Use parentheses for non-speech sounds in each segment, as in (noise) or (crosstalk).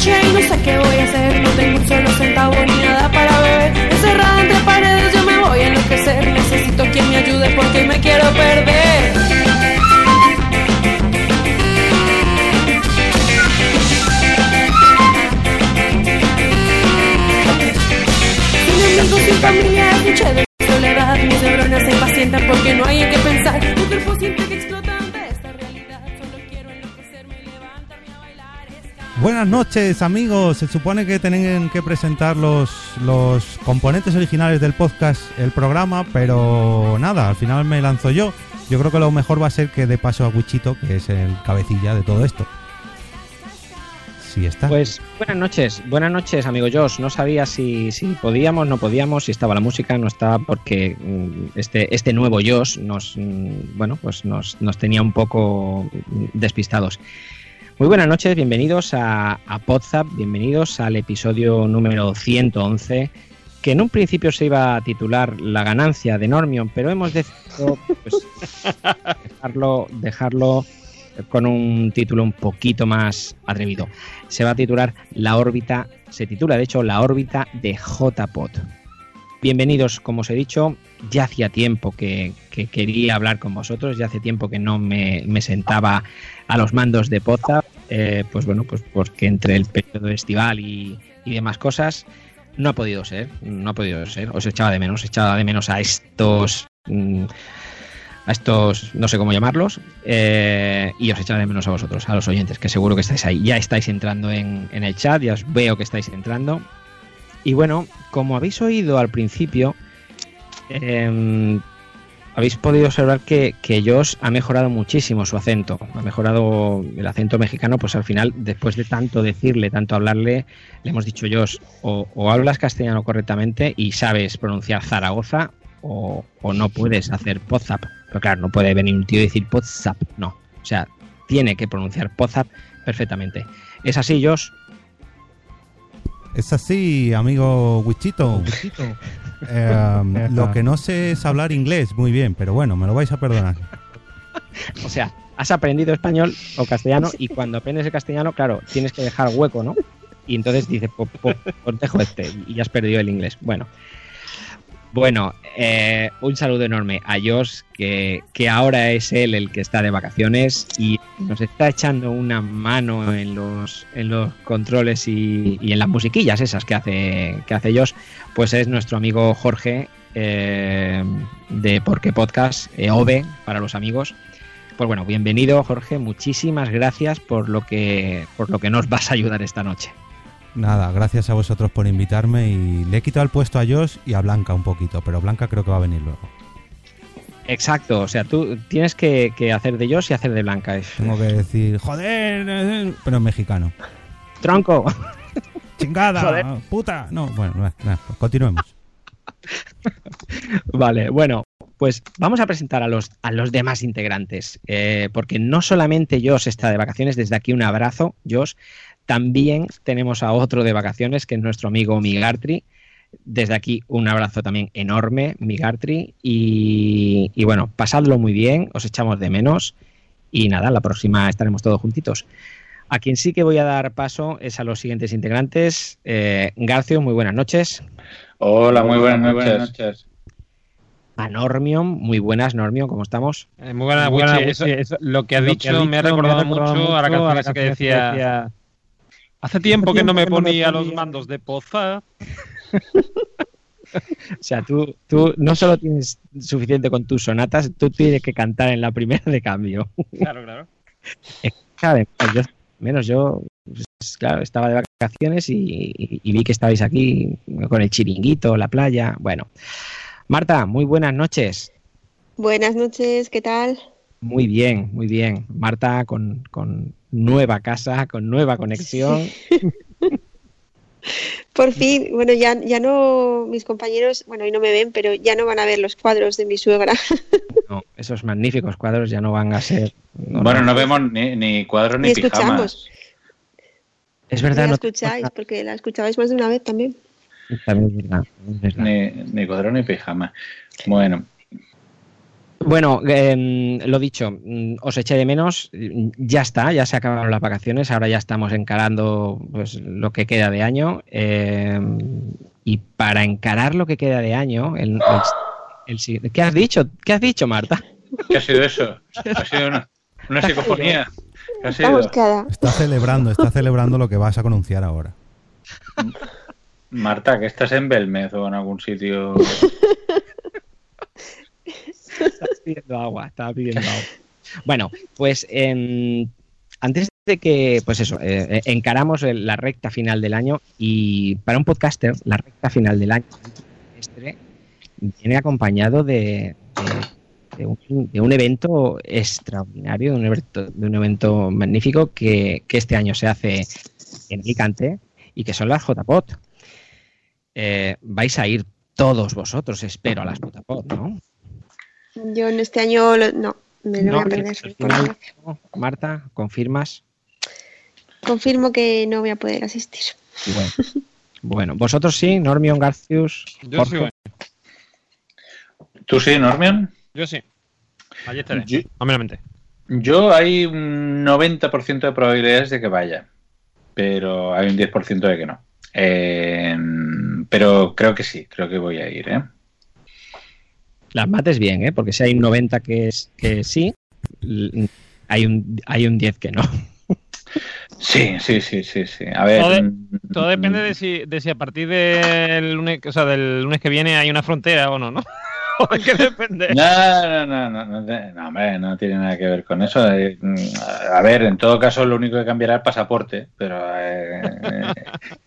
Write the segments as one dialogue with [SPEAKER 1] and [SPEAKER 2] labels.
[SPEAKER 1] Noche no sé qué voy a hacer. No tengo un solo centavo ni nada para beber. Encerrada entre paredes, yo me voy a enloquecer. Necesito quien me ayude porque me quiero perder. Sin amigos, sin familia, escuché de soledad. Mis neuronas se impacientan porque no hay en qué pensar. Cuerpo siente
[SPEAKER 2] Buenas noches amigos, se supone que tienen que presentar los, los componentes originales del podcast, el programa, pero nada, al final me lanzo yo. Yo creo que lo mejor va a ser que dé paso a Wichito, que es el cabecilla de todo esto. Sí está.
[SPEAKER 3] Pues buenas noches, buenas noches, amigo Josh. No sabía si, si podíamos, no podíamos, si estaba la música, no estaba, porque mm, este, este nuevo Josh nos, mm, bueno, pues nos, nos tenía un poco mm, despistados. Muy buenas noches, bienvenidos a, a Podzap, bienvenidos al episodio número 111, que en un principio se iba a titular La ganancia de Normion, pero hemos decidido pues, (laughs) dejarlo, dejarlo con un título un poquito más atrevido. Se va a titular La órbita, se titula de hecho La órbita de JPOT. Bienvenidos, como os he dicho, ya hacía tiempo que, que quería hablar con vosotros, ya hace tiempo que no me, me sentaba a los mandos de Podzap, eh, pues bueno, pues porque entre el periodo estival y, y demás cosas no ha podido ser, no ha podido ser, os echaba de menos, echaba de menos a estos... mm, a estos, no sé cómo llamarlos, eh, y os echaré de menos a vosotros, a los oyentes, que seguro que estáis ahí. Ya estáis entrando en, en el chat, ya os veo que estáis entrando. Y bueno, como habéis oído al principio, eh, habéis podido observar que, que Josh ha mejorado muchísimo su acento. Ha mejorado el acento mexicano, pues al final, después de tanto decirle, tanto hablarle, le hemos dicho, Josh, o, o hablas castellano correctamente y sabes pronunciar Zaragoza, o, o no puedes hacer Podzap. Pero claro, no puede venir un tío y decir Podzap, no. O sea, tiene que pronunciar Podzap perfectamente. ¿Es así, Josh?
[SPEAKER 2] Es así, amigo Wichito. (laughs) Eh, lo que no sé es hablar inglés muy bien, pero bueno, me lo vais a perdonar.
[SPEAKER 3] O sea, has aprendido español o castellano y cuando aprendes el castellano, claro, tienes que dejar hueco, ¿no? Y entonces dices, pues, dejo este y ya has perdido el inglés. Bueno, bueno, eh, un saludo enorme a Josh, que, que ahora es él el que está de vacaciones y nos está echando una mano en los, en los controles y, y en las musiquillas esas que hace, que hace Josh. Pues es nuestro amigo Jorge eh, de Porque Podcast, OVE para los amigos. Pues bueno, bienvenido Jorge, muchísimas gracias por lo que, por lo que nos vas a ayudar esta noche.
[SPEAKER 2] Nada, gracias a vosotros por invitarme y le he quitado el puesto a Josh y a Blanca un poquito, pero Blanca creo que va a venir luego.
[SPEAKER 3] Exacto, o sea, tú tienes que, que hacer de Josh y hacer de Blanca.
[SPEAKER 2] Tengo que decir, joder, eh", pero en mexicano.
[SPEAKER 3] Tronco. (laughs)
[SPEAKER 2] Chingada,
[SPEAKER 3] Joder.
[SPEAKER 2] puta. No, bueno, nada, nada, pues continuemos. (laughs)
[SPEAKER 3] Vale, bueno, pues vamos a presentar a los, a los demás integrantes, eh, porque no solamente Josh está de vacaciones, desde aquí un abrazo, Josh, también tenemos a otro de vacaciones, que es nuestro amigo Migartri. Desde aquí un abrazo también enorme, Migartri. Y, y bueno, pasadlo muy bien, os echamos de menos. Y nada, la próxima estaremos todos juntitos. A quien sí que voy a dar paso es a los siguientes integrantes. Eh, Garcio, muy buenas noches.
[SPEAKER 4] Hola, muy buenas noches.
[SPEAKER 3] A Normion, muy buenas, Normion, ¿cómo estamos?
[SPEAKER 5] Eh, muy buena,
[SPEAKER 6] Muy buena,
[SPEAKER 5] Wichi.
[SPEAKER 6] Wichi.
[SPEAKER 5] Eso-
[SPEAKER 6] Eso-
[SPEAKER 5] lo que has
[SPEAKER 6] Lo que
[SPEAKER 5] dicho me ha
[SPEAKER 6] dicho
[SPEAKER 5] recordado
[SPEAKER 6] me ha recordado
[SPEAKER 5] mucho a la canción
[SPEAKER 6] a la
[SPEAKER 5] que decía... Hace tiempo que no me ponía los mandos de poza. (laughs)
[SPEAKER 3] o sea, tú, tú no solo tienes suficiente con tus sonatas, tú tienes que cantar en la primera de cambio.
[SPEAKER 5] Claro, claro. (laughs)
[SPEAKER 3] Claro, yo- menos yo, pues, claro, estaba de vacaciones y, y- y vi que estabais aquí con el chiringuito, la playa. Bueno, Marta, muy buenas noches.
[SPEAKER 1] Buenas noches, ¿qué tal?
[SPEAKER 3] Muy bien, muy bien. Marta con, con nueva casa, con nueva conexión. (laughs)
[SPEAKER 1] Por fin, bueno, ya, ya no, mis compañeros, bueno, hoy no me ven, pero ya no van a ver los cuadros de mi suegra. (laughs)
[SPEAKER 3] No, esos magníficos cuadros ya no van a ser. no,
[SPEAKER 4] bueno,
[SPEAKER 3] no.
[SPEAKER 4] no vemos ni, ni cuadros ni,
[SPEAKER 1] Ni
[SPEAKER 4] pijamas.
[SPEAKER 1] escuchamos.
[SPEAKER 3] Es
[SPEAKER 1] No
[SPEAKER 3] verdad,
[SPEAKER 1] la
[SPEAKER 3] no
[SPEAKER 1] escucháis, porque la escuchabais más de una vez también.
[SPEAKER 3] También es verdad, es verdad.
[SPEAKER 4] Ni, ni cuadros ni pijama. Bueno,
[SPEAKER 3] Bueno, eh, lo dicho, mm, os eché de menos, mm, ya está, ya se acabaron las vacaciones, ahora ya estamos encarando pues, lo que queda de año. eh, y para encarar lo que queda de año, el, el- ¿qué has dicho? ¿Qué has dicho, Marta?
[SPEAKER 4] ¿qué ha sido eso? Ha sido una, una psicofonía. ¿Qué ha
[SPEAKER 1] Está
[SPEAKER 4] sido?
[SPEAKER 1] buscada.
[SPEAKER 2] Está celebrando, está celebrando lo que vas a anunciar ahora.
[SPEAKER 4] Marta, que estás en Belmez o en algún sitio. (laughs)
[SPEAKER 3] Estaba pidiendo agua, estaba pidiendo agua. Bueno, pues em, antes de que, pues eso, eh, eh, encaramos la recta final del año y para un podcaster, la recta final del año este viene acompañado de, un, evento extraordinario, de un evento, de un evento magnífico que, que este año se hace en Alicante y que son las JPOT. Eh, vais a ir todos vosotros, espero, a las JPOT, ¿no?
[SPEAKER 1] Yo en este año lo- no, me lo voy a perder.
[SPEAKER 3] final. Marta, ¿confirmas?
[SPEAKER 1] Confirmo que no voy a poder asistir.
[SPEAKER 3] Bueno, bueno vosotros sí, Normion Garcius,
[SPEAKER 5] Yo
[SPEAKER 3] Jorge.
[SPEAKER 5] sí, voy.
[SPEAKER 4] ¿Tú sí, Normion?
[SPEAKER 5] Yo sí. Allí estaré.
[SPEAKER 4] Yo, yo hay un 90% de probabilidades de que vaya, pero hay un 10% de que no. Eh, pero creo que sí, creo que voy a ir, ¿eh?
[SPEAKER 3] Las mates bien, ¿eh? Porque si hay un 90 que es que sí, hay un, hay un 10 que no.
[SPEAKER 4] Sí, sí, sí, sí, sí. A ver.
[SPEAKER 5] Todo de-
[SPEAKER 4] mm,
[SPEAKER 5] Todo depende de si, de si a partir del lunes, o sea, del lunes que viene hay una frontera o no, ¿no? ¿O de qué depende?
[SPEAKER 4] No, no, no, no, no, hombre, no tiene nada que ver con eso. Eh, mm, A ver, en todo caso, lo único que cambiará es el pasaporte, pero eh,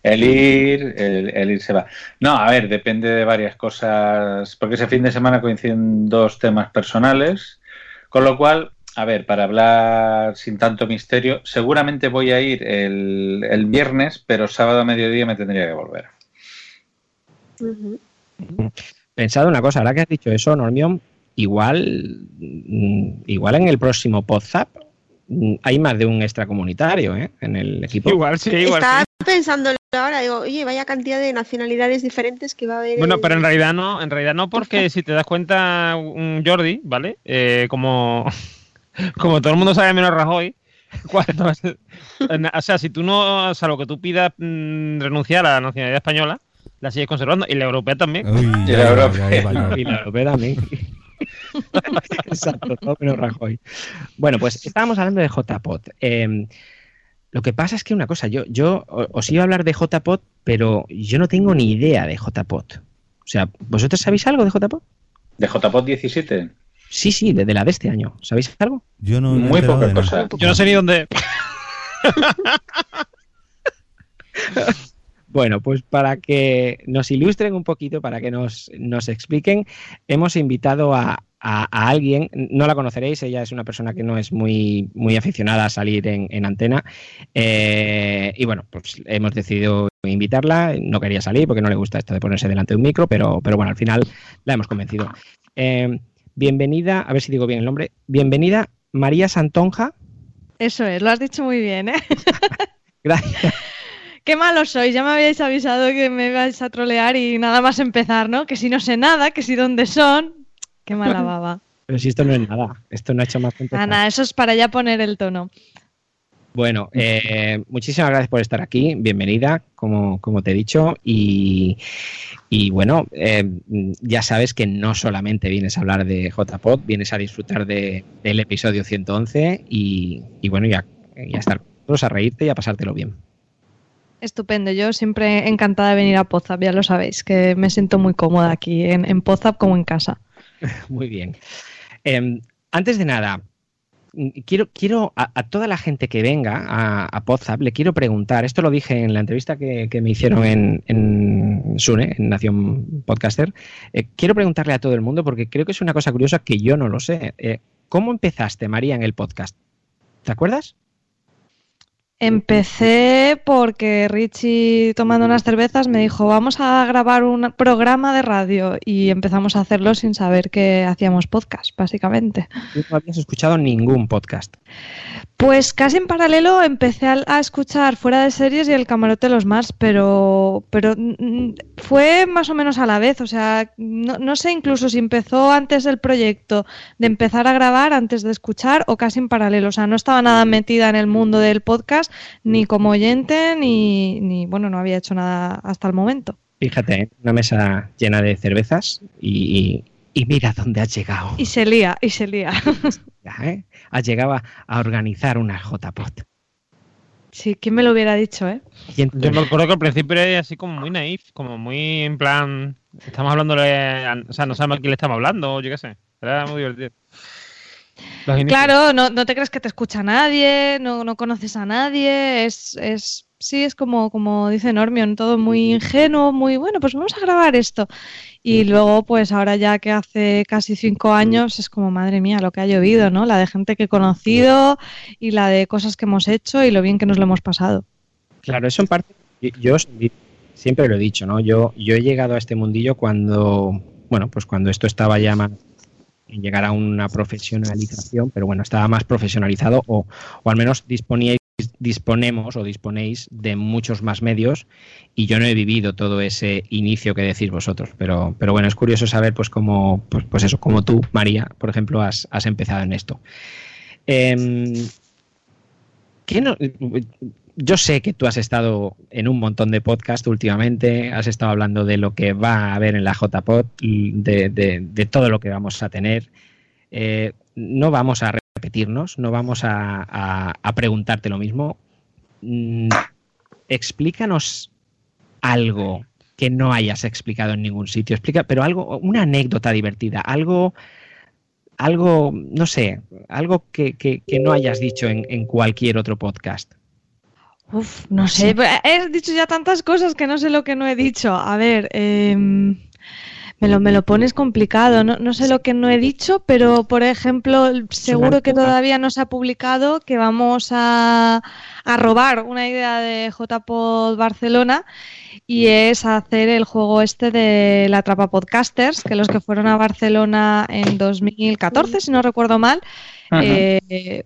[SPEAKER 4] el ir, el, el ir se va. No, a ver, depende de varias cosas, porque ese fin de semana coinciden dos temas personales, con lo cual, a ver, para hablar sin tanto misterio, seguramente voy a ir el, el viernes, pero sábado a mediodía me tendría que volver.
[SPEAKER 1] Ujú.
[SPEAKER 3] Pensado una cosa, ahora que has dicho eso, Normion, igual, mm, igual en el próximo Podzap mm, hay más de un extracomunitario, ¿eh? En el equipo.
[SPEAKER 5] Igual sí, igual
[SPEAKER 1] Estaba
[SPEAKER 5] sí.
[SPEAKER 1] pensando ahora, digo, oye, vaya cantidad de nacionalidades diferentes que va a haber.
[SPEAKER 5] Bueno,
[SPEAKER 1] en-
[SPEAKER 5] pero en realidad no, en realidad no, porque si te das cuenta, un Jordi, ¿vale? Eh, como, (laughs) como todo el mundo sabe menos Rajoy, (laughs) cuando- (laughs) o sea, si tú no, salvo que tú pidas mm, renunciar a la nacionalidad española, la sigues conservando, y la europea también.
[SPEAKER 2] Uy,
[SPEAKER 4] Y la
[SPEAKER 2] iba.
[SPEAKER 3] Y la europea también. (laughs) Exacto, todo menos Rajoy. Bueno, pues estábamos hablando de JPOT. Eh, lo que pasa es que una cosa, yo, yo os iba a hablar de JPOT, pero yo no tengo ni idea de JPOT. O sea, ¿vosotros sabéis algo de JPOT?
[SPEAKER 4] ¿De JPOT 17?
[SPEAKER 3] Sí, sí, de, de la de este año. ¿Sabéis algo?
[SPEAKER 2] Yo no,
[SPEAKER 4] Muy poca cosa.
[SPEAKER 5] Yo no sé ni dónde. (laughs) (laughs)
[SPEAKER 3] Bueno, pues para que nos ilustren un poquito, para que nos, nos expliquen, hemos invitado a, a- a alguien, no la conoceréis, ella es una persona que no es muy, muy aficionada a salir en, en antena. eh, y bueno, pues hemos decidido invitarla, no quería salir porque no le gusta esto de ponerse delante de un micro, pero, pero bueno, al final la hemos convencido. Eh, bienvenida, a ver si digo bien el nombre, bienvenida María Santonja.
[SPEAKER 6] Eso es, lo has dicho muy bien, ¿eh? (laughs) (laughs)
[SPEAKER 3] Gracias.
[SPEAKER 6] Qué malo sois, ya me habíais avisado que me ibais a trolear y nada más empezar, ¿no? Que si no sé nada, que si dónde son. Qué mala baba.
[SPEAKER 3] Pero si esto no es nada, esto no ha hecho más empezar.
[SPEAKER 6] Ana, eso es para ya poner el tono.
[SPEAKER 3] Bueno, eh, muchísimas gracias por estar aquí, bienvenida, como, como te he dicho, y, y bueno, eh, ya sabes que no solamente vienes a hablar de JPod, vienes a disfrutar de- del episodio 111 y, y bueno, ya, ya estar con nosotros, a reírte y a pasártelo bien.
[SPEAKER 6] Estupendo, yo siempre encantada de venir a Pozap, ya lo sabéis, que me siento muy cómoda aquí en, en Pozap como en casa. (laughs)
[SPEAKER 3] Muy bien. Em, antes de nada, quiero, quiero a, toda la gente que venga a, a le quiero preguntar, esto lo dije en la entrevista que, que me hicieron en, en Sune, en Nación Podcaster, eh, quiero preguntarle a todo el mundo porque creo que es una cosa curiosa que yo no lo sé. Eh, ¿Cómo empezaste, María, en el podcast? ¿Te acuerdas?
[SPEAKER 6] Empecé porque Richie, tomando unas cervezas, me dijo, vamos a grabar un programa de radio y empezamos a hacerlo sin saber que hacíamos podcast, básicamente.
[SPEAKER 3] Tú no habías escuchado ningún podcast.
[SPEAKER 6] Pues casi en paralelo empecé a, a escuchar Fuera de Series y El Camarote de los Mars, pero, pero mm, fue más o menos a la vez. O sea, no, no sé incluso si empezó antes el proyecto de empezar a grabar, antes de escuchar, o casi en paralelo. O sea, no estaba nada metida en el mundo del podcast, ni como oyente, ni, ni bueno, no había hecho nada hasta el momento.
[SPEAKER 3] Fíjate, ¿eh? una mesa llena de cervezas y, y- y mira dónde has llegado.
[SPEAKER 6] Y se lía, y se lía. (laughs)
[SPEAKER 3] Ya, ¿eh? Has llegado a, organizar una JPOT.
[SPEAKER 6] Sí, ¿quién me lo hubiera dicho, eh?
[SPEAKER 5] Yo me acuerdo que al principio era así como muy naif, como muy en plan. Estamos hablándole. a- o sea, no sabemos a quién le estamos hablando, yo qué sé. Era muy divertido.
[SPEAKER 6] Claro, no, no te crees que te escucha nadie, no, no conoces a nadie, es, es sí, es como, como dice Normion, todo muy ingenuo, muy bueno, pues vamos a grabar esto. Y luego, pues ahora ya que hace casi cinco años, es como, madre mía, lo que ha llovido, ¿no? La de gente que he conocido y la de cosas que hemos hecho y lo bien que nos lo hemos pasado.
[SPEAKER 3] Claro, eso en parte, yo- yo siempre lo he dicho, ¿no? Yo, yo he llegado a este mundillo cuando, bueno, pues cuando esto estaba ya más en llegar a una profesionalización, pero bueno, estaba más profesionalizado o, o al menos disponíais, disponemos o disponéis de muchos más medios y yo no he vivido todo ese inicio que decís vosotros, pero, pero bueno, es curioso saber pues cómo, pues, pues eso, como tú, María, por ejemplo, has, has empezado en esto. Em, ¿qué no- yo sé que tú has estado en un montón de podcasts últimamente, has estado hablando de lo que va a haber en la JPod, de, de- todo lo que vamos a tener. Eh, no vamos a repetirnos, no vamos a, preguntarte lo mismo. Mm, explícanos algo que no hayas explicado en ningún sitio, explica, pero algo, una anécdota divertida, algo, algo, no sé, algo que, no hayas dicho en cualquier otro podcast.
[SPEAKER 6] Uf, no sé, he dicho ya tantas cosas que no sé lo que no he dicho. A ver, em, me, lo, me lo pones complicado, no, no sé lo que no he dicho, pero por ejemplo, seguro que todavía no se ha publicado que vamos a, a robar una idea de JPod Barcelona y es hacer el juego este de la Trapa Podcasters, que los que fueron a Barcelona en 2014, si no recuerdo mal, eh,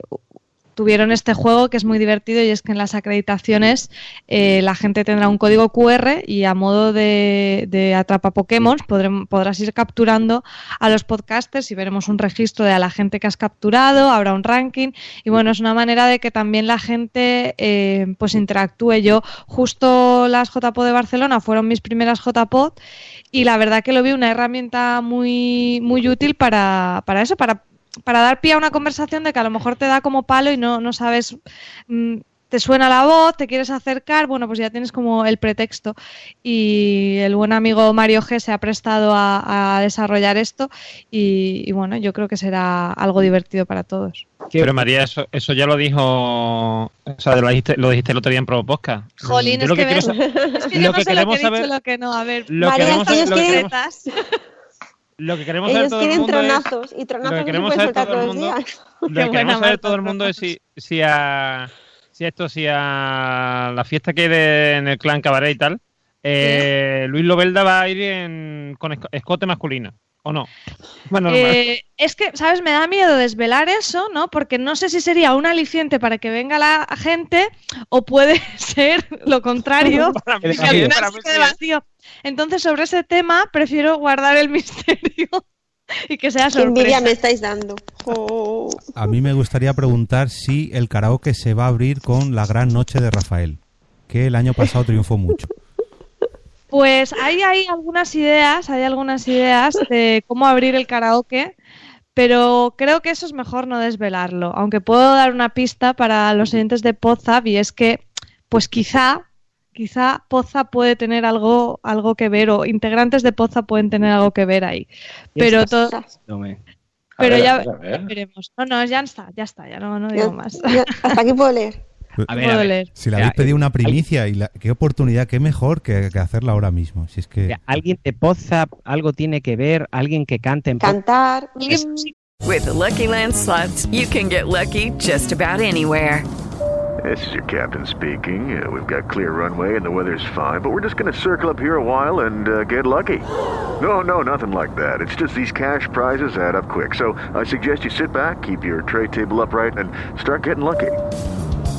[SPEAKER 6] tuvieron este juego que es muy divertido y es que en las acreditaciones eh, la gente tendrá un código QR y a modo de, de atrapa Pokémon podrás ir capturando a los podcasters y veremos un registro de a la gente que has capturado, habrá un ranking y bueno, es una manera de que también la gente eh, pues interactúe. Yo justo las JPod de Barcelona fueron mis primeras JPod y la verdad que lo vi una herramienta muy, muy útil para, para eso, para para dar pie a una conversación de que a lo mejor te da como palo y no, no sabes, mm, te suena la voz, te quieres acercar, bueno, pues ya tienes como el pretexto. Y el buen amigo Mario G se ha prestado a, a desarrollar esto y, y bueno, yo creo que será algo divertido para todos.
[SPEAKER 5] Pero María, eso, eso ya lo dijo. O sea, lo dijiste, lo dijiste el otro día en Pro Podcast.
[SPEAKER 6] Jolín,
[SPEAKER 5] Yo
[SPEAKER 6] es
[SPEAKER 5] lo
[SPEAKER 6] que ves- (laughs) Es que
[SPEAKER 5] Lo
[SPEAKER 6] yo
[SPEAKER 5] que
[SPEAKER 6] no sé lo
[SPEAKER 5] queremos
[SPEAKER 6] que he dicho
[SPEAKER 5] saber-
[SPEAKER 6] y lo que no. A ver,
[SPEAKER 5] Lo
[SPEAKER 7] María,
[SPEAKER 5] queremos lo que (laughs) Lo que queremos saber todo el mundo es.
[SPEAKER 7] tronazos y
[SPEAKER 5] Lo
[SPEAKER 7] tronazos
[SPEAKER 5] que
[SPEAKER 7] no se
[SPEAKER 5] queremos
[SPEAKER 7] pueden
[SPEAKER 5] saber
[SPEAKER 7] soltar
[SPEAKER 5] todo el
[SPEAKER 7] todos los
[SPEAKER 5] mundo.
[SPEAKER 7] días.
[SPEAKER 5] Lo
[SPEAKER 6] Qué
[SPEAKER 5] que
[SPEAKER 6] buena,
[SPEAKER 5] queremos saber
[SPEAKER 6] Marta,
[SPEAKER 5] todo el (laughs) mundo es si, si a. Si esto, si a la fiesta que hay de- en el clan Cabaret y tal, eh, Luis Lobelda va a ir en, con esco- escote masculino, ¿o no? Bueno.
[SPEAKER 6] Eh, es que, ¿sabes? Me da miedo desvelar eso, ¿no? Porque no sé si sería un aliciente para que venga la gente o puede (laughs) ser lo contrario. (laughs)
[SPEAKER 5] Para mí para mí
[SPEAKER 6] vacío. Entonces, sobre ese tema, prefiero guardar el (laughs) misterio y que sea
[SPEAKER 7] Qué envidia
[SPEAKER 6] sorpresa.
[SPEAKER 7] me estáis dando. Oh.
[SPEAKER 2] A mí me gustaría preguntar si el karaoke se va a abrir con la gran noche de Rafael, que el año pasado triunfó mucho.
[SPEAKER 6] Pues hay, hay algunas ideas, hay algunas ideas de cómo abrir el karaoke, pero creo que eso es mejor no desvelarlo. Aunque puedo dar una pista para los oyentes de Podzap y es que, pues quizá, quizá Poza puede tener algo, algo que ver, o integrantes de Poza pueden tener algo que ver ahí. Pero todo. Pero
[SPEAKER 4] ver,
[SPEAKER 6] ya, veremos. No, no, ya está, ya está, ya no, no digo más.
[SPEAKER 7] hasta aquí puedo leer.
[SPEAKER 3] A ver, a ver.
[SPEAKER 2] Si le habéis pedido una
[SPEAKER 3] hay-
[SPEAKER 2] primicia y la- qué oportunidad, qué mejor que, que hacerla ahora mismo. Si es que
[SPEAKER 3] Alguien de Poza, algo tiene que ver, alguien que cante en.
[SPEAKER 7] Cantar.
[SPEAKER 3] Es-
[SPEAKER 8] With the Lucky Land slots, you can get lucky just about anywhere.
[SPEAKER 9] This is your captain speaking. Uh, we've got clear runway and the weather's fine, but we're just going to circle up here a while and uh, get lucky. No, no, nothing like that. It's just these cash prizes add up quick. So I suggest you sit back, keep your tray table upright, and start getting lucky.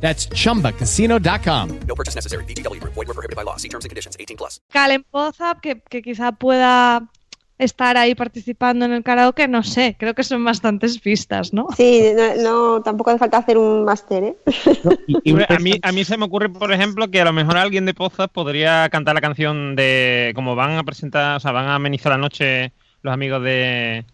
[SPEAKER 10] That's chumbacasino.com.
[SPEAKER 11] No purchase necessary. VGW Group. Void were prohibited by law. See terms and conditions. 18 plus.
[SPEAKER 6] Calen Poza, que, que quizá pueda estar ahí participando en el karaoke, no sé, creo que son bastantes pistas, ¿no?
[SPEAKER 7] Sí, no, no, tampoco hace falta hacer un máster, ¿eh?
[SPEAKER 3] Y- y
[SPEAKER 5] a, mí, a mí se me ocurre, por ejemplo, que a lo mejor alguien de Pozas podría cantar la canción de. Como van a presentar, o sea, van a amenizar la noche los amigos de.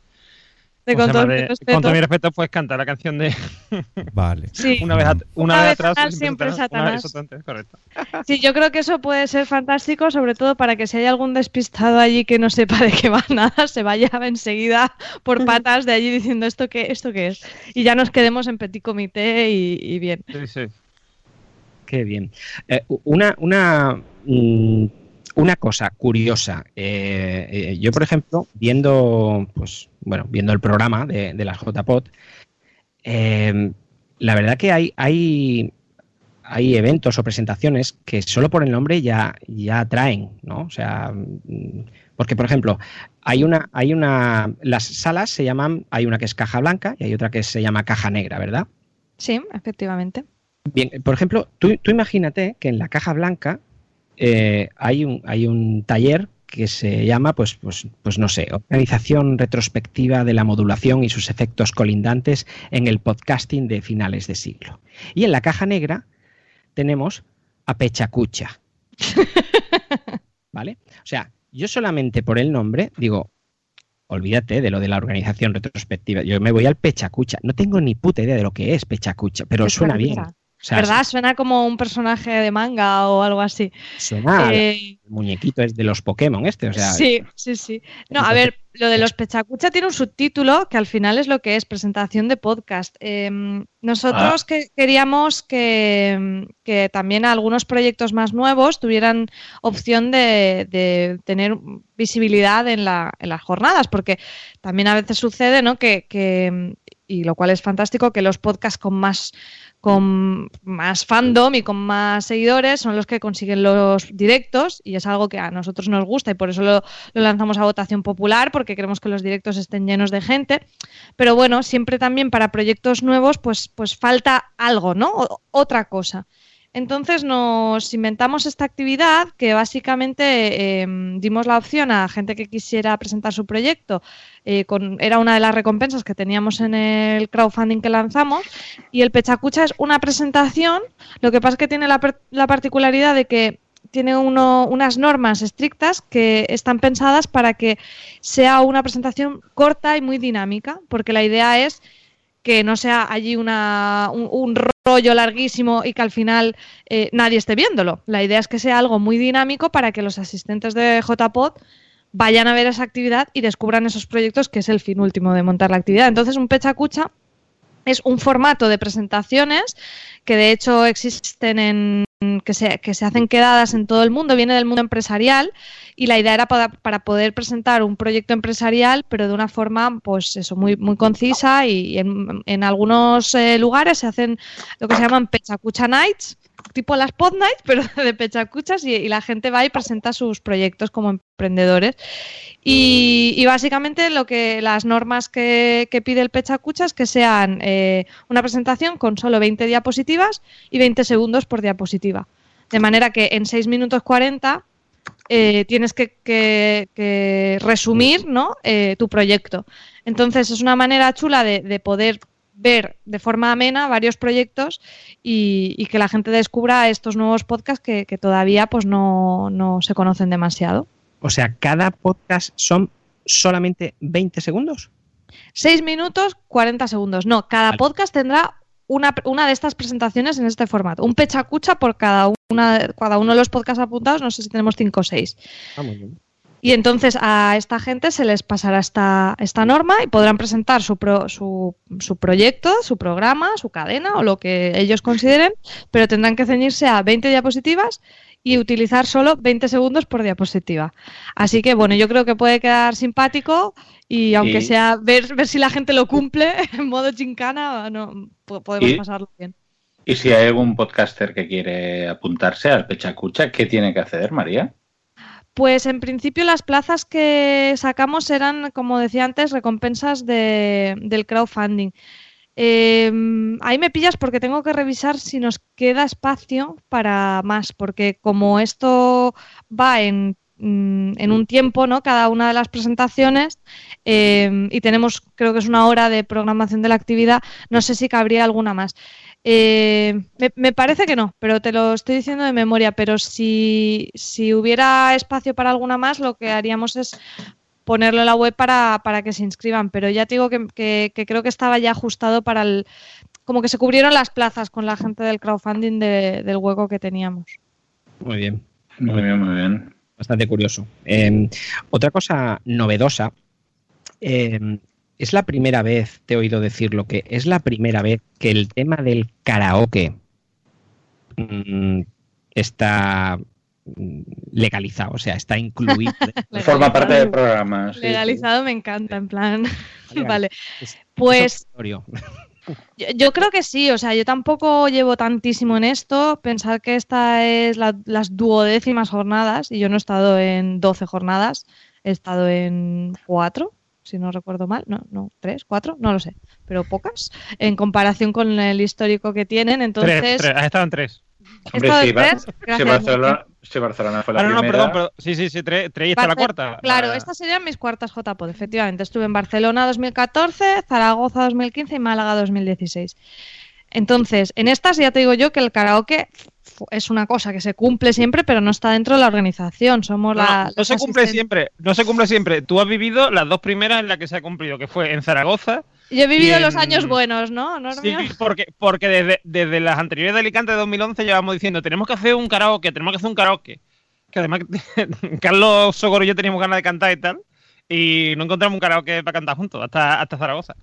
[SPEAKER 6] De
[SPEAKER 5] ¿cómo
[SPEAKER 6] con todo mi
[SPEAKER 5] De-
[SPEAKER 6] respeto.
[SPEAKER 5] con todo mi respeto, pues cantar la canción de. (laughs)
[SPEAKER 2] vale.
[SPEAKER 6] Sí.
[SPEAKER 5] Una vez, at- una
[SPEAKER 6] Una
[SPEAKER 5] vez
[SPEAKER 6] vez
[SPEAKER 5] atrás.
[SPEAKER 6] Satanás, siempre
[SPEAKER 5] Una vez-
[SPEAKER 6] Satanás.
[SPEAKER 5] correcto. (laughs)
[SPEAKER 6] Sí, yo creo que eso puede ser fantástico, sobre todo para que si hay algún despistado allí que no sepa de qué va (laughs) nada, se vaya enseguida por patas de allí diciendo esto qué, esto qué es. Y ya nos quedemos en petit comité y, y bien.
[SPEAKER 5] Sí, sí.
[SPEAKER 3] Qué bien. Eh, una, una, mm, una cosa curiosa. eh, eh, yo, por ejemplo, viendo, pues, bueno, viendo el programa de, de las JPOT, eh, la verdad que hay, hay, hay eventos o presentaciones que solo por el nombre ya, ya atraen, ¿no? O sea, mm, porque, por ejemplo, hay una, hay una. Las salas se llaman. Hay una que es caja blanca y hay otra que se llama caja negra, ¿verdad?
[SPEAKER 6] Sí, efectivamente.
[SPEAKER 3] Bien, por ejemplo, tú, tú imagínate que en la caja blanca eh, hay, un, hay un taller que se llama, pues, pues, pues no sé, Organización Retrospectiva de la Modulación y sus efectos colindantes en el podcasting de finales de siglo. Y en la caja negra tenemos a Pechacucha. (laughs) ¿Vale? O sea, yo solamente por el nombre digo, olvídate de lo de la organización retrospectiva. Yo me voy al Pechacucha. No tengo ni puta idea de lo que es Pechacucha, pero suena bien. Sea,
[SPEAKER 6] ¿Verdad? Suena como un personaje de manga o algo así.
[SPEAKER 3] Suena
[SPEAKER 6] Eh,
[SPEAKER 3] el muñequito es de los Pokémon este, o sea,
[SPEAKER 6] sí, sí, sí. No, a ver, lo de los pechacucha tiene un subtítulo que al final es lo que es, presentación de podcast. Eh, nosotros que queríamos que, que también algunos proyectos más nuevos tuvieran opción de, de tener visibilidad en, la, en las jornadas, porque también a veces sucede, ¿no? Que, que, y lo cual es fantástico, que los podcasts con más con más fandom y con más seguidores son los que consiguen los directos y es algo que a nosotros nos gusta y por eso lo, lo, lanzamos a votación popular porque queremos que los directos estén llenos de gente. Pero bueno siempre también para proyectos nuevos pues pues falta algo no o, otra cosa entonces nos inventamos esta actividad que básicamente eh, dimos la opción a gente que quisiera presentar su proyecto. Eh, con, era una de las recompensas que teníamos en el crowdfunding que lanzamos. Y el Pechacucha es una presentación. Lo que pasa es que tiene la, la particularidad de que tiene uno, unas normas estrictas que están pensadas para que sea una presentación corta y muy dinámica, porque la idea es que no sea allí una, un, un, rollo larguísimo y que al final eh, nadie esté viéndolo. La idea es que sea algo muy dinámico para que los asistentes de JPod vayan a ver esa actividad y descubran esos proyectos, que es el fin último de montar la actividad. Entonces, un pechacucha es un formato de presentaciones que de hecho existen en que se, que se hacen quedadas en todo el mundo, viene del mundo empresarial y la idea era para, para poder presentar un proyecto empresarial, pero de una forma, pues eso, muy, muy concisa y en, en algunos eh, lugares se hacen lo que se llaman Pechacucha Nights, tipo las Pod Nights, pero (laughs) de pechacuchas y, la gente va y presenta sus proyectos como emprendedores. Y, y básicamente lo que las normas que, pide el pechacucha es que sean eh, una presentación con solo 20 diapositivas y 20 segundos por diapositiva. De manera que en 6 minutos 40 eh, tienes que, que- que resumir ¿no? Eh, tu proyecto. Entonces es una manera chula de poder ver de forma amena varios proyectos y, y que la gente descubra estos nuevos podcasts que, que todavía pues no, no se conocen demasiado.
[SPEAKER 3] O sea, cada podcast son solamente 20 segundos.
[SPEAKER 6] 6 minutos, 40 segundos. No, cada
[SPEAKER 3] Vale.
[SPEAKER 6] podcast tendrá una, una de estas presentaciones en este formato. Un pechacucha por cada, una, cada uno de los podcasts apuntados. No sé si tenemos 5 o 6.
[SPEAKER 3] Ah, muy bien.
[SPEAKER 6] Y entonces a esta gente se les pasará esta, esta norma y podrán presentar su, pro- su, su proyecto, su programa, su cadena o lo que ellos consideren, pero tendrán que ceñirse a 20 diapositivas y utilizar solo 20 segundos por diapositiva. Así que bueno, yo creo que puede quedar simpático y aunque sea ver, ver si la gente lo cumple (laughs) en modo chincana, no, po- podemos
[SPEAKER 4] Y-
[SPEAKER 6] pasarlo bien.
[SPEAKER 4] Y si hay algún podcaster que quiere apuntarse al Pechacucha, ¿qué tiene que hacer, María?
[SPEAKER 6] Pues en principio las plazas que sacamos eran, como decía antes, recompensas de- del crowdfunding. Eh, ahí me pillas porque tengo que revisar si nos queda espacio para más, porque como esto va en, mm, en un tiempo, ¿no? Cada una de las presentaciones eh, y tenemos, creo que es una hora de programación de la actividad, no sé si cabría alguna más. Eh, me, me parece que no, pero te lo estoy diciendo de memoria. Pero si, si hubiera espacio para alguna más, lo que haríamos es ponerlo en la web para, para que se inscriban. Pero ya te digo que, que- que creo que estaba ya ajustado para el. Como que se cubrieron las plazas con la gente del crowdfunding de- del hueco que teníamos.
[SPEAKER 3] Muy bien.
[SPEAKER 4] Muy bien, muy bien.
[SPEAKER 3] Bastante curioso. Eh, otra cosa novedosa. eh, es la primera vez, te he oído decirlo, que es la primera vez que el tema del karaoke mm, está mm, legalizado, o sea, está incluido. (laughs)
[SPEAKER 4] Forma parte del programa. sí, sí.
[SPEAKER 6] Legalizado me encanta, en plan.
[SPEAKER 3] Vale, (laughs)
[SPEAKER 6] vale.
[SPEAKER 3] Es-
[SPEAKER 6] Pues. (laughs) Yo, yo creo que sí, o sea, yo tampoco llevo tantísimo en esto. Pensar que esta es la- las duodécimas jornadas y yo no he estado en 12 jornadas, he estado en 4, si no recuerdo mal, no, no, 3, 4, no lo sé, pero pocas en comparación con el histórico que tienen. Entonces,
[SPEAKER 5] Tres, tres, has estado en tres.
[SPEAKER 6] estado
[SPEAKER 4] sí,
[SPEAKER 6] tres,
[SPEAKER 4] si Barcelona, si Barcelona fue la
[SPEAKER 5] Ah, no, no,
[SPEAKER 4] primera.
[SPEAKER 5] perdón, perdón. Sí, sí, sí, tres, tres y esta la cuarta.
[SPEAKER 6] Claro,
[SPEAKER 5] Ah,
[SPEAKER 6] estas serían mis cuartas JPOD, efectivamente. Estuve en Barcelona 2014, Zaragoza 2015 y Málaga 2016. Entonces, en estas ya te digo yo que el karaoke es una cosa que se cumple siempre, pero no está dentro de la organización. Somos
[SPEAKER 5] No,
[SPEAKER 6] la.
[SPEAKER 5] no se cumple siempre, no se cumple siempre. Tú has vivido las dos primeras en las que se ha cumplido, que fue en Zaragoza.
[SPEAKER 6] Yo he vivido los años buenos, ¿no,
[SPEAKER 5] Sí, porque, porque desde, desde las anteriores de Alicante de 2011 llevamos diciendo, tenemos que hacer un karaoke, tenemos que hacer un karaoke. Que además (laughs) Carlos Sogoro y yo teníamos ganas de cantar y tal, y no encontramos un karaoke para cantar juntos, hasta, hasta Zaragoza.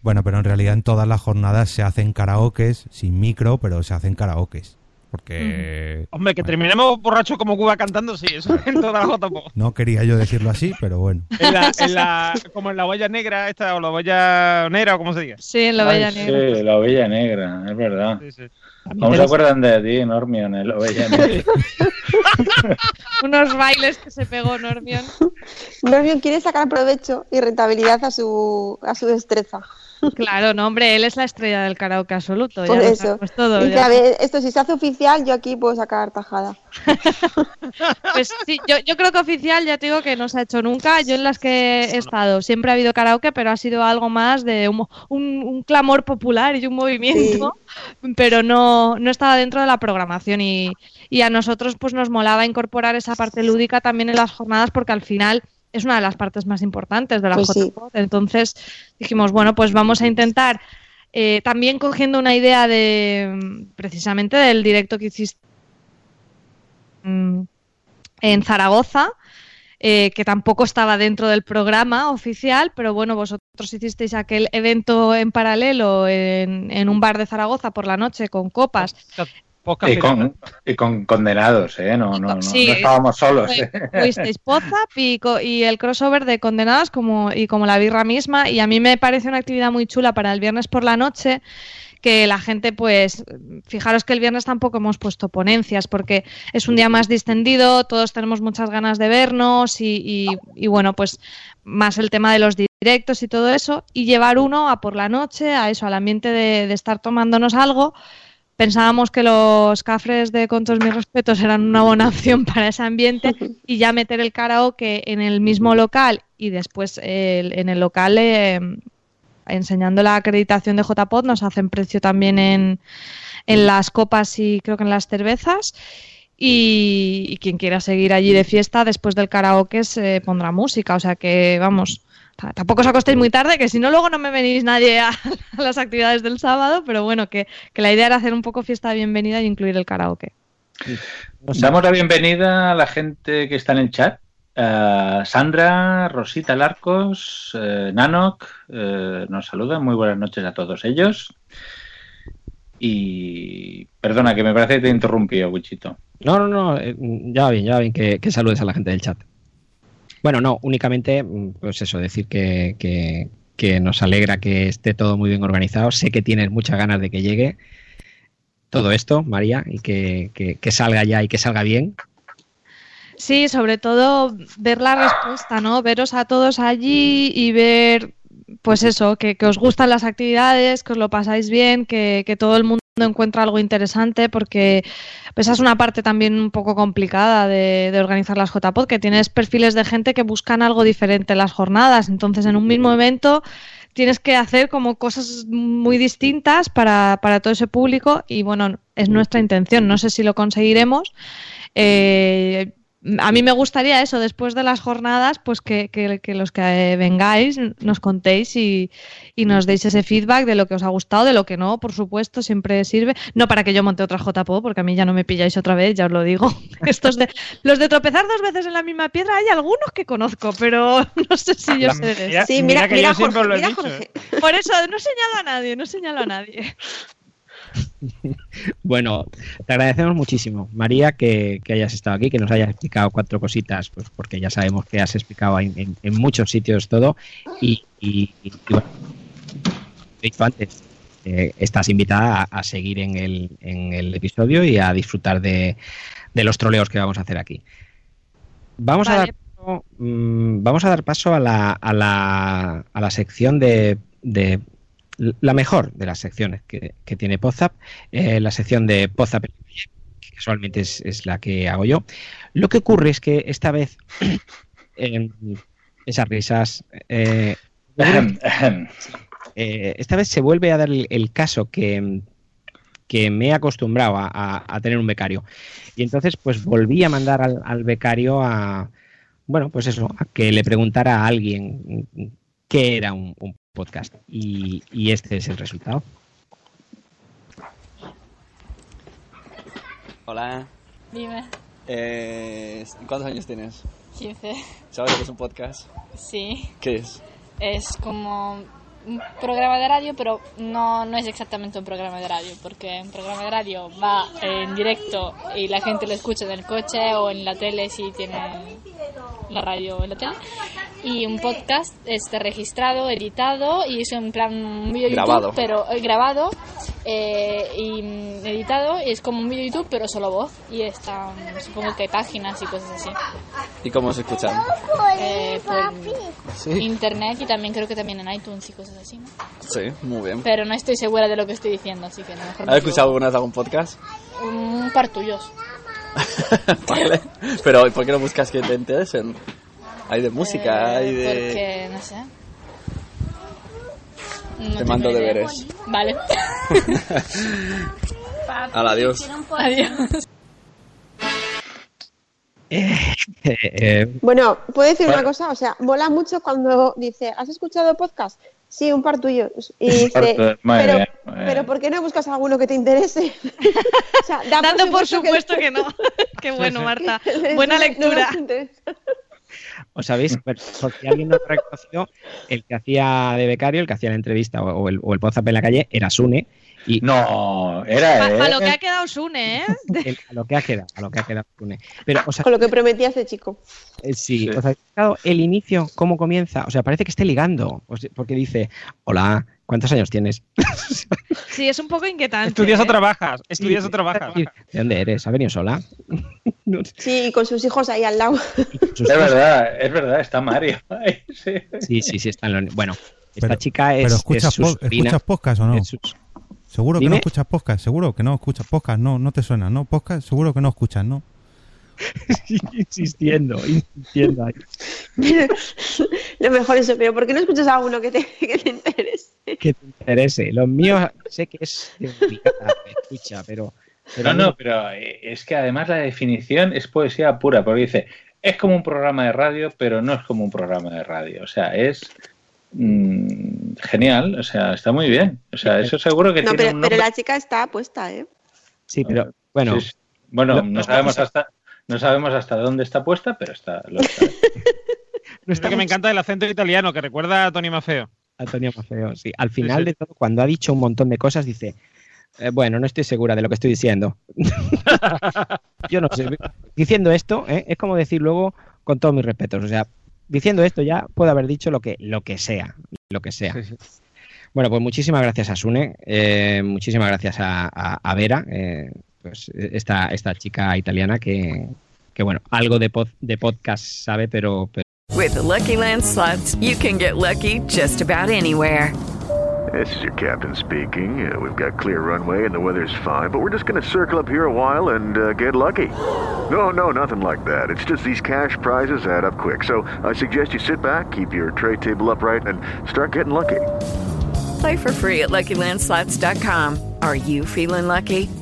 [SPEAKER 2] Bueno, pero en realidad en todas las jornadas se hacen karaokes, sin micro, pero se hacen karaokes. Porque
[SPEAKER 5] Hombre, que terminemos borrachos como Cuba cantando, sí, eso en toda la jota. po.
[SPEAKER 2] no quería yo decirlo así, pero bueno.
[SPEAKER 5] En la, en la- como en la huella negra esta, o la huella negra, o como se diga.
[SPEAKER 6] Sí, en la Bella Negra.
[SPEAKER 4] Sí, la ovella negra, es verdad.
[SPEAKER 5] Sí, sí.
[SPEAKER 4] ¿Cómo se acuerdan de ti, Normion, en la ovella negra? (laughs)
[SPEAKER 6] Unos bailes que se pegó Normion.
[SPEAKER 7] Normion quiere sacar provecho y rentabilidad a su, a su destreza.
[SPEAKER 6] Claro, no, hombre, él es la estrella del karaoke absoluto.
[SPEAKER 7] Por
[SPEAKER 6] ya
[SPEAKER 7] eso.
[SPEAKER 6] todo.
[SPEAKER 7] Dice,
[SPEAKER 6] ya.
[SPEAKER 7] a ver, esto si se hace oficial, yo aquí puedo sacar tajada. (laughs)
[SPEAKER 6] Pues sí, yo, yo creo que oficial ya te digo que no se ha hecho nunca. Yo en las que he estado siempre ha habido karaoke, pero ha sido algo más de un, un- un clamor popular y un movimiento, (laughs) pero no, no estaba dentro de la programación y, y a nosotros pues nos molaba incorporar esa parte lúdica también en las jornadas porque al final es una de las partes más importantes de la
[SPEAKER 7] Pues sí.
[SPEAKER 6] Entonces dijimos, bueno, pues vamos a intentar eh, también cogiendo una idea de mm, precisamente del directo que hiciste mm, en Zaragoza, eh, que tampoco estaba dentro del programa oficial, pero bueno, vosotros hicisteis aquel evento en paralelo en, en un bar de Zaragoza por la noche con copas.
[SPEAKER 5] Podcast
[SPEAKER 4] Y con, y con condenados, ¿eh? No, no, no,
[SPEAKER 6] Sí,
[SPEAKER 4] no estábamos solos.
[SPEAKER 6] Fue-
[SPEAKER 4] ¿eh?
[SPEAKER 6] Fuisteis Pozap y, co- y el crossover de Condenados como, y como la birra misma. Y a mí me parece una actividad muy chula para el viernes por la noche que la gente, pues, fijaros que el viernes tampoco hemos puesto ponencias porque es un día más distendido, todos tenemos muchas ganas de vernos y, y- y bueno, pues más el tema de los directos y todo eso, y llevar uno a por la noche, a eso, al ambiente de, de estar tomándonos algo. Pensábamos que los cafres de Con mis respetos eran una buena opción (laughs) para ese ambiente y ya meter el karaoke en el mismo local y después el- en el local eh, enseñando la acreditación de JPod nos hacen precio también en, en las copas y creo que en las cervezas. Y, y quien quiera seguir allí de fiesta después del karaoke se pondrá música. O sea que, vamos, tampoco os acostéis muy tarde, que si no luego no me venís nadie a, (laughs) a las actividades del sábado, pero bueno, que, que la idea era hacer un poco fiesta de bienvenida y incluir el karaoke.
[SPEAKER 4] Damos la bienvenida a la gente que está en el chat. Eh, Sandra, Rosita Larcos, eh, Nanok, eh, nos saludan. Muy buenas noches a todos ellos. Y perdona, que me parece que te he interrumpido, Wichito.
[SPEAKER 3] No, no, no, eh, ya va bien, ya va bien que, que saludes a la gente del chat. Bueno, no, únicamente, mm, pues eso, decir que, que- que nos alegra que esté todo muy bien organizado. Sé que tienes muchas ganas de que llegue todo esto, María, y que, que- que salga ya y que salga bien.
[SPEAKER 6] Sí, sobre todo ver la respuesta, ¿no? Veros a todos allí y ver, pues eso, que, que os gustan las actividades, que os lo pasáis bien, que, que todo el mundo encuentra algo interesante, porque esa es una parte también un poco complicada de, de organizar las JPod, que tienes perfiles de gente que buscan algo diferente en las jornadas. Entonces, en un mismo evento tienes que hacer como cosas muy distintas para, para todo ese público y bueno, es nuestra intención. No sé si lo conseguiremos. Eh, a mí me gustaría eso, después de las jornadas, pues que, que- que los que vengáis nos contéis y, y nos deis ese feedback de lo que os ha gustado, de lo que no, por supuesto, siempre sirve. No para que yo monte otra JPO, porque a mí ya no me pilláis otra vez, ya os lo digo. (laughs) Estos de, los de tropezar dos veces en la misma piedra, hay algunos que conozco, pero (laughs) no sé si yo sé de eso.
[SPEAKER 7] Sí, mira,
[SPEAKER 5] que
[SPEAKER 7] mira,
[SPEAKER 5] yo siempre
[SPEAKER 7] Jorge,
[SPEAKER 5] lo he
[SPEAKER 7] mira,
[SPEAKER 5] dicho,
[SPEAKER 7] Jorge.
[SPEAKER 6] Por eso no señalo a nadie, no señalo a nadie. (laughs)
[SPEAKER 3] Bueno, te agradecemos muchísimo, María, que, que hayas estado aquí, que nos hayas explicado cuatro cositas, pues porque ya sabemos que has explicado en, en- en muchos sitios todo. Y, y- y, bueno, he dicho antes, eh, estás invitada a, a seguir en el, en el episodio y a disfrutar de, de los troleos que vamos a hacer aquí. Vamos a dar paso, mm, vamos a dar paso a la, a la, a la sección de, de la mejor de las secciones que, que tiene Podzap, eh, la sección de Podzap, que casualmente es, es la que hago yo. Lo que ocurre es que esta vez (coughs) esas risas eh, (coughs) eh, esta vez se vuelve a dar el, caso que, que me he acostumbrado a, tener un becario. Y entonces, pues volví a mandar al, becario a, bueno, pues eso, a que le preguntara a alguien qué era un podcast. Y, y este es el resultado.
[SPEAKER 12] Hola.
[SPEAKER 13] Dime,
[SPEAKER 12] Eh, ¿Cuántos años tienes?
[SPEAKER 13] 15.
[SPEAKER 12] ¿Sabes lo que es un podcast?
[SPEAKER 13] Sí,
[SPEAKER 12] ¿Qué es?
[SPEAKER 13] es como un programa de radio, pero no, no es exactamente un programa de radio, porque un programa de radio va en directo y la gente lo escucha en el coche o en la tele si tiene la radio en la tele. Y un podcast está registrado, editado y es en plan un vídeo de
[SPEAKER 12] Grabado.
[SPEAKER 13] YouTube, pero eh, grabado eh, y mm, editado y es como un vídeo de YouTube, pero solo voz. Y está, mm, supongo que hay páginas y cosas así.
[SPEAKER 12] ¿Y cómo se escuchan?
[SPEAKER 13] Eh, por
[SPEAKER 12] Sí.
[SPEAKER 13] internet y también creo que también en iTunes y cosas así, ¿no?
[SPEAKER 12] Sí, muy bien.
[SPEAKER 13] Pero no estoy segura de lo que estoy diciendo, así que no mejor me
[SPEAKER 12] ¿Has escuchado alguna vez algún podcast?
[SPEAKER 13] Un par tuyos. (laughs)
[SPEAKER 12] vale. Pero ¿por qué no buscas que te interesen? Hay de música,
[SPEAKER 13] Eh,
[SPEAKER 12] hay de...
[SPEAKER 13] Porque, no sé. No
[SPEAKER 12] Te mando deberes.
[SPEAKER 13] Vale. (laughs)
[SPEAKER 12] Al adiós.
[SPEAKER 13] Adiós. (laughs)
[SPEAKER 3] Eh,
[SPEAKER 7] Bueno, ¿puedo decir
[SPEAKER 4] Bueno.
[SPEAKER 7] una cosa? O sea, mola mucho cuando dice, ¿has escuchado podcast? Sí, un par tuyo. Y (laughs) dice, pero,
[SPEAKER 4] bien,
[SPEAKER 7] pero ¿por qué no buscas alguno que te interese? o sea, da
[SPEAKER 6] Dando por supuesto que no. Qué bueno, Marta. Buena
[SPEAKER 7] no- no
[SPEAKER 6] lectura. (laughs)
[SPEAKER 3] ¿Os sabéis? (laughs) Por por si alguien no lo reconoció, el que hacía de becario, el que hacía la entrevista o, o el, o el WhatsApp en la calle era Sune. Y
[SPEAKER 4] No, era
[SPEAKER 6] Para
[SPEAKER 4] él.
[SPEAKER 6] lo que ha quedado Sune, ¿eh? (laughs)
[SPEAKER 3] el- a lo que ha quedado, a lo que ha quedado Sune. Pero, o sea,
[SPEAKER 7] Con lo que prometías de chico.
[SPEAKER 3] Eh, Sí,
[SPEAKER 12] Sí.
[SPEAKER 3] ¿os habéis fijado el inicio, cómo comienza? O sea, parece que esté ligando, o sea, porque dice, hola, ¿Cuántos años tienes?
[SPEAKER 6] Sí, es un poco inquietante.
[SPEAKER 5] ¿Estudias o
[SPEAKER 6] ¿eh?
[SPEAKER 5] trabajas? ¿Estudias o trabajas?
[SPEAKER 3] ¿De dónde eres? ¿Ha venido sola?
[SPEAKER 7] Sí, y con sus hijos ahí al lado.
[SPEAKER 4] Es verdad, es verdad, está Mario. sí.
[SPEAKER 3] Sí, sí, sí, está en lo- Bueno, esta
[SPEAKER 2] Pero-
[SPEAKER 3] chica es,
[SPEAKER 2] pero
[SPEAKER 3] es
[SPEAKER 2] escuchas, po-
[SPEAKER 3] sobrina.
[SPEAKER 2] ¿escuchas podcast o no?
[SPEAKER 3] es
[SPEAKER 2] Seguro que
[SPEAKER 3] Dime.
[SPEAKER 2] no escuchas podcast, seguro que no escuchas podcast, no, no te suena, ¿no? Podcast, seguro que no escuchas, ¿no? (laughs)
[SPEAKER 3] insistiendo, insistiendo. ahí.
[SPEAKER 7] Lo mejor es eso, pero ¿por qué no escuchas a uno que te, que te interese?
[SPEAKER 3] Que te interese. Los míos sé que es complicada, escucha, pero... pero
[SPEAKER 4] No, no, pero eh, es que además la definición es poesía pura, porque dice, es como un programa de radio, pero no es como un programa de radio. O sea, es mm, genial, o sea, está muy bien. O sea, eso seguro que
[SPEAKER 7] No,
[SPEAKER 4] tiene
[SPEAKER 7] pero,
[SPEAKER 4] un
[SPEAKER 7] pero
[SPEAKER 4] nombre.
[SPEAKER 7] la chica está puesta, ¿eh?
[SPEAKER 3] Sí, pero bueno,
[SPEAKER 4] Sí, sí. Bueno,
[SPEAKER 3] Lo-
[SPEAKER 4] no
[SPEAKER 3] lo-
[SPEAKER 4] sabemos hasta no sabemos hasta dónde está puesta, pero está. Lo está.
[SPEAKER 3] no
[SPEAKER 5] Es (laughs) lo que me encanta el acento italiano, que recuerda a Tony Mafeo.
[SPEAKER 3] Antonio Mafeo, sí. Al final
[SPEAKER 5] sí.
[SPEAKER 3] de todo, cuando ha dicho un montón de cosas, dice, eh, bueno, no estoy segura de lo que estoy diciendo. (laughs) Yo no sé. Diciendo esto, ¿eh? es como decir luego, con todos mis respetos, o sea, diciendo esto ya puedo haber dicho lo que, lo que sea, lo que sea. Bueno, pues muchísimas gracias a Sune, eh, muchísimas gracias a, a- a Vera, eh, pues esta, esta chica italiana que, que bueno, algo de, pod- de podcast sabe, pero, pero
[SPEAKER 8] With the Lucky Land slots, you can get lucky just about anywhere.
[SPEAKER 9] This is your captain speaking. Uh, we've got clear runway and the weather's fine, but we're just going to circle up here a while and uh, get lucky. No, no, nothing like that. It's just these cash prizes add up quick. So I suggest you sit back, keep your tray table upright, and start getting lucky.
[SPEAKER 8] Play for free at LuckyLandSlots.com. Are you feeling lucky?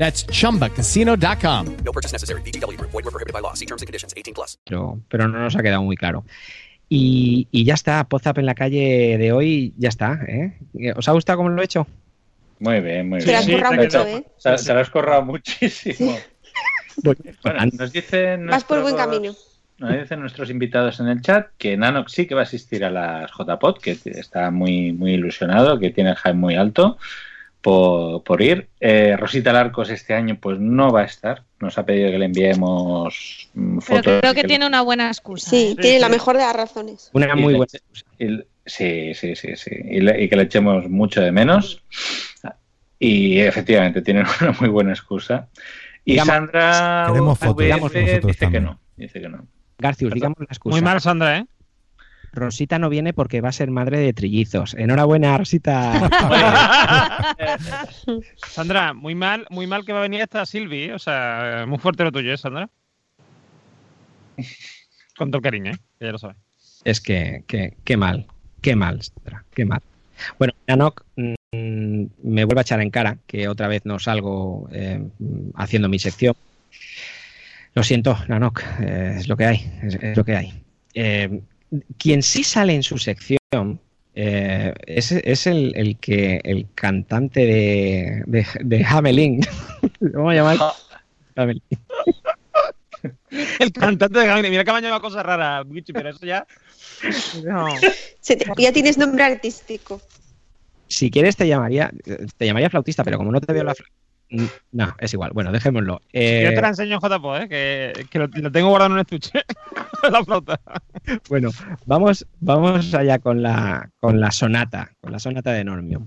[SPEAKER 10] That's chumbacasino.com.
[SPEAKER 11] No purchase necessary. VGW Group. Void were prohibited by law. See terms and conditions. 18 plus.
[SPEAKER 3] pero, pero no nos ha quedado muy claro. Y, y ya está, Pozap en la calle de hoy, ya está. ¿eh? ¿Os ha gustado cómo lo he hecho?
[SPEAKER 4] Muy bien, muy bien.
[SPEAKER 7] lo has currado
[SPEAKER 4] Te-
[SPEAKER 7] mucho, ¿eh?
[SPEAKER 4] te- te lo has currado muchísimo. Bueno, nos dicen
[SPEAKER 7] Vas por buen
[SPEAKER 4] nuestros-
[SPEAKER 7] camino.
[SPEAKER 4] Nos dicen nuestros invitados en el chat que Nanox sí que va a asistir a las JPod, que está muy, muy ilusionado, que tiene el hype muy alto por, por ir. Eh, Rosita Larcos este año pues no va a estar. Nos ha pedido que le enviemos mm,
[SPEAKER 6] Pero
[SPEAKER 4] fotos.
[SPEAKER 6] creo
[SPEAKER 4] y
[SPEAKER 6] que
[SPEAKER 4] le-
[SPEAKER 6] tiene una buena excusa.
[SPEAKER 7] Sí,
[SPEAKER 6] ¿eh?
[SPEAKER 7] tiene la mejor de las razones.
[SPEAKER 3] Una
[SPEAKER 4] y
[SPEAKER 3] muy buena
[SPEAKER 4] y- sí, sí, sí, sí. Y, le- y que le echemos mucho de menos. Y efectivamente, tienen (laughs) una muy buena excusa. Y
[SPEAKER 3] Digamos-
[SPEAKER 4] Sandra
[SPEAKER 2] Queremos fotos
[SPEAKER 4] VF dice que no. Dice que no.
[SPEAKER 3] Garcius, digamos la excusa.
[SPEAKER 5] Muy mal, Sandra, ¿eh?
[SPEAKER 3] Rosita no viene porque va a ser madre de trillizos. Enhorabuena, Rosita. (laughs)
[SPEAKER 5] Sandra, muy mal, muy mal que va a venir esta Silvi, ¿eh? o sea, muy fuerte lo tuyo, ¿eh, Sandra? Con todo el cariño, ¿eh? Que ya lo sabes.
[SPEAKER 3] es que, que- qué mal, qué mal, Sandra, qué mal. Bueno, Nanok mm, me vuelve a echar en cara que otra vez no salgo eh, haciendo mi sección. Lo siento, Nanok, eh, es lo que hay, es, es lo que hay. Eh, quien sí sale en su sección eh, es, es el, el que el cantante de, de, de Hamelin. ¿Cómo se llama? Hamelin.
[SPEAKER 5] El cantante de Gabinete. Mira que me ha llamado cosas raras, pero eso ya. No.
[SPEAKER 7] Ya tienes nombre artístico.
[SPEAKER 3] Si quieres te llamaría, te llamaría flautista, pero como no te veo la fla- Mm, No, es igual. Bueno, dejémoslo. Eh,
[SPEAKER 5] Yo te la enseño en JPO, ¿eh? Que, que lo, lo tengo guardado en un estuche. (laughs) la flauta.
[SPEAKER 3] bueno, vamos, vamos allá con la, con la sonata, con la sonata de Normio.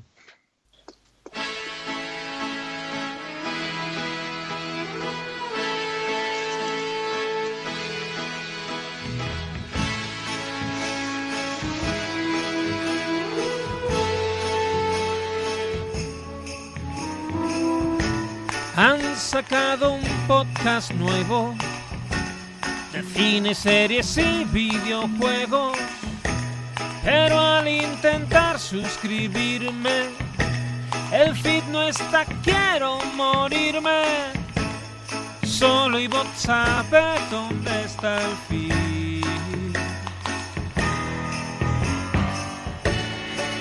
[SPEAKER 5] Han sacado un podcast nuevo de cine, series y videojuegos. Pero al intentar suscribirme, el feed no está, quiero morirme. Solo y sabe dónde está el feed.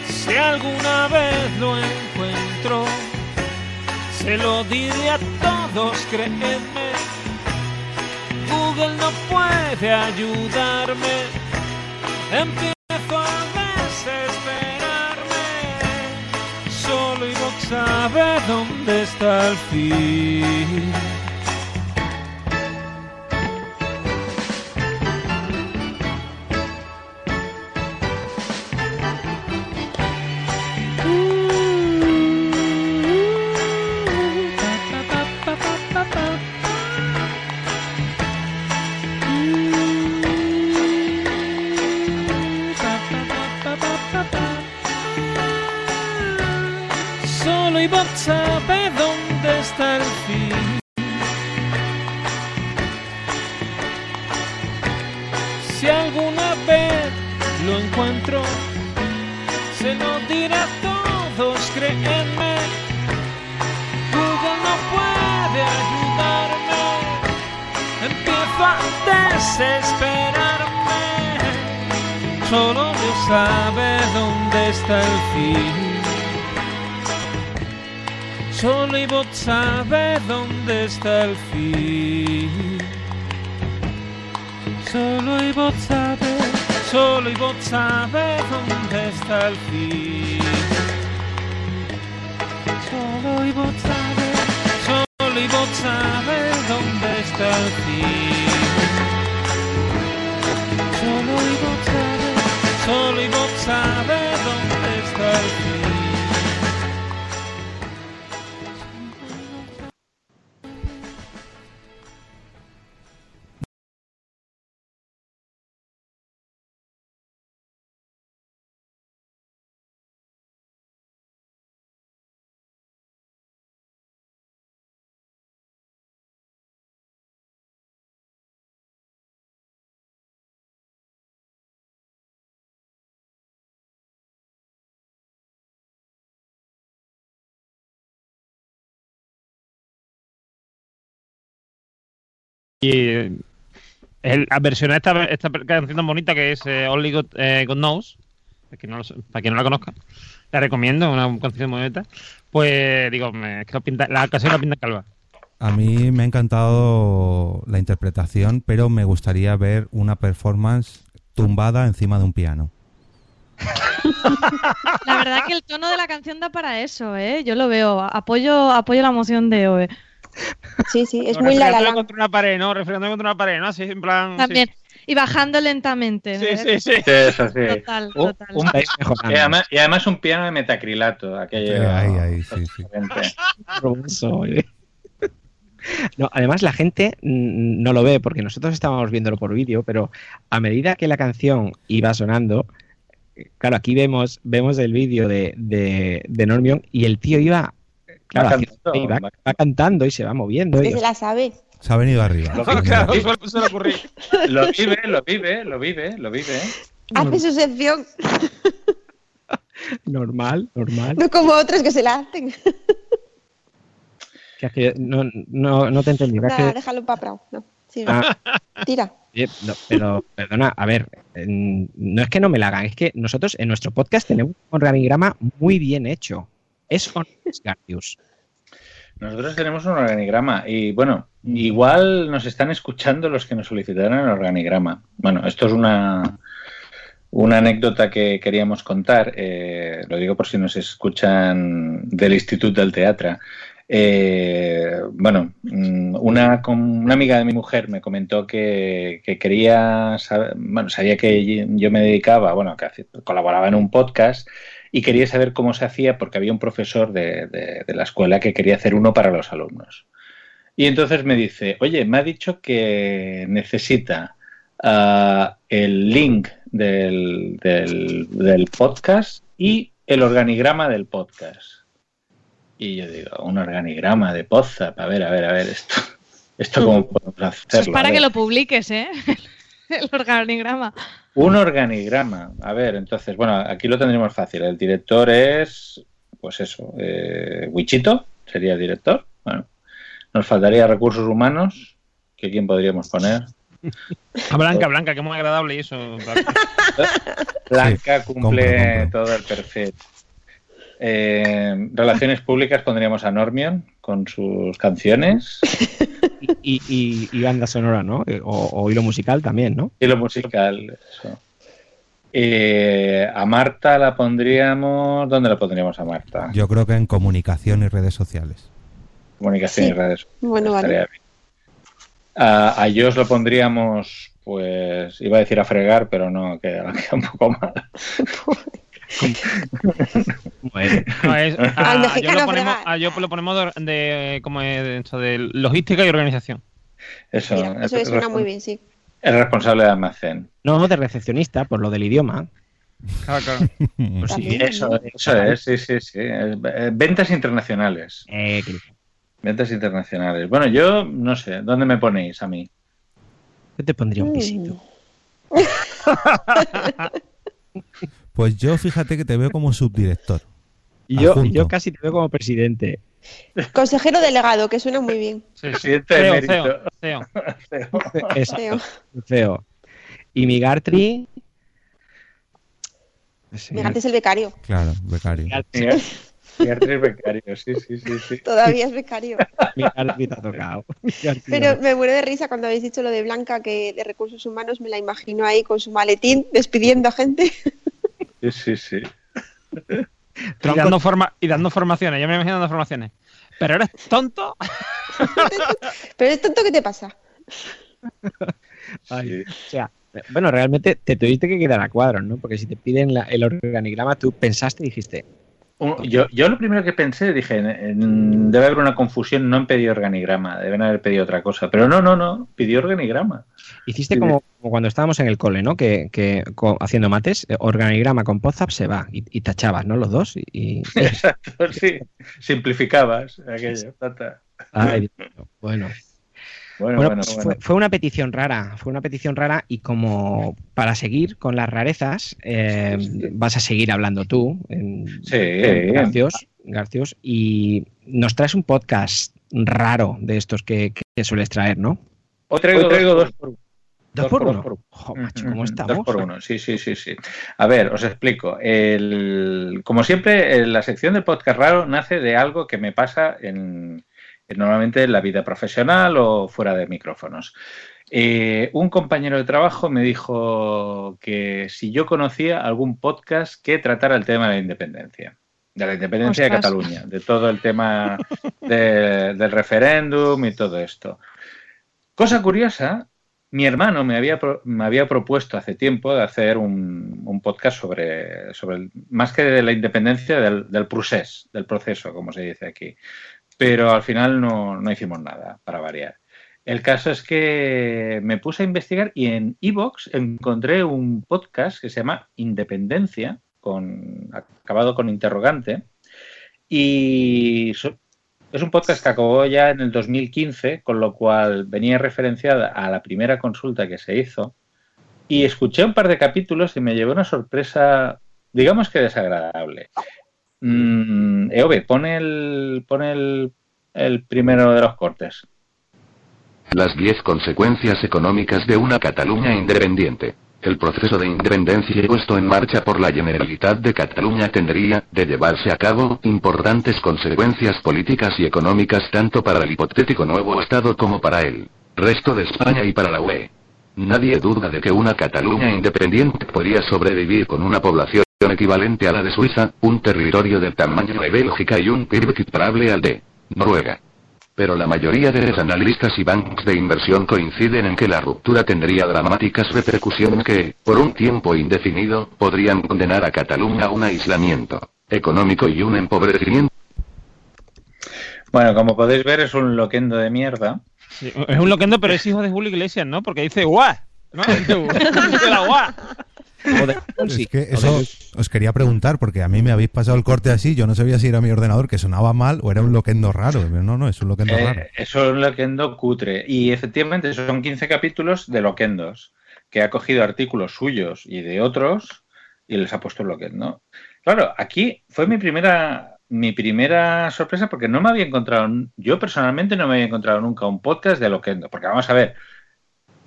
[SPEAKER 14] Si alguna vez lo encuentro, se lo diré a todos, créeme. Google no puede ayudarme. Empiezo a desesperarme. Solo Ivox sabe dónde está el fin. Dónde está el fin. Solo Ivo sabe, solo Ivo sabe dónde está el Y eh, el, a versionar esta, esta canción tan bonita que es eh, Only God, eh, God Knows, para quien, no lo, para quien no la conozca, la recomiendo, una canción muy bonita. Pues digo, me, es que lo pinta, la canción la pinta calva.
[SPEAKER 2] A mí me ha encantado la interpretación, pero me gustaría ver una performance tumbada encima de un piano.
[SPEAKER 6] La verdad que el tono de la canción da para eso, ¿eh? Yo lo veo. Apoyo, apoyo la moción de OE.
[SPEAKER 7] Sí, sí, es
[SPEAKER 14] No,
[SPEAKER 7] muy la la
[SPEAKER 14] contra una pared, ¿no? Refregándome contra una pared, ¿no? Así, en plan... sí.
[SPEAKER 6] También. Y bajando lentamente.
[SPEAKER 14] Sí, sí, sí.
[SPEAKER 4] Sí, eso sí.
[SPEAKER 6] Total,
[SPEAKER 4] Un-
[SPEAKER 6] total.
[SPEAKER 4] un- y, además, y además un piano de metacrilato. Aquello,
[SPEAKER 2] Ahí, ahí, sí, sí.
[SPEAKER 3] No, además la gente no lo ve porque nosotros estábamos viéndolo por vídeo, pero a medida que la canción iba sonando, eh, claro, aquí vemos, vemos el vídeo de, de, de Normion y el tío iba, claro,
[SPEAKER 4] Va cantando,
[SPEAKER 3] va,
[SPEAKER 4] va-
[SPEAKER 3] va cantando y se va moviendo.
[SPEAKER 7] Se la sabe.
[SPEAKER 2] Se ha venido arriba. (laughs)
[SPEAKER 4] Lo-
[SPEAKER 14] Claro,
[SPEAKER 4] vive, lo vive, lo vive, lo vive.
[SPEAKER 7] Hace su sección, (laughs)
[SPEAKER 3] normal, normal.
[SPEAKER 7] no como otros que se la hacen.
[SPEAKER 3] Que es que no, no, no te entendí.
[SPEAKER 7] Nada,
[SPEAKER 3] que-
[SPEAKER 7] déjalo para Prado. No.
[SPEAKER 3] Ah,
[SPEAKER 7] Tira.
[SPEAKER 3] no, pero, perdona, a ver, en- no es que no me la hagan, es que nosotros en nuestro podcast tenemos un organigrama muy bien hecho. Es Honest Garcius.
[SPEAKER 4] Nosotros tenemos un organigrama y bueno, igual nos están escuchando los que nos solicitaron el organigrama. Bueno, esto es una, una anécdota que queríamos contar, eh, lo digo por si nos escuchan del Instituto del Teatro. Eh, bueno, mm, una, una amiga de mi mujer me comentó que, que quería saber, bueno, sabía que yo me dedicaba, bueno, que colaboraba en un podcast y quería saber cómo se hacía porque había un profesor de, de- de la escuela que quería hacer uno para los alumnos. Y entonces me dice, oye, me ha dicho que necesita ah, el link del, del, del podcast y el organigrama del podcast. Y yo digo, un organigrama de Podzap, a ver, a ver, a ver, esto, esto cómo podemos hacerlo.
[SPEAKER 6] Eso es para que lo publiques, ¿eh? (laughs) El organigrama.
[SPEAKER 4] Un organigrama. A ver, entonces, bueno, aquí lo tendremos fácil. El director es, pues eso, eh, Wichito sería el director. Bueno, nos faltaría recursos humanos. ¿Que quién podríamos poner? (laughs)
[SPEAKER 14] A Blanca, Blanca, que es muy agradable eso. (laughs)
[SPEAKER 4] Blanca
[SPEAKER 2] Sí,
[SPEAKER 4] cumple todo el perfil. Eh, relaciones públicas pondríamos a Normion con sus canciones. (laughs)
[SPEAKER 3] Y, y- y banda sonora, ¿no? Eh, O, o hilo musical también, ¿no?
[SPEAKER 4] Y lo musical, eso. Eh, a Marta la pondríamos. ¿Dónde la pondríamos a Marta?
[SPEAKER 2] Yo creo que en comunicación y redes sociales.
[SPEAKER 4] Comunicación
[SPEAKER 7] Sí.
[SPEAKER 4] y redes.
[SPEAKER 7] Bueno,
[SPEAKER 4] Estaría
[SPEAKER 7] vale.
[SPEAKER 4] A, a Josh lo pondríamos, pues, iba a decir a fregar, pero no, queda, (laughs) queda un poco mal. (laughs)
[SPEAKER 3] Bueno,
[SPEAKER 5] No, es- (laughs)
[SPEAKER 7] Al
[SPEAKER 5] a, yo
[SPEAKER 7] mexicano
[SPEAKER 5] lo ponemos,
[SPEAKER 7] fregar.
[SPEAKER 5] a yo lo ponemos de, de- como de, logística y organización.
[SPEAKER 4] Eso,
[SPEAKER 7] Mira, eso
[SPEAKER 4] es
[SPEAKER 7] suena muy bien, sí.
[SPEAKER 4] El responsable de almacén.
[SPEAKER 3] no de recepcionista, por lo del idioma.
[SPEAKER 5] Claro, claro. (laughs)
[SPEAKER 3] Pues sí.
[SPEAKER 4] Eso, eso es, sí, sí, sí. Eh, Ventas internacionales.
[SPEAKER 3] Eh, que-
[SPEAKER 4] Ventas internacionales. Bueno, yo no sé, ¿dónde me ponéis a mí?
[SPEAKER 3] yo te pondría un
[SPEAKER 7] Mm.
[SPEAKER 3] pisito.
[SPEAKER 2] Pues yo fíjate que te veo como subdirector.
[SPEAKER 3] Y yo, yo casi te veo como presidente.
[SPEAKER 7] Consejero delegado, que suena muy bien.
[SPEAKER 4] Presidente de
[SPEAKER 5] Feo,
[SPEAKER 4] mérito.
[SPEAKER 5] feo, feo. (laughs)
[SPEAKER 3] Exacto,
[SPEAKER 7] Feo.
[SPEAKER 3] feo. Y mi Gartry. Sí,
[SPEAKER 7] Mira, antes el becario.
[SPEAKER 2] Claro, becario.
[SPEAKER 4] Miguel Miguel Becario, sí, sí, sí, sí.
[SPEAKER 7] Todavía es becario.
[SPEAKER 3] mi Gartry te ha tocado.
[SPEAKER 7] Pero me muero de risa cuando habéis dicho lo de Blanca, que de recursos humanos me la imagino ahí con su maletín despidiendo a gente.
[SPEAKER 4] Sí, sí, sí.
[SPEAKER 5] Y dando, forma, y dando formaciones, yo me imagino dando formaciones. Pero eres tonto. (laughs)
[SPEAKER 7] Pero es tonto, ¿qué te pasa?
[SPEAKER 3] Ay, o sea, bueno, realmente te tuviste que quedar a cuadros, ¿no? Porque si te piden la- el organigrama, tú pensaste y dijiste,
[SPEAKER 4] Yo, yo lo primero que pensé, dije, debe haber una confusión, no han pedido organigrama, deben haber pedido otra cosa. Pero no, no, no, pidió organigrama.
[SPEAKER 3] hiciste como, como cuando estábamos en el cole, ¿no? Que, que haciendo mates, eh, organigrama con Podzap se va y, y tachabas, ¿no? Los dos. Y, (laughs)
[SPEAKER 4] Exacto, sí. Simplificabas aquello. tata.
[SPEAKER 3] Ay, bueno.
[SPEAKER 4] Bueno,
[SPEAKER 3] Bueno,
[SPEAKER 4] bueno,
[SPEAKER 3] pues
[SPEAKER 4] bueno.
[SPEAKER 3] Fue, fue una petición rara, fue una petición rara y como para seguir con las rarezas, eh, vas a seguir hablando tú, en,
[SPEAKER 4] Sí.
[SPEAKER 3] en Garcios, Garcios, y nos traes un podcast raro de estos que, que sueles traer, ¿no?
[SPEAKER 4] Hoy traigo, traigo dos por uno.
[SPEAKER 3] ¿Dos por uno?
[SPEAKER 4] por uno.
[SPEAKER 3] Jo, macho,
[SPEAKER 4] Ujú,
[SPEAKER 3] ¿cómo estamos?
[SPEAKER 4] Dos por uno, sí, sí, sí, sí. A ver, os explico. El- como siempre, eh, la sección del podcast raro nace de algo que me pasa en normalmente en la vida profesional o fuera de micrófonos. Eh, un compañero de trabajo me dijo que si yo conocía algún podcast que tratara el tema de la independencia, de la independencia de. Cataluña, de todo el tema de- del referéndum y todo esto. Cosa curiosa, mi hermano me había, me había propuesto hace tiempo de hacer un, un podcast sobre, sobre el- más que de la independencia, del, del procés, del proceso, como se dice aquí. Pero al final no, no hicimos nada, para variar. El caso es que me puse a investigar y en Evox encontré un podcast que se llama Independencia, con, acabado con interrogante, y es un podcast que acabó ya en el 2015, con lo cual venía referenciada a la primera consulta que se hizo. Y escuché un par de capítulos y me llevé una sorpresa, digamos que desagradable. Mm, Eove, pone el, pone el, el primero de los cortes.
[SPEAKER 15] Las 10 consecuencias económicas de una Cataluña independiente. El proceso de independencia puesto en marcha por la Generalitat de Cataluña tendría, de llevarse a cabo, importantes consecuencias políticas y económicas tanto para el hipotético nuevo Estado como para el resto de España y para la UE. Nadie duda de que una Cataluña independiente podría sobrevivir con una población equivalente a la de Suiza, un territorio del tamaño de Bélgica y un PIB equiparable al de Noruega. Pero la mayoría de los analistas y bancos de inversión coinciden en que la ruptura tendría dramáticas repercusiones que, por un tiempo indefinido, podrían condenar a Cataluña a un aislamiento económico y un empobrecimiento.
[SPEAKER 4] Bueno, como podéis ver, es un loquendo de mierda.
[SPEAKER 5] Sí, es un loquendo, pero es hijo de Julio Iglesias, ¿no? Porque dice guau. ¿no? (laughs) Dice, (laughs) guau.
[SPEAKER 2] Es que eso os quería preguntar, porque a mí me habéis pasado el corte así, yo no sabía si era mi ordenador que sonaba mal o era un loquendo raro. No, no, es un loquendo
[SPEAKER 4] Eh,
[SPEAKER 2] raro.
[SPEAKER 4] es un loquendo cutre. Y efectivamente son 15 capítulos de loquendos, que ha cogido artículos suyos y de otros y les ha puesto un loquendo. Claro, aquí fue mi primera, mi primera sorpresa porque no me había encontrado, yo personalmente no me había encontrado nunca un podcast de loquendo. Porque vamos a ver,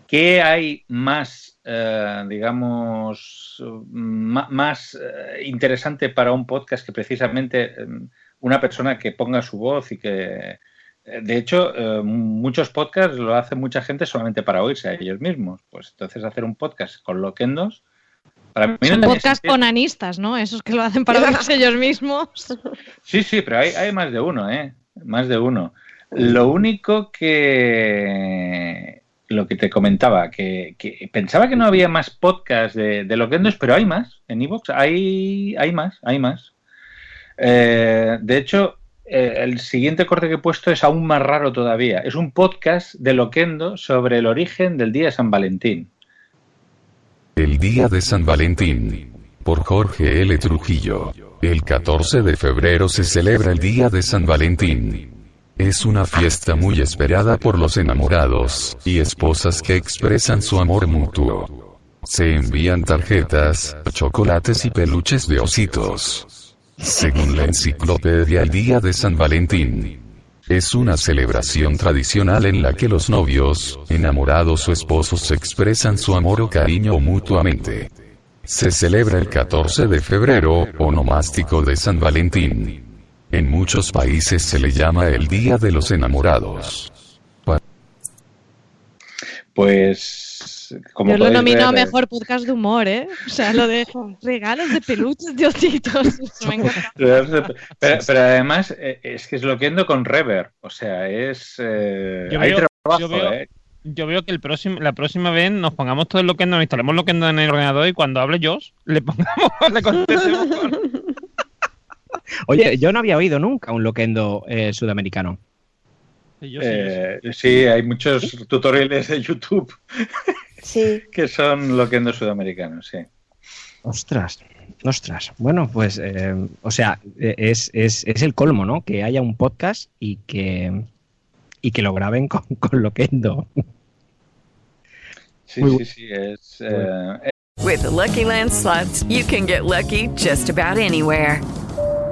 [SPEAKER 4] ¿qué hay más, eh, digamos, más eh, interesante para un podcast que precisamente eh, una persona que ponga su voz y que, eh, de hecho, eh, muchos podcasts lo hace mucha gente solamente para oírse a ellos mismos. Pues entonces hacer un podcast con Loquendos, para mí no
[SPEAKER 6] Son
[SPEAKER 4] tenía
[SPEAKER 6] podcast
[SPEAKER 4] sentido.
[SPEAKER 6] con anistas, ¿no? Esos que lo hacen para (laughs) verse ellos mismos.
[SPEAKER 4] Sí, sí, pero hay, hay más de uno, ¿eh? Más de uno. Lo único que lo que te comentaba, que, pensaba que no había más podcasts de, de Loquendos, pero hay más. En Evox hay, hay más, hay más. Eh, de hecho, eh, el siguiente corte que he puesto es aún más raro todavía. Es un podcast de Loquendo sobre el origen del día de San Valentín.
[SPEAKER 16] El Día de San Valentín. Por Jorge L. Trujillo. El 14 de febrero se celebra el Día de San Valentín. Es una fiesta muy esperada por los enamorados y esposas que expresan su amor mutuo. Se envían tarjetas, chocolates y peluches de ositos. Según la enciclopedia El Día de San Valentín. Es una celebración tradicional en la que los novios, enamorados o esposos expresan su amor o cariño mutuamente. Se celebra el 14 de febrero, onomástico de San Valentín. En muchos países se le llama el Día de los Enamorados. Pa-
[SPEAKER 4] Pues, como
[SPEAKER 6] Yo lo nominado
[SPEAKER 4] ver, eh,
[SPEAKER 6] mejor podcast de humor, ¿eh? O sea, lo de regalos de peluches de ositos. Eso me encanta.
[SPEAKER 4] Pero, pero además eh, es que es Loquendo con reverb. O sea, es. eh,
[SPEAKER 5] Yo
[SPEAKER 4] hay
[SPEAKER 5] veo-
[SPEAKER 4] trabajo,
[SPEAKER 5] yo veo-
[SPEAKER 4] ¿eh?
[SPEAKER 5] Yo veo que el próximo, la próxima vez nos pongamos todo el Loquendo, nos instalemos Loquendo en el ordenador y cuando hable Josh, le pongamos, le contestemos con-
[SPEAKER 3] Oye, yo no había oído nunca un loquendo eh, sudamericano.
[SPEAKER 4] Eh, sí, hay muchos tutoriales de YouTube (laughs) que son Loquendo sudamericanos, sí.
[SPEAKER 3] Ostras, ostras. Bueno, pues, eh, o sea, eh, es, es, es el colmo, ¿no? Que haya un podcast y que, y que lo graben con, (laughs) con Loquendo.
[SPEAKER 4] Sí,
[SPEAKER 3] Muy
[SPEAKER 4] sí, sí, es. eh,
[SPEAKER 8] With the Lucky Land slots, you can get lucky just about anywhere.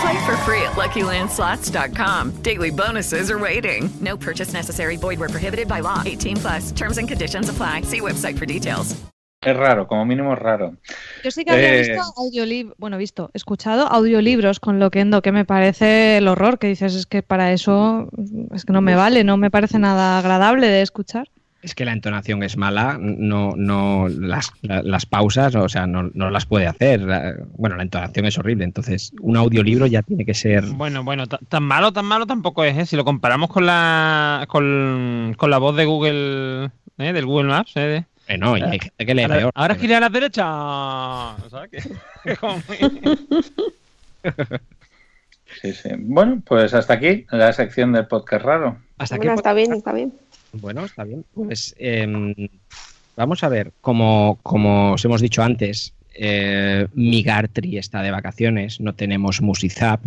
[SPEAKER 8] Play for free at LuckyLandSlots.com. Daily bonuses are waiting. No purchase necessary. Void where prohibited by law. 18 plus. Terms and conditions apply. See website for details.
[SPEAKER 4] es raro, como mínimo es raro.
[SPEAKER 6] Yo sí que había
[SPEAKER 4] Eh,
[SPEAKER 6] visto audiolibros, bueno, visto, escuchado audiolibros con Loquendo, que me parece el horror, que dices, es que para eso es que no me vale, no me parece nada agradable de escuchar.
[SPEAKER 3] Es que la entonación es mala, no, no las, la- las pausas, o sea, no, no las puede hacer. La- Bueno, la entonación es horrible, entonces un audiolibro ya tiene que ser.
[SPEAKER 5] Bueno, bueno, ta- tan malo, tan malo tampoco es, ¿eh? Si lo comparamos con la con, con la voz de Google, ¿eh? del Google Maps, ¿eh?
[SPEAKER 3] Eh, no, y hay gente que lee
[SPEAKER 5] ahora,
[SPEAKER 3] peor.
[SPEAKER 5] ahora gira a la derecha. ¿Sabes (laughs) qué?
[SPEAKER 4] Sí, sí. Bueno, pues hasta aquí la sección del podcast raro.
[SPEAKER 3] Hasta
[SPEAKER 7] Bueno, está bien, está bien.
[SPEAKER 3] Bueno, está bien. Pues em, vamos a ver, como, como os hemos dicho antes, eh, Migartri está de vacaciones, no tenemos Musizap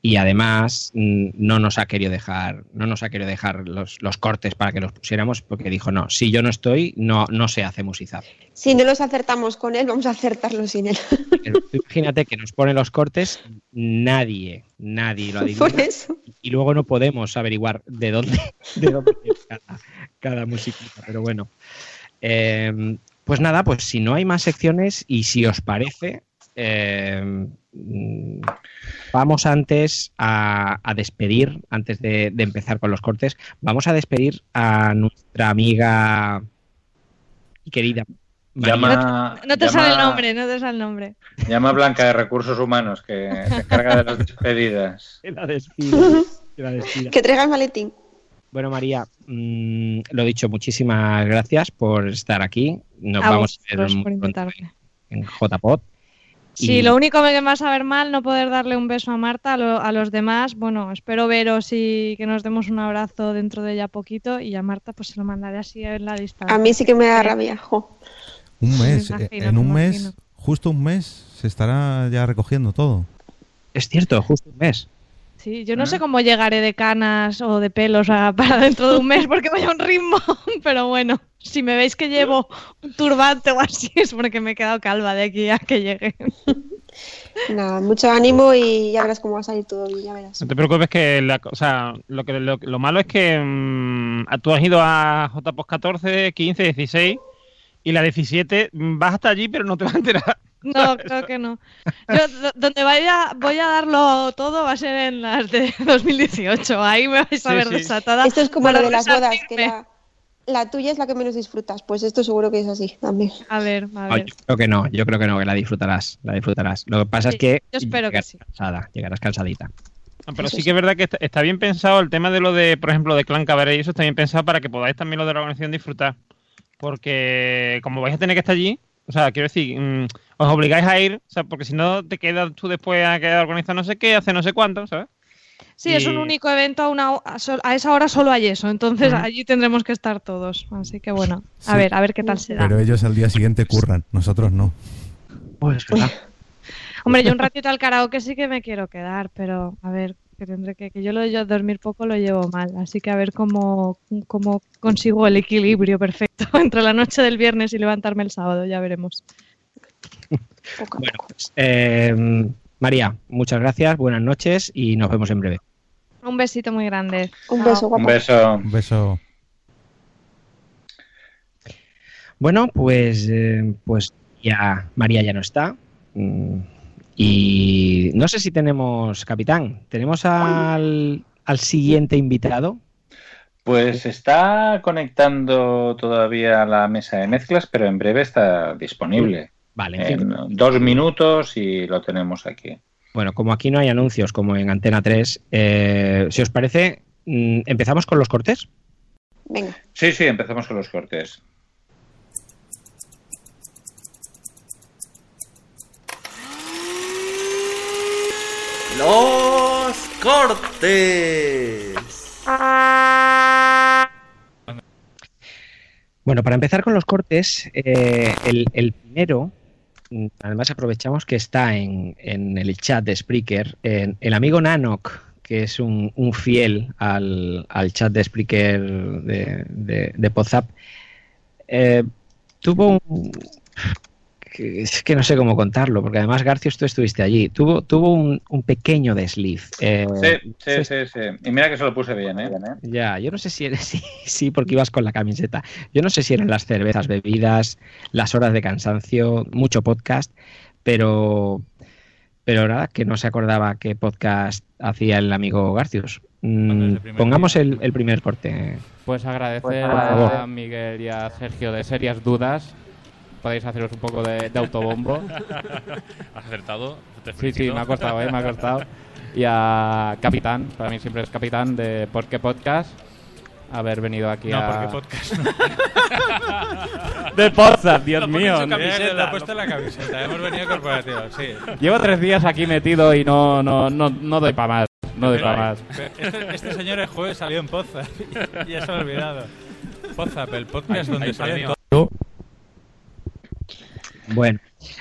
[SPEAKER 3] y además mm, no nos ha querido dejar, no nos ha querido dejar los, los cortes para que los pusiéramos porque dijo no, si yo no estoy, no, no se hace Musizap.
[SPEAKER 7] Si no los acertamos con él, vamos a acertarlos sin él.
[SPEAKER 3] Pero Imagínate que nos pone los cortes, nadie, nadie lo adivina.
[SPEAKER 7] Por eso.
[SPEAKER 3] Y luego no podemos averiguar de dónde, de dónde cada, cada musiquita. Pero bueno. Eh, pues nada, pues si no hay más secciones y si os parece, eh, mm, vamos antes a, a despedir, antes de, de empezar con los cortes, vamos a despedir a nuestra amiga y querida.
[SPEAKER 4] Llama,
[SPEAKER 6] No te
[SPEAKER 4] llama-
[SPEAKER 6] sale el nombre, no te sale el nombre.
[SPEAKER 4] Llama a Blanca de Recursos Humanos, que se encarga de las despedidas. (laughs)
[SPEAKER 3] Que la despida. que la despida.
[SPEAKER 7] Que traiga el maletín.
[SPEAKER 3] Bueno, María, mm, lo dicho, muchísimas gracias por estar aquí. Nos
[SPEAKER 6] A
[SPEAKER 3] vamos a ver muy pronto en JPod.
[SPEAKER 6] Sí,
[SPEAKER 3] Y-
[SPEAKER 6] lo único que me va a saber mal no poder darle un beso a Marta, a, lo- a los demás, bueno, espero veros y que nos demos un abrazo dentro de ya poquito y a Marta pues se lo mandaré así en la distancia.
[SPEAKER 7] A mí sí que me da rabia. jo.
[SPEAKER 2] Un mes,
[SPEAKER 6] Me
[SPEAKER 2] eh,
[SPEAKER 6] imagino,
[SPEAKER 2] en un
[SPEAKER 6] me
[SPEAKER 2] mes, justo un mes, se estará ya recogiendo todo.
[SPEAKER 3] Es cierto, justo un mes.
[SPEAKER 6] Sí, yo no sé cómo llegaré de canas o de pelos a- (laughs) para dentro de un mes porque voy a un ritmo, (laughs) pero bueno, si me veis que llevo un turbante o así es porque me he quedado calva de aquí a que llegue. (laughs)
[SPEAKER 7] Nada, mucho ánimo y ya verás cómo va a salir todo bien, ya verás.
[SPEAKER 5] No te preocupes que la, o sea, lo, que, lo, lo malo es que mm, tú has ido a JPOS 14, 15, 16 y la 17 mm, vas hasta allí pero no te vas a enterar.
[SPEAKER 6] No, creo que no. Yo do- donde vaya, voy a darlo todo va a ser en las de 2018. Ahí me vais a
[SPEAKER 7] Sí,
[SPEAKER 6] ver
[SPEAKER 7] sí.
[SPEAKER 6] desatada.
[SPEAKER 7] Esto es como lo de las bodas, que la, la tuya es la que menos disfrutas. Pues esto seguro que es así también.
[SPEAKER 6] A ver, a
[SPEAKER 3] No, yo creo que no, yo creo que no, que la disfrutarás, la disfrutarás. Lo que pasa
[SPEAKER 6] Sí,
[SPEAKER 3] es que
[SPEAKER 6] yo espero que
[SPEAKER 3] llegarás
[SPEAKER 6] sí.
[SPEAKER 3] cansada, llegarás cansadita.
[SPEAKER 5] No, pero sí que es verdad que está, está bien pensado el tema de lo de, por ejemplo, de Clan Cabaret y eso está bien pensado para que podáis también lo de la organización disfrutar. Porque como vais a tener que estar allí, o sea, quiero decir, mm, os obligáis a ir, o sea, porque si no te quedas tú después a quedar organizar no sé qué, hacer no sé cuánto, ¿sabes?
[SPEAKER 6] Sí, es un único evento, a, una, a, esa hora solo hay eso, entonces allí tendremos que estar todos. Así que bueno, a
[SPEAKER 2] Sí.
[SPEAKER 6] ver, a ver qué tal será.
[SPEAKER 2] Pero ellos al día siguiente curran, nosotros no.
[SPEAKER 3] Pues, (laughs)
[SPEAKER 6] Hombre, yo un ratito al karaoke sí que me quiero quedar, pero a ver, que tendré que, que yo lo de yo dormir poco lo llevo mal, así que a ver cómo, cómo consigo el equilibrio perfecto (laughs) entre la noche del viernes y levantarme el sábado, ya veremos.
[SPEAKER 3] Bueno, pues, eh, María, muchas gracias, buenas noches y nos vemos en breve.
[SPEAKER 6] Un besito muy grande.
[SPEAKER 7] Un beso,
[SPEAKER 4] Un beso.
[SPEAKER 2] Un beso.
[SPEAKER 3] Bueno, pues, eh, pues ya María ya no está. Mm, Y no sé si tenemos capitán. ¿Tenemos al, al siguiente invitado?
[SPEAKER 4] Pues está conectando todavía la mesa de mezclas, pero en breve está disponible.
[SPEAKER 3] Vale,
[SPEAKER 4] En dos minutos y lo tenemos aquí.
[SPEAKER 3] Bueno, como aquí no hay anuncios como en Antena 3, eh, si os parece, mm, empezamos con los cortes.
[SPEAKER 7] Venga.
[SPEAKER 4] Sí, sí, empezamos con los cortes.
[SPEAKER 12] Los cortes.
[SPEAKER 3] Bueno, para empezar con los cortes, eh, el, primero, mm, además aprovechamos que está en, el chat de Spreaker, el amigo Nanok, que es un, fiel al, chat de Spreaker de, de, eh, tuvo un... que- Es que no sé cómo contarlo, porque además, Garcios, tú estuviste allí. Tuvo, tuvo un, un pequeño desliz. eh,
[SPEAKER 4] Sí, sí, sí, sí. Y mira que se lo puse bien, ¿eh?
[SPEAKER 3] ya, yo no sé si eres, (laughs) sí, sí, porque ibas con la camiseta. Yo no sé si eran las cervezas bebidas, las horas de cansancio, mucho podcast, pero, pero nada, que no se acordaba qué podcast hacía el amigo Garcius. Mm, pongamos el, el primer corte.
[SPEAKER 17] Pues agradecer
[SPEAKER 3] favor.
[SPEAKER 17] a Miguel y a Sergio de Serias Dudas. Podéis haceros un poco de, de autobombo.
[SPEAKER 18] Has acertado. te
[SPEAKER 17] Sí, sí, me ha costado, ¿eh? me ha costado. Y a Capitán, para mí siempre es Capitán de Por qué Podcast. Haber venido aquí
[SPEAKER 18] No,
[SPEAKER 17] a...
[SPEAKER 18] ¿por qué podcast? (laughs)
[SPEAKER 17] de podcast, Dios
[SPEAKER 18] Lo
[SPEAKER 17] mío.
[SPEAKER 18] su camiseta, lo ha puesto en la camiseta. Hemos venido corporativo, sí.
[SPEAKER 17] Llevo tres días aquí metido y no, no, no, no doy para más. No doy para más.
[SPEAKER 18] pero Este, este señor el jueves salió en Podzap (laughs) y ya se ha olvidado. Podzap, el podcast donde todos.
[SPEAKER 3] Bueno,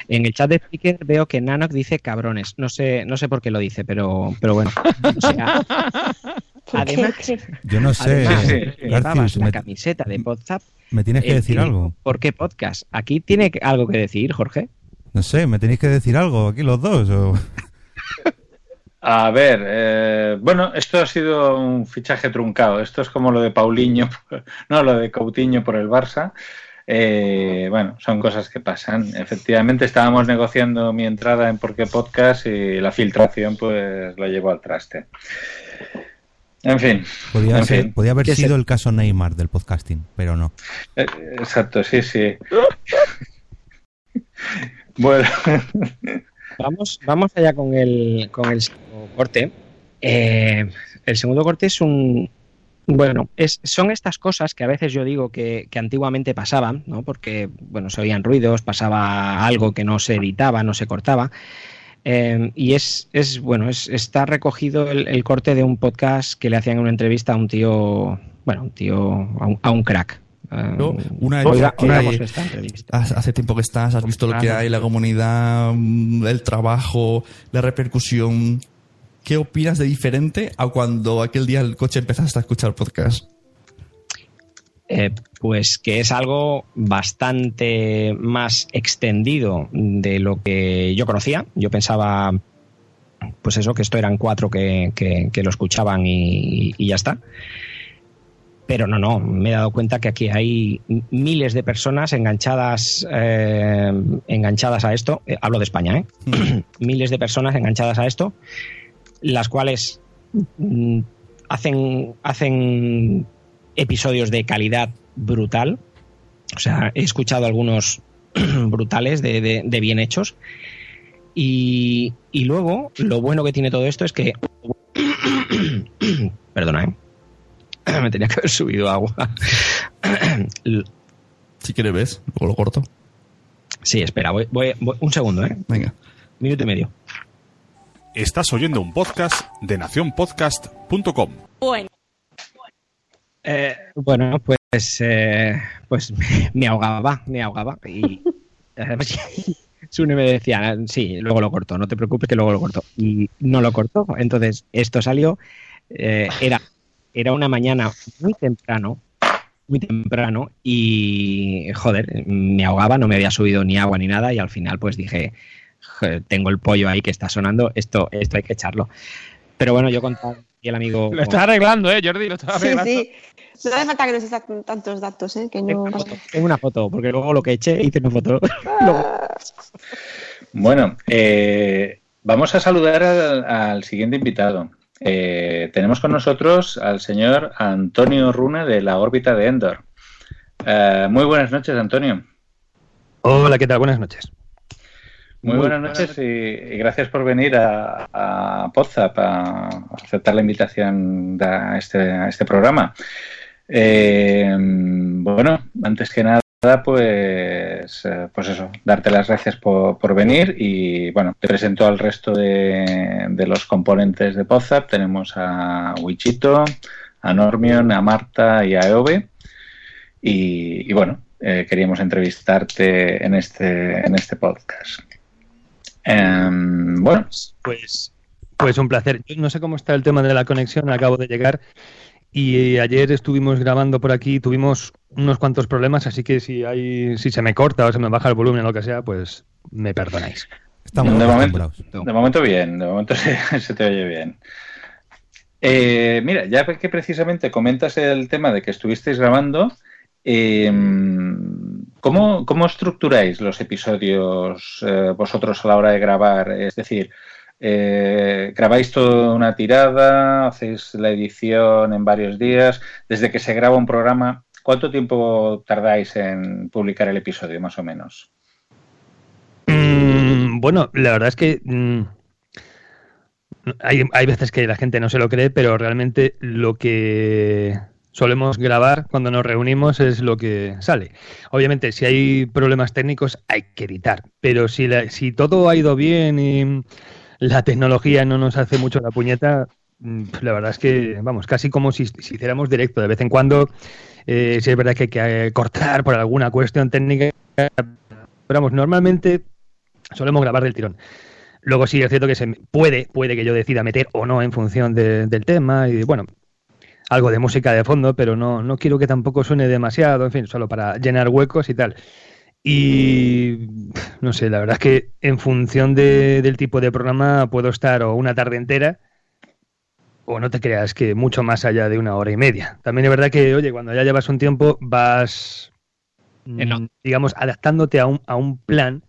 [SPEAKER 3] en el chat de Spreaker veo que Nanok dice cabrones. No sé, no sé por qué lo dice, pero, pero bueno. O sea, (laughs) además,
[SPEAKER 2] Yo no sé,
[SPEAKER 3] además,
[SPEAKER 2] Garcius,
[SPEAKER 3] llevabas la
[SPEAKER 2] me-
[SPEAKER 3] camiseta de WhatsApp.
[SPEAKER 2] me tienes que decir algo.
[SPEAKER 3] ¿Por qué podcast? Aquí tiene algo que decir, Jorge.
[SPEAKER 2] No sé, me tenéis que decir algo aquí los dos. o- (laughs)
[SPEAKER 4] A ver, eh, bueno, esto ha sido un fichaje truncado. Esto es como lo de Paulinho, (laughs) no, lo de Coutinho por el Barça. Eh, bueno, son cosas que pasan. Efectivamente, estábamos negociando mi entrada en Porqué Podcast y la filtración pues la llevó al traste. En fin.
[SPEAKER 2] Podía,
[SPEAKER 4] en
[SPEAKER 2] ser-
[SPEAKER 4] fin.
[SPEAKER 2] podía haber
[SPEAKER 4] ¿Qué
[SPEAKER 2] sido el caso Neymar del podcasting, pero no.
[SPEAKER 4] Eh, Exacto, sí, sí. (laughs) Bueno.
[SPEAKER 3] Vamos, vamos allá con el, con el segundo corte. Eh, el segundo corte es un, Bueno, es, son estas cosas que a veces yo digo que, que antiguamente pasaban, ¿no? Porque, bueno, se oían ruidos, pasaba algo que no se editaba, no se cortaba. Eh, y es, es bueno, es, está recogido el, el corte de un podcast que le hacían una entrevista a un tío, bueno, un tío, a un, a un crack.
[SPEAKER 19] ¿no? Una
[SPEAKER 3] oiga-
[SPEAKER 19] que hay- hace tiempo que estás, has visto lo que hay, la comunidad, mm, el trabajo, la repercusión. ¿Qué opinas de diferente a cuando aquel día el coche empezaste a escuchar podcast?
[SPEAKER 3] Eh, pues que es algo bastante más extendido de lo que yo conocía. Yo pensaba, pues eso, que esto eran cuatro que, que- que lo escuchaban y, y ya está. Pero no, no, me he dado cuenta que aquí hay miles de personas enganchadas, eh, enganchadas a esto. Eh, hablo de España, ¿eh? (clears throat) miles de personas enganchadas a esto, las cuales mm, hacen, hacen episodios de calidad brutal. O sea, he escuchado algunos (clears throat) brutales de, de- de bien hechos. Y, y luego, lo bueno que tiene todo esto es que. (clears throat) Perdona, ¿eh? (clears throat) Me tenía que haber subido agua.
[SPEAKER 19] Si quieres, ves, luego lo corto.
[SPEAKER 3] Sí, espera, voy, voy- voy- un segundo, ¿eh?
[SPEAKER 19] Venga.
[SPEAKER 3] Minuto y medio.
[SPEAKER 20] Estás oyendo un podcast de nacionpodcast.com.
[SPEAKER 21] Bueno.
[SPEAKER 3] Eh, bueno, pues, eh, pues (laughs) me ahogaba, me ahogaba. Y además, (laughs) (laughs) Sune me decía, sí, luego lo corto, no te preocupes que luego lo corto. Y no lo cortó. Entonces, esto salió, eh, era, era una mañana muy temprano, muy temprano, y joder, me ahogaba, no me había subido ni agua ni nada, y al final pues dije, "Joder, tengo el pollo ahí que está sonando, esto, esto hay que echarlo. Pero bueno, yo contaba y el amigo...
[SPEAKER 5] Lo estás arreglando, ¿eh, Jordi? Lo estás
[SPEAKER 7] Sí,
[SPEAKER 5] arreglando.
[SPEAKER 7] sí. No hace falta que nos des tantos datos, ¿eh? Que no...
[SPEAKER 3] Tengo una foto, porque luego lo que eché hice una foto. (laughs)
[SPEAKER 4] Bueno, eh, vamos a saludar al, al siguiente invitado. Eh, tenemos con nosotros al señor Antonio Runa de la órbita de Endor. Eh, muy buenas noches, Antonio.
[SPEAKER 22] Hola, ¿qué tal? Buenas noches.
[SPEAKER 4] Muy,
[SPEAKER 22] Muy
[SPEAKER 4] buenas noches y, y gracias por venir a, a Podzap a aceptar la invitación a este, a este programa. Eh, bueno, antes que nada, pues, eh, pues eso, darte las gracias por, por venir y bueno, te presento al resto de, de los componentes de Podzap. Tenemos a Wichito, a Normion, a Marta y a Eove. Y, y bueno, eh, queríamos entrevistarte en este, en este podcast. Em, bueno,
[SPEAKER 22] Pues, pues un placer. Yo no sé cómo está el tema de la conexión, acabo de llegar y ayer estuvimos grabando por aquí, tuvimos unos cuantos problemas, así que si hay, si se me corta o se me baja el volumen o lo que sea, pues me perdonáis.
[SPEAKER 4] de, momento, de momento bien, de momento (laughs) se, se te oye bien. Eh, mira, ya que precisamente comentas el tema de que estuvisteis grabando, eh, ¿cómo, cómo estructuráis los episodios eh, vosotros a la hora de grabar? Es decir, eh, ¿grabáis toda una tirada? ¿Hacéis la edición en varios días? Desde que se graba un programa, ¿cuánto tiempo tardáis en publicar el episodio, más o menos?
[SPEAKER 22] Mm, bueno, la verdad es que mm, hay, hay veces que la gente no se lo cree, pero realmente lo que solemos grabar cuando nos reunimos es lo que sale. Obviamente, si hay problemas técnicos hay que editar, pero si, la- si todo ha ido bien y la tecnología no nos hace mucho la puñeta, mm, la verdad es que, vamos, casi como si, si hiciéramos directo. De vez en cuando, eh, si es verdad que hay que eh, cortar por alguna cuestión técnica, pero vamos, normalmente solemos grabar del tirón. Luego sí es cierto que se puede, puede que yo decida meter o no en función de- del tema y bueno, algo de música de fondo, pero no, no quiero que tampoco suene demasiado, en fin, solo para llenar huecos y tal. Y no sé, la verdad es que en función de- del tipo de programa puedo estar o una tarde entera o no te creas que mucho más allá de una hora y media. También es verdad que, oye, cuando ya llevas un tiempo vas, mm, digamos, adaptándote a un, a un plan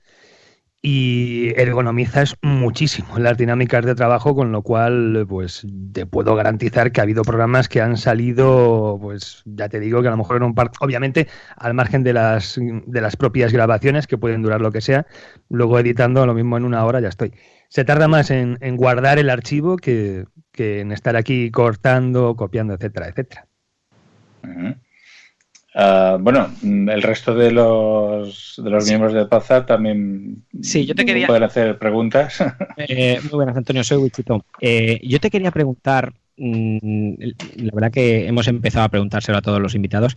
[SPEAKER 22] y ergonomizas muchísimo las dinámicas de trabajo, con lo cual, pues te puedo garantizar que ha habido programas que han salido, pues ya te digo que a lo mejor en un par, obviamente al margen de las, de las propias grabaciones, que pueden durar lo que sea, luego editando lo mismo en una hora ya estoy. Se tarda más en, en guardar el archivo que, que en estar aquí cortando, copiando, etcétera, etcétera.
[SPEAKER 4] Ujú. Ah, bueno, mm, el resto de los, de los miembros de Paza también
[SPEAKER 3] Sí, yo te quería-
[SPEAKER 4] pueden hacer preguntas. (laughs)
[SPEAKER 3] Eh, muy buenas, Antonio, soy Wichito. Eh, yo te quería preguntar, mm, la verdad que hemos empezado a preguntárselo a todos los invitados.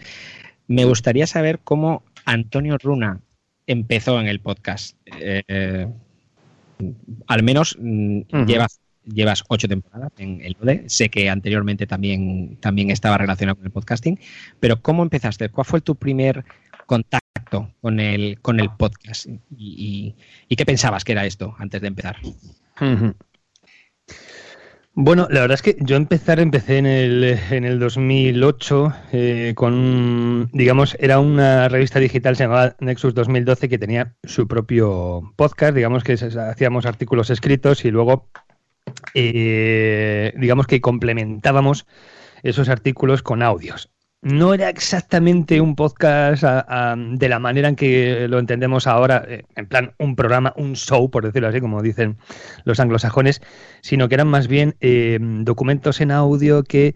[SPEAKER 3] Me gustaría saber cómo Antonio Runa empezó en el podcast. Eh, al menos mm,
[SPEAKER 22] Ujú.
[SPEAKER 3] llevas, llevas ocho temporadas en el ODE. Sé que anteriormente también, también estaba relacionado con el podcasting, pero ¿cómo empezaste? ¿Cuál fue tu primer contacto con el, con el podcast? ¿Y, qué pensabas que era esto antes de empezar?
[SPEAKER 22] Bueno, la verdad es que yo empezar empecé en el, en el 2008 eh, con, digamos, era una revista digital se llamaba Nexus 2012 que tenía su propio podcast, digamos que hacíamos artículos escritos y luego, eh, digamos que complementábamos esos artículos con audios. No era exactamente un podcast de la manera en que lo entendemos ahora, eh, en plan un programa, un show, por decirlo así, como dicen los anglosajones, sino que eran más bien eh, documentos en audio que,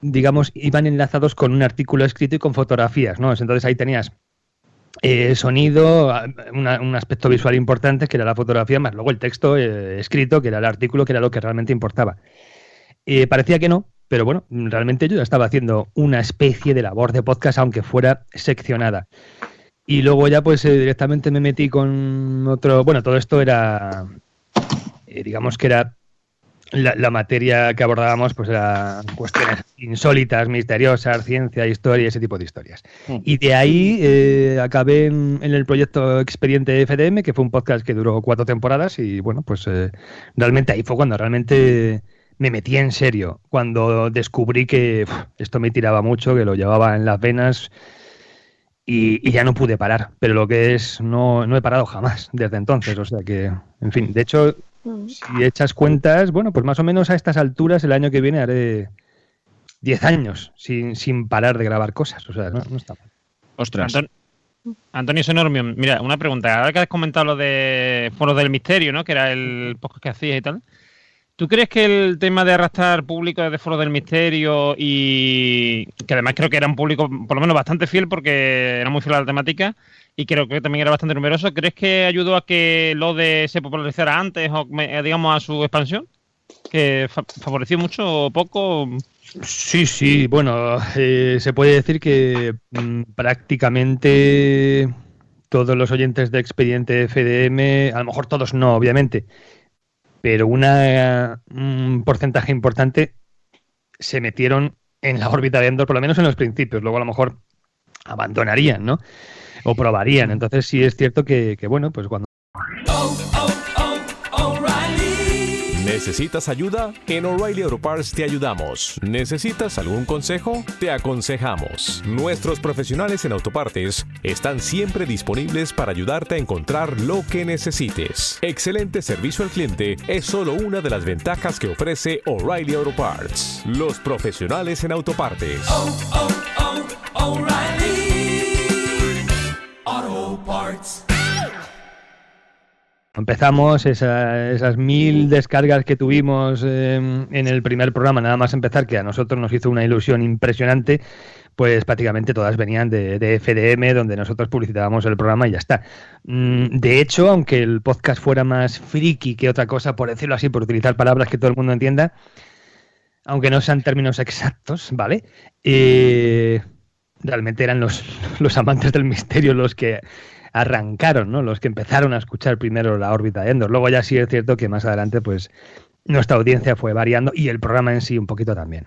[SPEAKER 22] digamos, iban enlazados con un artículo escrito y con fotografías, ¿no? Entonces ahí tenías eh, sonido, un aspecto visual importante, que era la fotografía, más luego el texto eh, escrito, que era el artículo, que era lo que realmente importaba. Eh, parecía que no, pero bueno, realmente yo ya estaba haciendo una especie de labor de podcast, aunque fuera seccionada. Y luego ya pues eh, directamente me metí con otro, bueno, todo esto era, digamos que era la, la materia que abordábamos, pues era cuestiones insólitas, misteriosas, ciencia, historia, ese tipo de historias. Y de ahí eh, acabé en, en el proyecto Expediente FDM, que fue un podcast que duró cuatro temporadas y bueno, pues eh, realmente ahí fue cuando realmente me metí en serio, cuando descubrí que esto me tiraba mucho, que lo llevaba en las venas y, y ya no pude parar. Pero lo que es, no, no he parado jamás desde entonces. O sea que, en fin, de hecho, si echas cuentas, bueno, pues más o menos a estas alturas el año que viene haré 10 años sin, sin parar de grabar cosas. O sea, no, no está mal.
[SPEAKER 3] Ostras.
[SPEAKER 5] Anton- Antonio Sonormio, mira, una pregunta. Ahora que has comentado lo de Foros del Misterio, ¿no? Que era el podcast que hacías y tal. ¿Tú crees que el tema de arrastrar público de Foros del Misterio y que además creo que era un público por lo menos bastante fiel porque era muy fiel a la temática y creo que también era bastante numeroso, ¿crees que ayudó a que lo de se popularizara antes o me- digamos a su expansión? ¿Que fa- favoreció mucho o poco?
[SPEAKER 22] Sí, sí, bueno, eh, se puede decir que mm, prácticamente todos los oyentes de Expediente FDM, a lo mejor todos no, obviamente, pero una, un porcentaje importante se metieron en la órbita de Endor, por lo menos en los principios, luego a lo mejor abandonarían, ¿no? O probarían. Entonces sí es cierto que, que bueno, pues cuando
[SPEAKER 23] ¿Necesitas ayuda? En O'Reilly Auto Parts te ayudamos. ¿Necesitas algún consejo? Te aconsejamos. Nuestros profesionales en autopartes están siempre disponibles para ayudarte a encontrar lo que necesites. Excelente servicio al cliente es solo una de las ventajas que ofrece O'Reilly Auto Parts. Los profesionales en autopartes.
[SPEAKER 24] Auto Parts.
[SPEAKER 22] Empezamos esa- esas mil descargas que tuvimos eh, en el primer programa, nada más empezar, que a nosotros nos hizo una ilusión impresionante, pues prácticamente todas venían de, de FDM, donde nosotros publicitábamos el programa y ya está. Mm, De hecho, aunque el podcast fuera más friki que otra cosa, por decirlo así, por utilizar palabras que todo el mundo entienda, aunque no sean términos exactos, ¿vale? Eh, realmente eran los, (laughs) los amantes del misterio los que arrancaron, ¿no? Los que empezaron a escuchar primero la órbita de Endor. Luego ya sí es cierto que más adelante, pues, nuestra audiencia fue variando y el programa en sí un poquito también.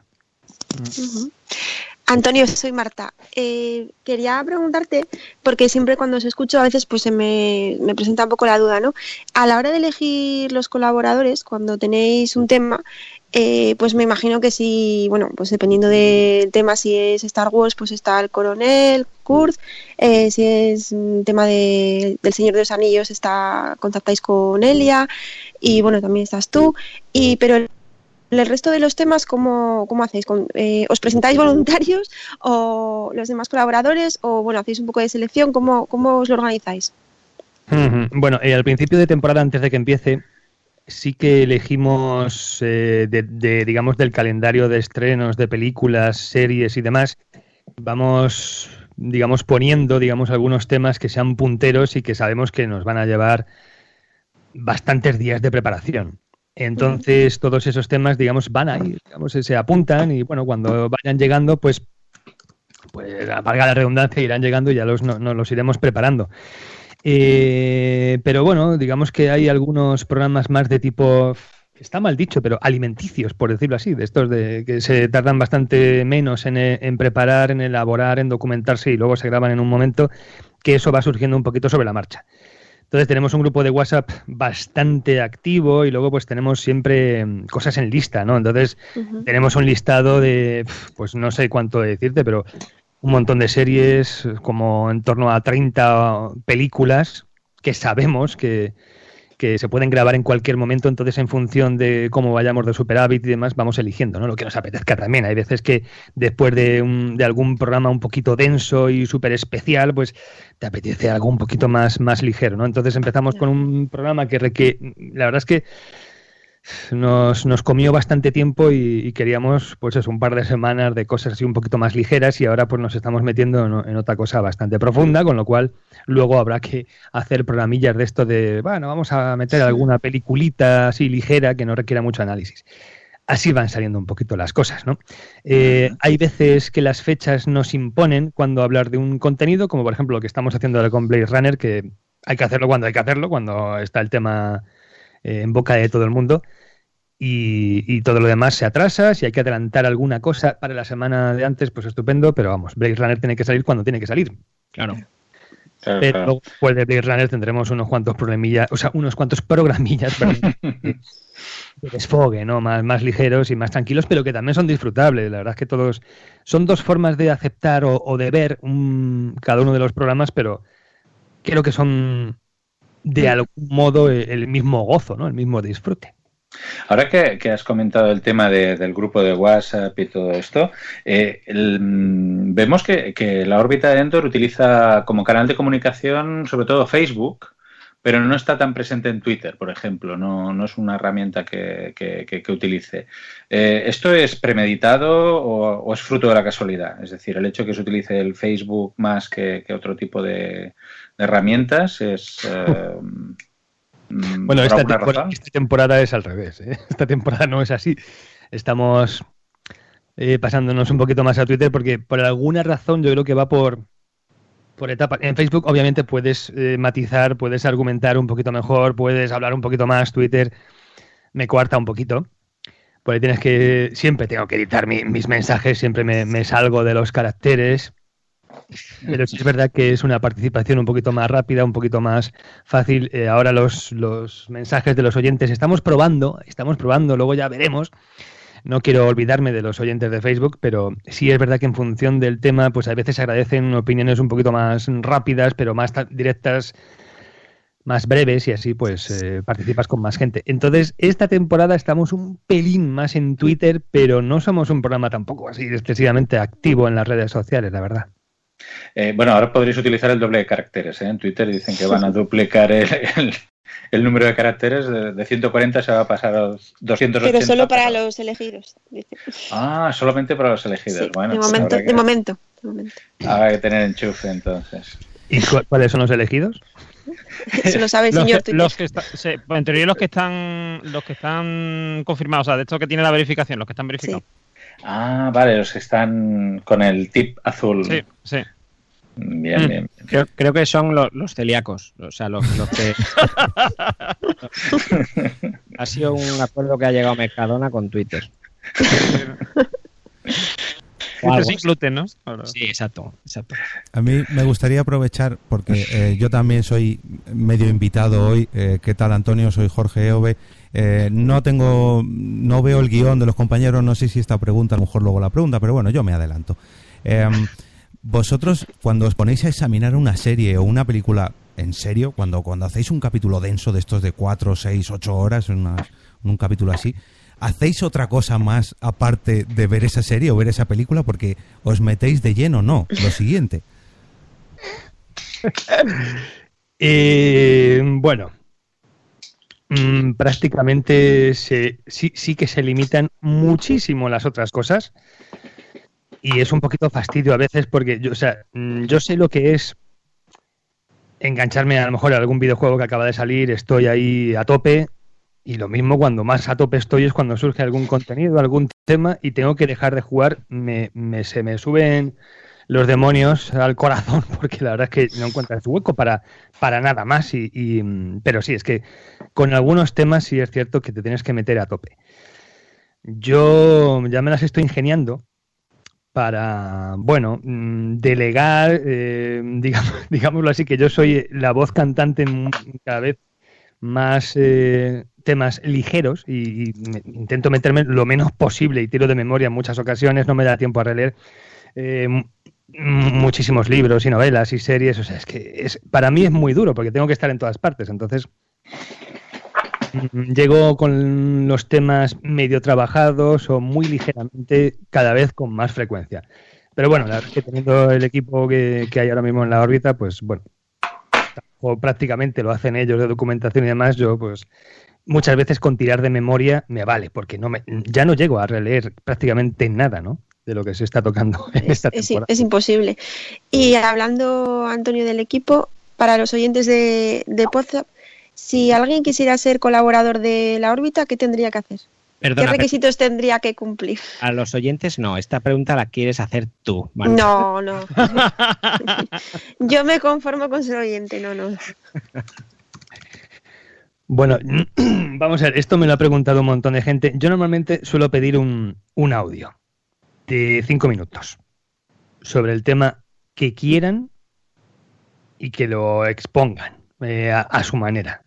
[SPEAKER 7] Antonio, soy Marta. Eh, quería preguntarte, porque siempre cuando os escucho a veces pues se me, me presenta un poco la duda, ¿no? A la hora de elegir los colaboradores, cuando tenéis un tema, eh, pues me imagino que si, bueno, pues dependiendo del tema, si es Star Wars, pues está el coronel, Kurt, eh, si es un tema de, del Señor de los Anillos, está, contactáis con Elia, y bueno, también estás tú, y pero el resto de los temas, ¿cómo, cómo hacéis? ¿Con- eh, ¿Os presentáis voluntarios o los demás colaboradores? ¿O bueno, hacéis un poco de selección? ¿Cómo, cómo os lo organizáis?
[SPEAKER 22] Bueno, eh, al principio de temporada, antes de que empiece, sí que elegimos, eh, de, de, digamos, del calendario de estrenos de películas, series y demás, vamos, digamos, poniendo, digamos, algunos temas que sean punteros y que sabemos que nos van a llevar bastantes días de preparación. Entonces, todos esos temas, digamos, van a ir, digamos, se apuntan y, bueno, cuando vayan llegando, pues, pues valga la redundancia, irán llegando y ya los, no- nos los iremos preparando. Eh, pero bueno, digamos que hay algunos programas más de tipo, está mal dicho, pero alimenticios, por decirlo así, de estos de que se tardan bastante menos en, eh, en preparar, en elaborar, en documentarse y luego se graban en un momento, que eso va surgiendo un poquito sobre la marcha. Entonces tenemos un grupo de WhatsApp bastante activo y luego pues tenemos siempre mm, cosas en lista, ¿no? Entonces tenemos un listado de, pues no sé cuánto decirte, pero un montón de series, como en torno a 30 películas que sabemos que, que se pueden grabar en cualquier momento, entonces en función de cómo vayamos de superávit y demás, vamos eligiendo, ¿no? Lo que nos apetezca también. Hay veces que después de, un- de algún programa un poquito denso y súper especial, pues te apetece algo un poquito más, más ligero, ¿no? Entonces empezamos con un programa que, reque- la verdad es que nos, nos comió bastante tiempo y, y queríamos, pues eso, un par de semanas de cosas así un poquito más ligeras y ahora pues nos estamos metiendo en, en otra cosa bastante profunda, con lo cual luego habrá que hacer programillas de esto de, bueno, vamos a meter alguna peliculita así ligera que no requiera mucho análisis. Así van saliendo un poquito las cosas, ¿no? Eh, hay veces que las fechas nos imponen cuando hablar de un contenido, como por ejemplo lo que estamos haciendo ahora con Blade Runner, que hay que hacerlo cuando hay que hacerlo, cuando está el tema eh, en boca de todo el mundo. Y, y todo lo demás se atrasa. Si hay que adelantar alguna cosa para la semana de antes, pues estupendo. Pero vamos, Blade Runner tiene que salir cuando tiene que salir.
[SPEAKER 3] Claro.
[SPEAKER 4] Claro,
[SPEAKER 22] Pero
[SPEAKER 4] claro.
[SPEAKER 22] luego, después de Blade Runner tendremos unos cuantos problemillas, o sea, unos cuantos programillas (laughs) de de desfogue, ¿no? Más, más ligeros y más tranquilos, pero que también son disfrutables. La verdad es que todos son dos formas de aceptar o, o de ver un- cada uno de los programas, pero creo que son de algún modo el, el mismo gozo, ¿no? El mismo disfrute.
[SPEAKER 4] Ahora que, que has comentado el tema de- del grupo de WhatsApp y todo esto, eh, el- mm, vemos que, que la órbita de Endor utiliza como canal de comunicación sobre todo Facebook, pero no está tan presente en Twitter, por ejemplo, no, no es una herramienta que, que- utilice. Eh, ¿Esto es premeditado o, o es fruto de la casualidad? Es decir, el hecho que se utilice el Facebook más que, que otro tipo de, de herramientas es... (laughs) eh, mm,
[SPEAKER 22] Bueno,
[SPEAKER 4] ¿por
[SPEAKER 22] esta temporada,
[SPEAKER 4] razón?
[SPEAKER 22] esta temporada es al revés. ¿eh? (laughs) Esta temporada no es así. Estamos eh, pasándonos un poquito más a Twitter porque por alguna razón yo creo que va por, por etapas. En Facebook obviamente puedes eh, matizar, puedes argumentar un poquito mejor, puedes hablar un poquito más. Twitter me cuarta un poquito. Porque tienes que. Siempre tengo que editar mi- mis mensajes, siempre me, me salgo de los caracteres. Pero sí es verdad que es una participación un poquito más rápida, un poquito más fácil. Eh, ahora los, los mensajes de los oyentes estamos probando, estamos probando, luego ya veremos. No quiero olvidarme de los oyentes de Facebook, pero sí es verdad que en función del tema, pues a veces agradecen opiniones un poquito más rápidas, pero más ta- directas, más breves y así pues eh, participas con más gente. Entonces, esta temporada estamos un pelín más en Twitter, pero no somos un programa tampoco así excesivamente activo en las redes sociales, la verdad.
[SPEAKER 4] Eh, bueno, ahora podréis utilizar el doble de caracteres. ¿eh? En Twitter dicen que van a (laughs) duplicar el, el- el número de caracteres. De, de 140 se va a pasar a los 280.
[SPEAKER 7] Pero solo para los elegidos. dice.
[SPEAKER 4] Ah, solamente para los elegidos.
[SPEAKER 7] Sí,
[SPEAKER 4] bueno,
[SPEAKER 7] de,
[SPEAKER 4] pues
[SPEAKER 7] momento,
[SPEAKER 4] habrá que,
[SPEAKER 7] de momento. de momento.
[SPEAKER 4] habrá que tener enchufe entonces.
[SPEAKER 22] ¿Y cu- cuáles son los elegidos? (laughs)
[SPEAKER 7] Eso lo sabe el señor
[SPEAKER 5] los que está- sí, pues en teoría los que están los que están confirmados, o sea, de estos que tiene la verificación, los que están verificados.
[SPEAKER 4] Ah, vale, los que están con el tip azul.
[SPEAKER 5] Sí, sí.
[SPEAKER 4] Bien,
[SPEAKER 3] Mm.
[SPEAKER 4] bien.
[SPEAKER 3] Creo, creo que son los, los celíacos, o sea, los, los que... (laughs) ha sido un acuerdo que ha llegado Mercadona con Twitter.
[SPEAKER 5] Sin gluten, ¿no?
[SPEAKER 3] Sí, exacto, exacto.
[SPEAKER 2] A mí me gustaría aprovechar, porque eh, (laughs) yo también soy medio invitado hoy. Eh, ¿Qué tal, Antonio? Soy Jorge Eove. Eh, no tengo, no veo el guion de los compañeros, no sé si esta pregunta, a lo mejor luego la pregunta, pero bueno, yo me adelanto. Eh, vosotros, cuando os ponéis a examinar una serie o una película, en serio, cuando, cuando hacéis un capítulo denso de estos de 4, 6, 8 horas, en una- en un capítulo así, ¿hacéis otra cosa más aparte de ver esa serie o ver esa película? Porque os metéis de lleno, no. Lo siguiente. (laughs)
[SPEAKER 22] Eh, bueno, mm, prácticamente sí, sí que se limitan muchísimo las otras cosas. y es un poquito fastidio a veces porque yo, o sea, mm, yo sé lo que es engancharme a lo mejor a algún videojuego que acaba de salir, estoy ahí a tope y lo mismo cuando más a tope estoy es cuando surge algún contenido, algún tema y tengo que dejar de jugar, me, se me suben los demonios al corazón (laughs) porque la verdad es que no encuentras hueco para, para nada más. Y, mm, pero sí, es que con algunos temas sí es cierto que te tienes que meter a tope. Yo ya me las estoy ingeniando para, bueno, mm, delegar, eh, (laughs) digamos, digámoslo así, que yo soy la voz cantante cada vez más eh, temas ligeros y, intento meterme lo menos posible y tiro de memoria en muchas ocasiones, no me da tiempo a releer eh, muchísimos libros y novelas y series, o sea, es que es, para mí es muy duro porque tengo que estar en todas partes, entonces mm, llego con los temas medio trabajados o muy ligeramente cada vez con más frecuencia. Pero bueno, la verdad es que teniendo el equipo que, que hay ahora mismo en la órbita, pues bueno, o prácticamente lo hacen ellos de documentación y demás, yo pues muchas veces con tirar de memoria me vale, porque no me, ya no llego a releer prácticamente nada, ¿no? De lo que se está tocando en esta
[SPEAKER 7] Es,
[SPEAKER 22] temporada.
[SPEAKER 7] es imposible. Y hablando, Antonio, del equipo, para los oyentes de, de WhatsApp, si alguien quisiera ser colaborador de la órbita, ¿qué tendría que hacer?
[SPEAKER 3] Perdona,
[SPEAKER 7] ¿Qué requisitos tendría que cumplir?
[SPEAKER 3] a los oyentes no, esta pregunta la quieres hacer tú.
[SPEAKER 7] No, no. (laughs) Yo me conformo con ser oyente, no, no. (laughs)
[SPEAKER 22] Bueno, (clears throat) vamos a ver, esto me lo ha preguntado un montón de gente. Yo normalmente suelo pedir un, un audio de cinco minutos sobre el tema que quieran y que lo expongan eh, a, a su manera.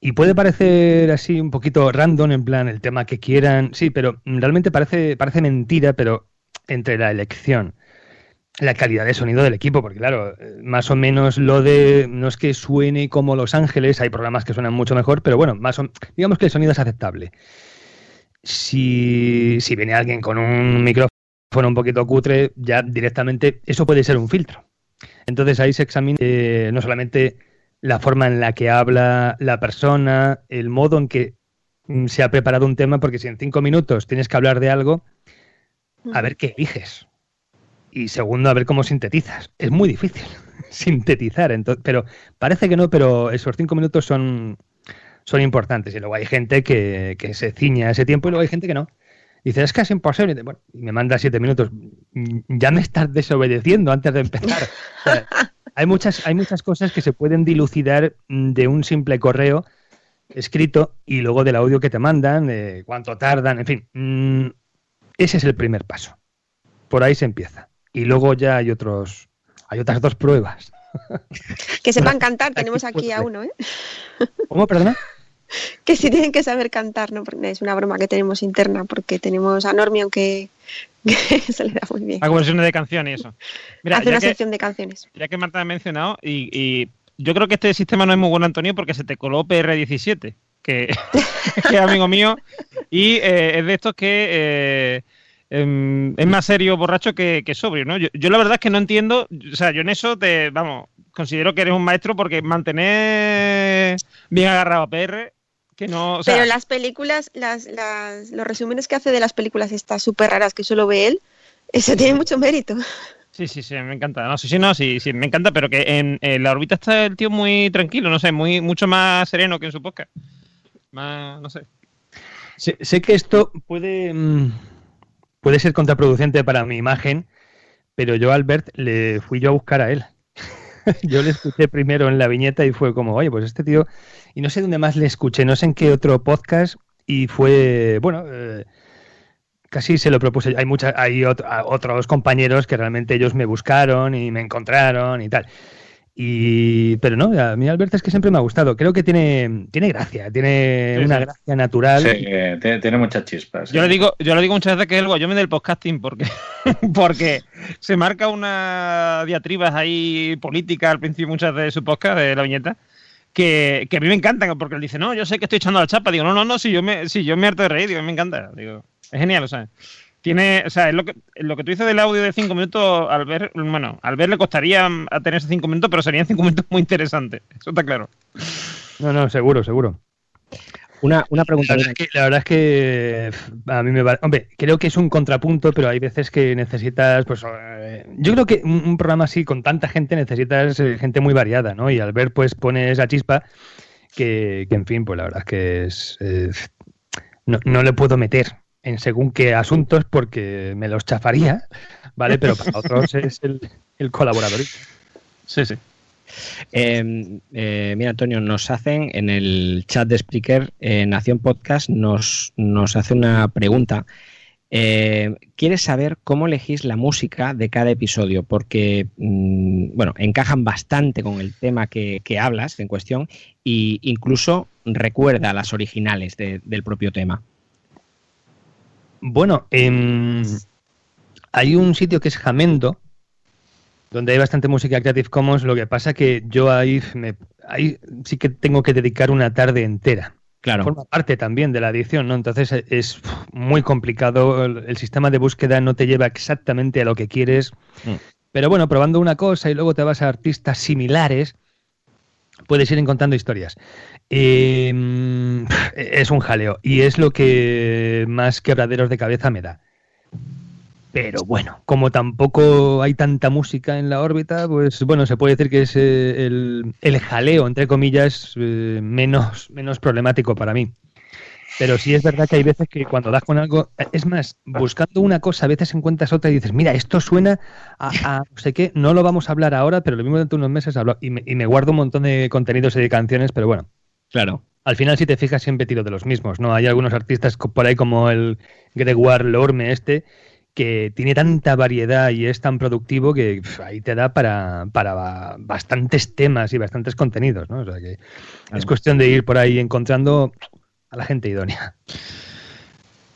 [SPEAKER 22] Y puede parecer así un poquito random, en plan el tema que quieran, sí, pero realmente parece, parece mentira, pero entre la elección, la calidad de sonido del equipo, porque claro, eh, más o menos lo de, no es que suene como Los Ángeles, hay programas que suenan mucho mejor, pero bueno, más o, digamos que el sonido es aceptable. Si, si viene alguien con un micrófono un poquito cutre, ya directamente eso puede ser un filtro. Entonces ahí se examina eh, no solamente la forma en la que habla la persona, el modo en que mm, se ha preparado un tema, porque si en cinco minutos tienes que hablar de algo, a ver qué eliges. Y segundo, a ver cómo sintetizas. Es muy difícil (laughs) sintetizar, ento- pero parece que no, pero esos cinco minutos son, son importantes. Y luego hay gente que, que se ciña a ese tiempo y luego hay gente que no. Dice, es casi imposible. Bueno, y me manda siete minutos. Mm, Ya me estás desobedeciendo antes de empezar. Hay, muchas, hay muchas cosas que se pueden dilucidar mm, de un simple correo escrito y luego del audio que te mandan, de cuánto tardan, en fin. mm, ese es el primer paso. Por ahí se empieza. Y luego ya hay otros, hay otras dos pruebas. (laughs)
[SPEAKER 7] Que sepan cantar, tenemos aquí a uno, ¿eh?
[SPEAKER 22] ¿Cómo, perdona? (laughs)
[SPEAKER 7] Que sí tienen que saber cantar, ¿no? Porque Es una broma que tenemos interna, porque tenemos a Normi, aunque (laughs) que se le da muy bien.
[SPEAKER 5] Hago versiones de canciones y eso. Mira,
[SPEAKER 7] Hace una
[SPEAKER 5] que-
[SPEAKER 7] sección de canciones.
[SPEAKER 5] ya que Marta ha mencionado, y, y yo creo que este sistema no es muy bueno, Antonio, porque se te coló PR17, que, que es amigo mío, y eh, es de estos que eh, em, es más serio borracho que, que sobrio, ¿no? Yo, yo la verdad es que no entiendo, o sea, yo en eso te, vamos, considero que eres un maestro porque mantener bien agarrado a PR, que no, o sea,
[SPEAKER 7] Pero las películas, las, las, los resúmenes que hace de las películas estas súper raras que solo ve él, eso tiene mucho mérito.
[SPEAKER 5] Sí, sí, sí, me encanta. No, sí, sí, no, sí, sí, me encanta, pero que en, en la órbita está el tío muy tranquilo, no sé, muy mucho más sereno que en su podcast. Más, no sé.
[SPEAKER 22] Sé, sé que esto puede, mm, puede ser contraproducente para mi imagen, pero yo a Albert le fui yo a buscar a él. (laughs) yo le escuché primero en la viñeta y fue como, oye, pues este tío, y no sé dónde más le escuché, no sé en qué otro podcast, y fue, bueno, eh, casi se lo propuse. Hay mucha, hay ot- a- otros compañeros que realmente ellos me buscaron y me encontraron y tal. Y, pero no, a mí Albert es que siempre me ha gustado. Creo que tiene, tiene gracia, tiene
[SPEAKER 4] Sí,
[SPEAKER 22] una
[SPEAKER 4] sí.
[SPEAKER 22] gracia natural.
[SPEAKER 4] Sí, eh, tiene, tiene muchas chispas.
[SPEAKER 5] Yo
[SPEAKER 4] sí.
[SPEAKER 5] le digo, yo le digo muchas veces que es el guayome del podcasting, porque, (laughs) porque se marca unas diatribas ahí políticas al principio muchas de su podcast, de la viñeta, que, que a mí me encantan, porque él dice, no, yo sé que estoy echando la chapa. Digo, no, no, no, si yo me, si yo me harto de reír, digo, me encanta. Digo, es genial, o sea. Tiene, o sea, es lo que, lo que tú dices del audio de cinco minutos, al ver, bueno, al ver le costaría mm, a tener esos cinco minutos, pero serían cinco minutos muy interesantes. Eso está claro.
[SPEAKER 22] No, no, seguro, seguro.
[SPEAKER 3] Una, una pregunta.
[SPEAKER 22] La verdad, es que, la verdad es que pf, a mí me va. Hombre, creo que es un contrapunto, pero hay veces que necesitas, pues, eh, yo creo que un, un programa así con tanta gente necesitas eh, gente muy variada, ¿no? Y al ver, pues, pone esa chispa que, que, en fin, pues la verdad es que es, eh, no, no le puedo meter en según qué asuntos porque me los chafaría, ¿vale? Pero para otros es el, el colaborador.
[SPEAKER 5] Sí, sí.
[SPEAKER 3] Eh, eh, mira, Antonio, nos hacen en el chat de Spreaker, eh, Nación Podcast, nos, nos hace una pregunta. Eh, ¿Quieres saber cómo elegís la música de cada episodio? Porque, mm, bueno, encajan bastante con el tema que, que hablas en cuestión e incluso recuerda las originales de- del propio tema.
[SPEAKER 22] Bueno, em, hay un sitio que es Jamendo, donde hay bastante música Creative Commons. Lo que pasa que yo ahí, me- ahí sí que tengo que dedicar una tarde entera.
[SPEAKER 3] Claro.
[SPEAKER 22] Forma parte también de la edición, ¿no? Entonces eh, es muy complicado. El, el sistema de búsqueda no te lleva exactamente a lo que quieres. Pero bueno, probando una cosa y luego te vas a artistas similares, puedes ir encontrando historias. Eh, es un jaleo y es lo que más quebraderos de cabeza me da. Pero bueno, como tampoco hay tanta música en la órbita, pues bueno, se puede decir que es eh, el, el jaleo, entre comillas, eh, menos, menos problemático para mí. Pero sí es verdad que hay veces que cuando das con algo, es más, buscando una cosa, a veces encuentras otra y dices, mira, esto suena a, a no sé qué, no lo vamos a hablar ahora, pero lo mismo dentro de unos meses hablo y me, y me guardo un montón de contenidos y de canciones, pero bueno.
[SPEAKER 3] Claro.
[SPEAKER 22] Al final, si te fijas, siempre tiro de los mismos, ¿no? Hay algunos artistas por ahí como el Gregoire Lorme este, que tiene tanta variedad y es tan productivo que ahí te da para, para ba- bastantes temas y bastantes contenidos, ¿no? O sea que es cuestión de ir por ahí encontrando a la gente idónea.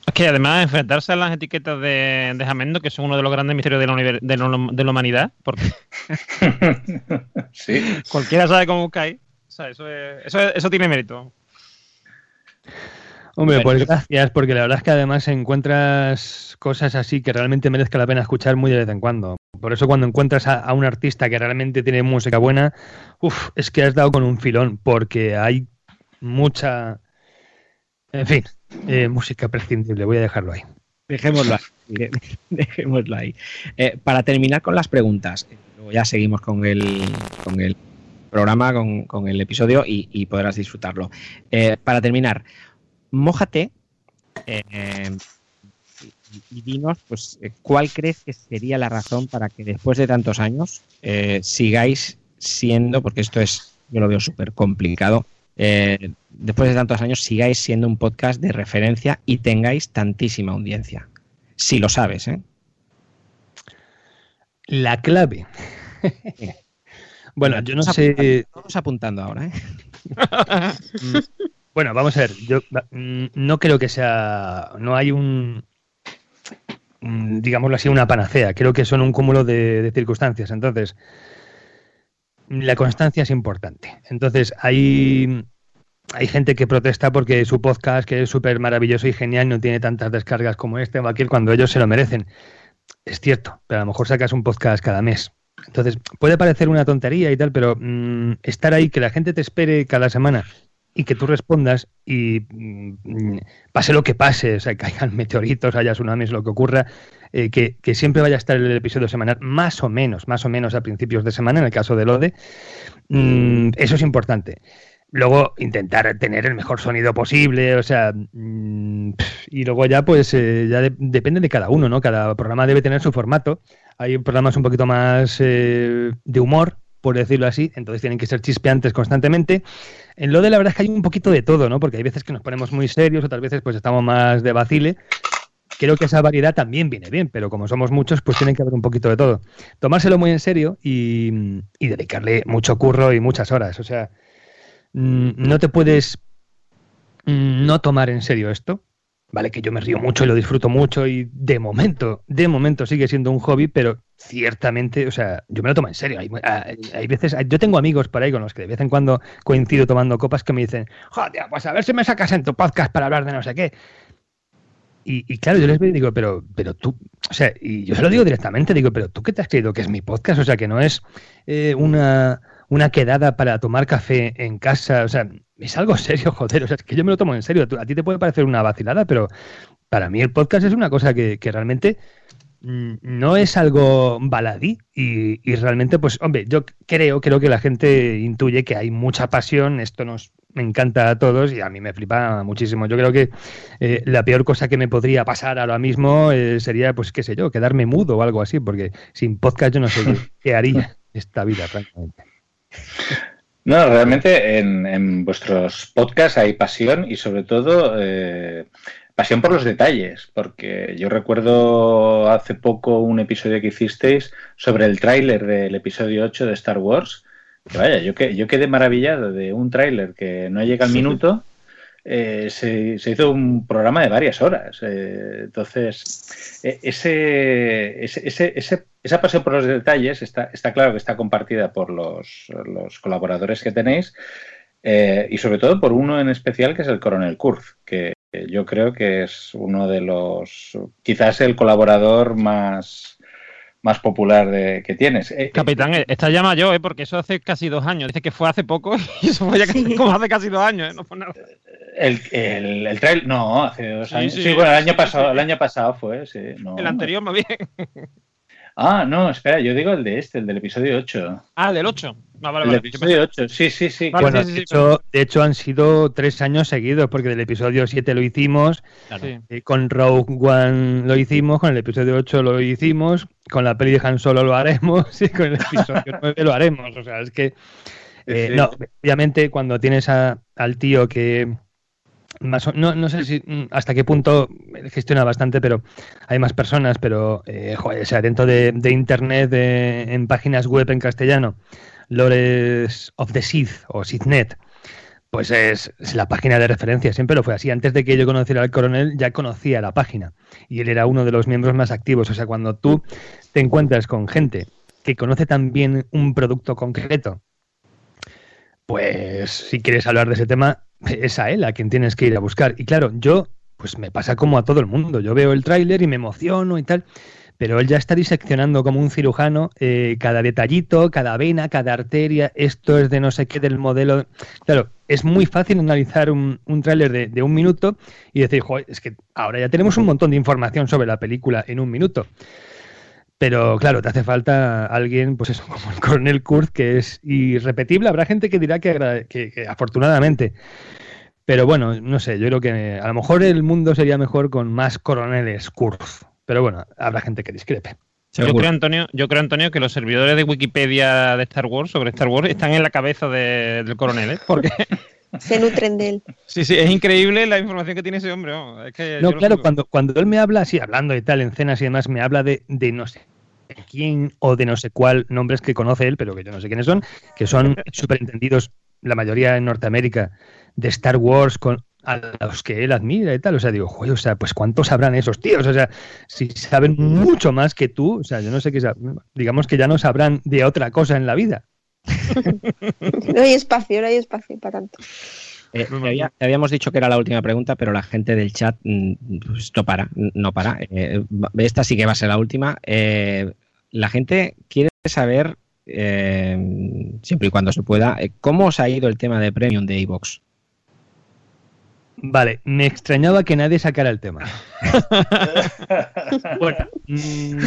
[SPEAKER 5] Es que además enfrentarse a las etiquetas de, de Jamendo, que son uno de los grandes misterios de la, de la- de la humanidad, porque (laughs)
[SPEAKER 4] Sí.
[SPEAKER 5] cualquiera sabe cómo buscáis. O sea, eso, es- eso, es- eso tiene mérito.
[SPEAKER 22] Hombre, pues gracias, porque la verdad es que además encuentras cosas así que realmente merezca la pena escuchar muy de vez en cuando. Por eso cuando encuentras a, a un artista que realmente tiene música buena, uff, es que has dado con un filón, porque hay mucha... En fin, eh, música prescindible, voy a dejarlo ahí.
[SPEAKER 3] Dejémoslo ahí. (laughs) Dejémoslo ahí. Eh, para terminar con las preguntas, eh, luego ya seguimos con el, con el programa, con, con el episodio y, y podrás disfrutarlo. Eh, para terminar, mójate eh, y, y dinos pues, eh, cuál crees que sería la razón para que después de tantos años eh, sigáis siendo, porque esto es, yo lo veo súper complicado, después de tantos años sigáis siendo un podcast de referencia y tengáis tantísima audiencia. Si lo sabes, ¿eh?
[SPEAKER 22] La clave. Bueno, yo no sé...
[SPEAKER 3] Vamos apuntando ahora, ¿eh? (laughs)
[SPEAKER 22] Bueno, vamos a ver, yo mm, no creo que sea, no hay un, digámoslo así, una panacea, creo que son un cúmulo de, de circunstancias, entonces la constancia es importante. Entonces hay, hay gente que protesta porque su podcast, que es súper maravilloso y genial, no tiene tantas descargas como este o aquel cuando ellos se lo merecen. Es cierto, pero a lo mejor sacas un podcast cada mes. Entonces, puede parecer una tontería y tal, pero mm, estar ahí, que la gente te espere cada semana y que tú respondas y mm, pase lo que pase, o sea, caigan meteoritos, haya tsunamis, lo que ocurra, eh, que, siempre vaya a estar el episodio semanal, más o menos, más o menos a principios de semana, en el caso del ODE, mm, eso es importante. Luego intentar tener el mejor sonido posible, o sea, mm, y luego ya pues eh, ya de- depende de cada uno, ¿no? Cada programa debe tener su formato. Hay programas un poquito más eh, de humor, por decirlo así, entonces tienen que ser chispeantes constantemente. En lo de la verdad es que hay un poquito de todo, ¿no? Porque hay veces que nos ponemos muy serios, otras veces pues estamos más de vacile. Creo que esa variedad también viene bien, pero como somos muchos, pues tiene que haber un poquito de todo. Tomárselo muy en serio y, y dedicarle mucho curro y muchas horas. O sea, no te puedes mm, no tomar en serio esto. Vale, que yo me río mucho y lo disfruto mucho y de momento, de momento sigue siendo un hobby, pero ciertamente, o sea, yo me lo tomo en serio. Hay, hay- hay veces, hay- yo tengo amigos por ahí con los que de vez en cuando coincido tomando copas que me dicen, joder, pues a ver si me sacas en tu podcast para hablar de no sé qué. Y, y claro, yo les digo, pero, pero tú, o sea, y yo se lo digo directamente, digo, pero tú qué te has creído que es mi podcast, o sea, que no es eh, una, una quedada para tomar café en casa, o sea, es algo serio, (laughs) joder. O sea, es que yo me lo tomo en serio. A ti te puede parecer una vacilada, pero para mí el podcast es una cosa que, que realmente mm, no es algo baladí. Y, y realmente, pues, hombre, yo creo, creo que la gente intuye que hay mucha pasión. Esto nos me encanta a todos y a mí me flipa muchísimo. Yo creo que eh, la peor cosa que me podría pasar ahora mismo eh, sería, pues, qué sé yo, quedarme mudo o algo así, porque sin podcast yo no sé (laughs) qué- qué haría esta vida, francamente.
[SPEAKER 4] No, realmente en, en vuestros podcasts hay pasión y sobre todo eh, pasión por los detalles, porque yo recuerdo hace poco un episodio que hicisteis sobre el tráiler del episodio 8 de Star Wars, que vaya, yo, que, yo quedé maravillado de un tráiler que no llega al minuto, eh, se, se hizo un programa de varias horas. eh, entonces, ese, ese, ese- ese- esa pasión por los detalles está, está claro que está compartida por los, los colaboradores que tenéis eh, y sobre todo por uno en especial que es el Coronel Kurz, que yo creo que es uno de los, quizás el colaborador más, más popular de, que tienes. Eh,
[SPEAKER 5] Capitán, eh, esta llama yo, ¿eh? porque eso hace casi dos años. Dice que fue hace poco (laughs) y eso fue ya casi- (laughs) como hace casi dos años. ¿eh? No fue nada.
[SPEAKER 4] El, el, el trail, no, hace dos
[SPEAKER 5] Sí,
[SPEAKER 4] años.
[SPEAKER 5] sí,
[SPEAKER 4] Sí, bueno, el año
[SPEAKER 5] sí,
[SPEAKER 4] pasado,
[SPEAKER 5] sí.
[SPEAKER 4] el año pasado fue, sí. no.
[SPEAKER 5] El anterior más bien. (laughs)
[SPEAKER 4] Ah, no, espera, yo digo el de este, el del episodio 8.
[SPEAKER 5] Ah, del 8. Ah, vale,
[SPEAKER 4] el
[SPEAKER 5] vale.
[SPEAKER 4] del episodio 8, sí, sí, sí.
[SPEAKER 5] Vale,
[SPEAKER 22] bueno,
[SPEAKER 5] sí, sí,
[SPEAKER 22] de,
[SPEAKER 5] sí,
[SPEAKER 22] hecho, de hecho han sido tres años seguidos, porque del episodio 7 lo hicimos, eh, con Rogue One lo hicimos, con el episodio 8 lo hicimos, con la peli de Han Solo lo haremos (laughs) y con el episodio (laughs) 9 lo haremos. O sea, es que, eh,
[SPEAKER 4] Sí.
[SPEAKER 22] no, obviamente cuando tienes a- al tío que... Más no, no sé si mm, hasta qué punto gestiona bastante, pero hay más personas, pero eh, joder, o sea, dentro de, de internet, de- en páginas web en castellano, Lores of the Sith o Sithnet, pues es, es la página de referencia, siempre lo fue así. Antes de que yo conociera al coronel, ya conocía la página y él era uno de los miembros más activos. O sea, cuando tú te encuentras con gente que conoce también un producto concreto, pues si quieres hablar de ese tema, es a él a quien tienes que ir a buscar. Y claro, yo, pues me pasa como a todo el mundo. Yo veo el tráiler y me emociono y tal, pero él ya está diseccionando como un cirujano eh, cada detallito, cada vena, cada arteria, esto es de no sé qué del modelo. Claro, es muy fácil analizar un, un tráiler de, de un minuto y decir, "Joder, es que ahora ya tenemos un montón de información sobre la película en un minuto. Pero claro, te hace falta alguien, pues eso, (laughs) como el coronel Kurz, que es irrepetible. Habrá gente que dirá que, que afortunadamente. Pero bueno, no sé, yo creo que a lo mejor el mundo sería mejor con más coroneles Kurz. Pero bueno, habrá gente que discrepe.
[SPEAKER 5] Yo creo, Antonio, yo creo, Antonio, que los servidores de Wikipedia de Star Wars, sobre Star Wars, están en la cabeza de- del coronel, ¿eh? Porque (laughs)
[SPEAKER 7] Se nutren de él.
[SPEAKER 5] sí, sí, es increíble la información que tiene ese hombre. vamos, Es que
[SPEAKER 22] No, claro, cuando, cuando él me habla así, hablando y tal, en cenas y demás, me habla de, de no sé quién o de no sé cuál nombres que conoce él, pero que yo no sé quiénes son, que son (laughs) superentendidos, la mayoría en Norteamérica, de Star Wars, con, a los que él admira y tal. O sea, digo, joder, o sea, pues cuántos sabrán esos tíos. O sea, si saben mucho más que tú, o sea, yo no sé qué, digamos que ya no sabrán de otra cosa en la vida.
[SPEAKER 7] No hay espacio, no hay espacio para tanto.
[SPEAKER 3] Eh, te, había- te habíamos dicho que era la última pregunta, pero la gente del chat mm, pues, no para, no para. Eh, esta sí que va a ser la última. Eh, la gente quiere saber, eh, siempre y cuando se pueda, cómo os ha ido el tema de Premium de iVox.
[SPEAKER 22] Vale, me extrañaba que nadie sacara el tema. (laughs) bueno, mm,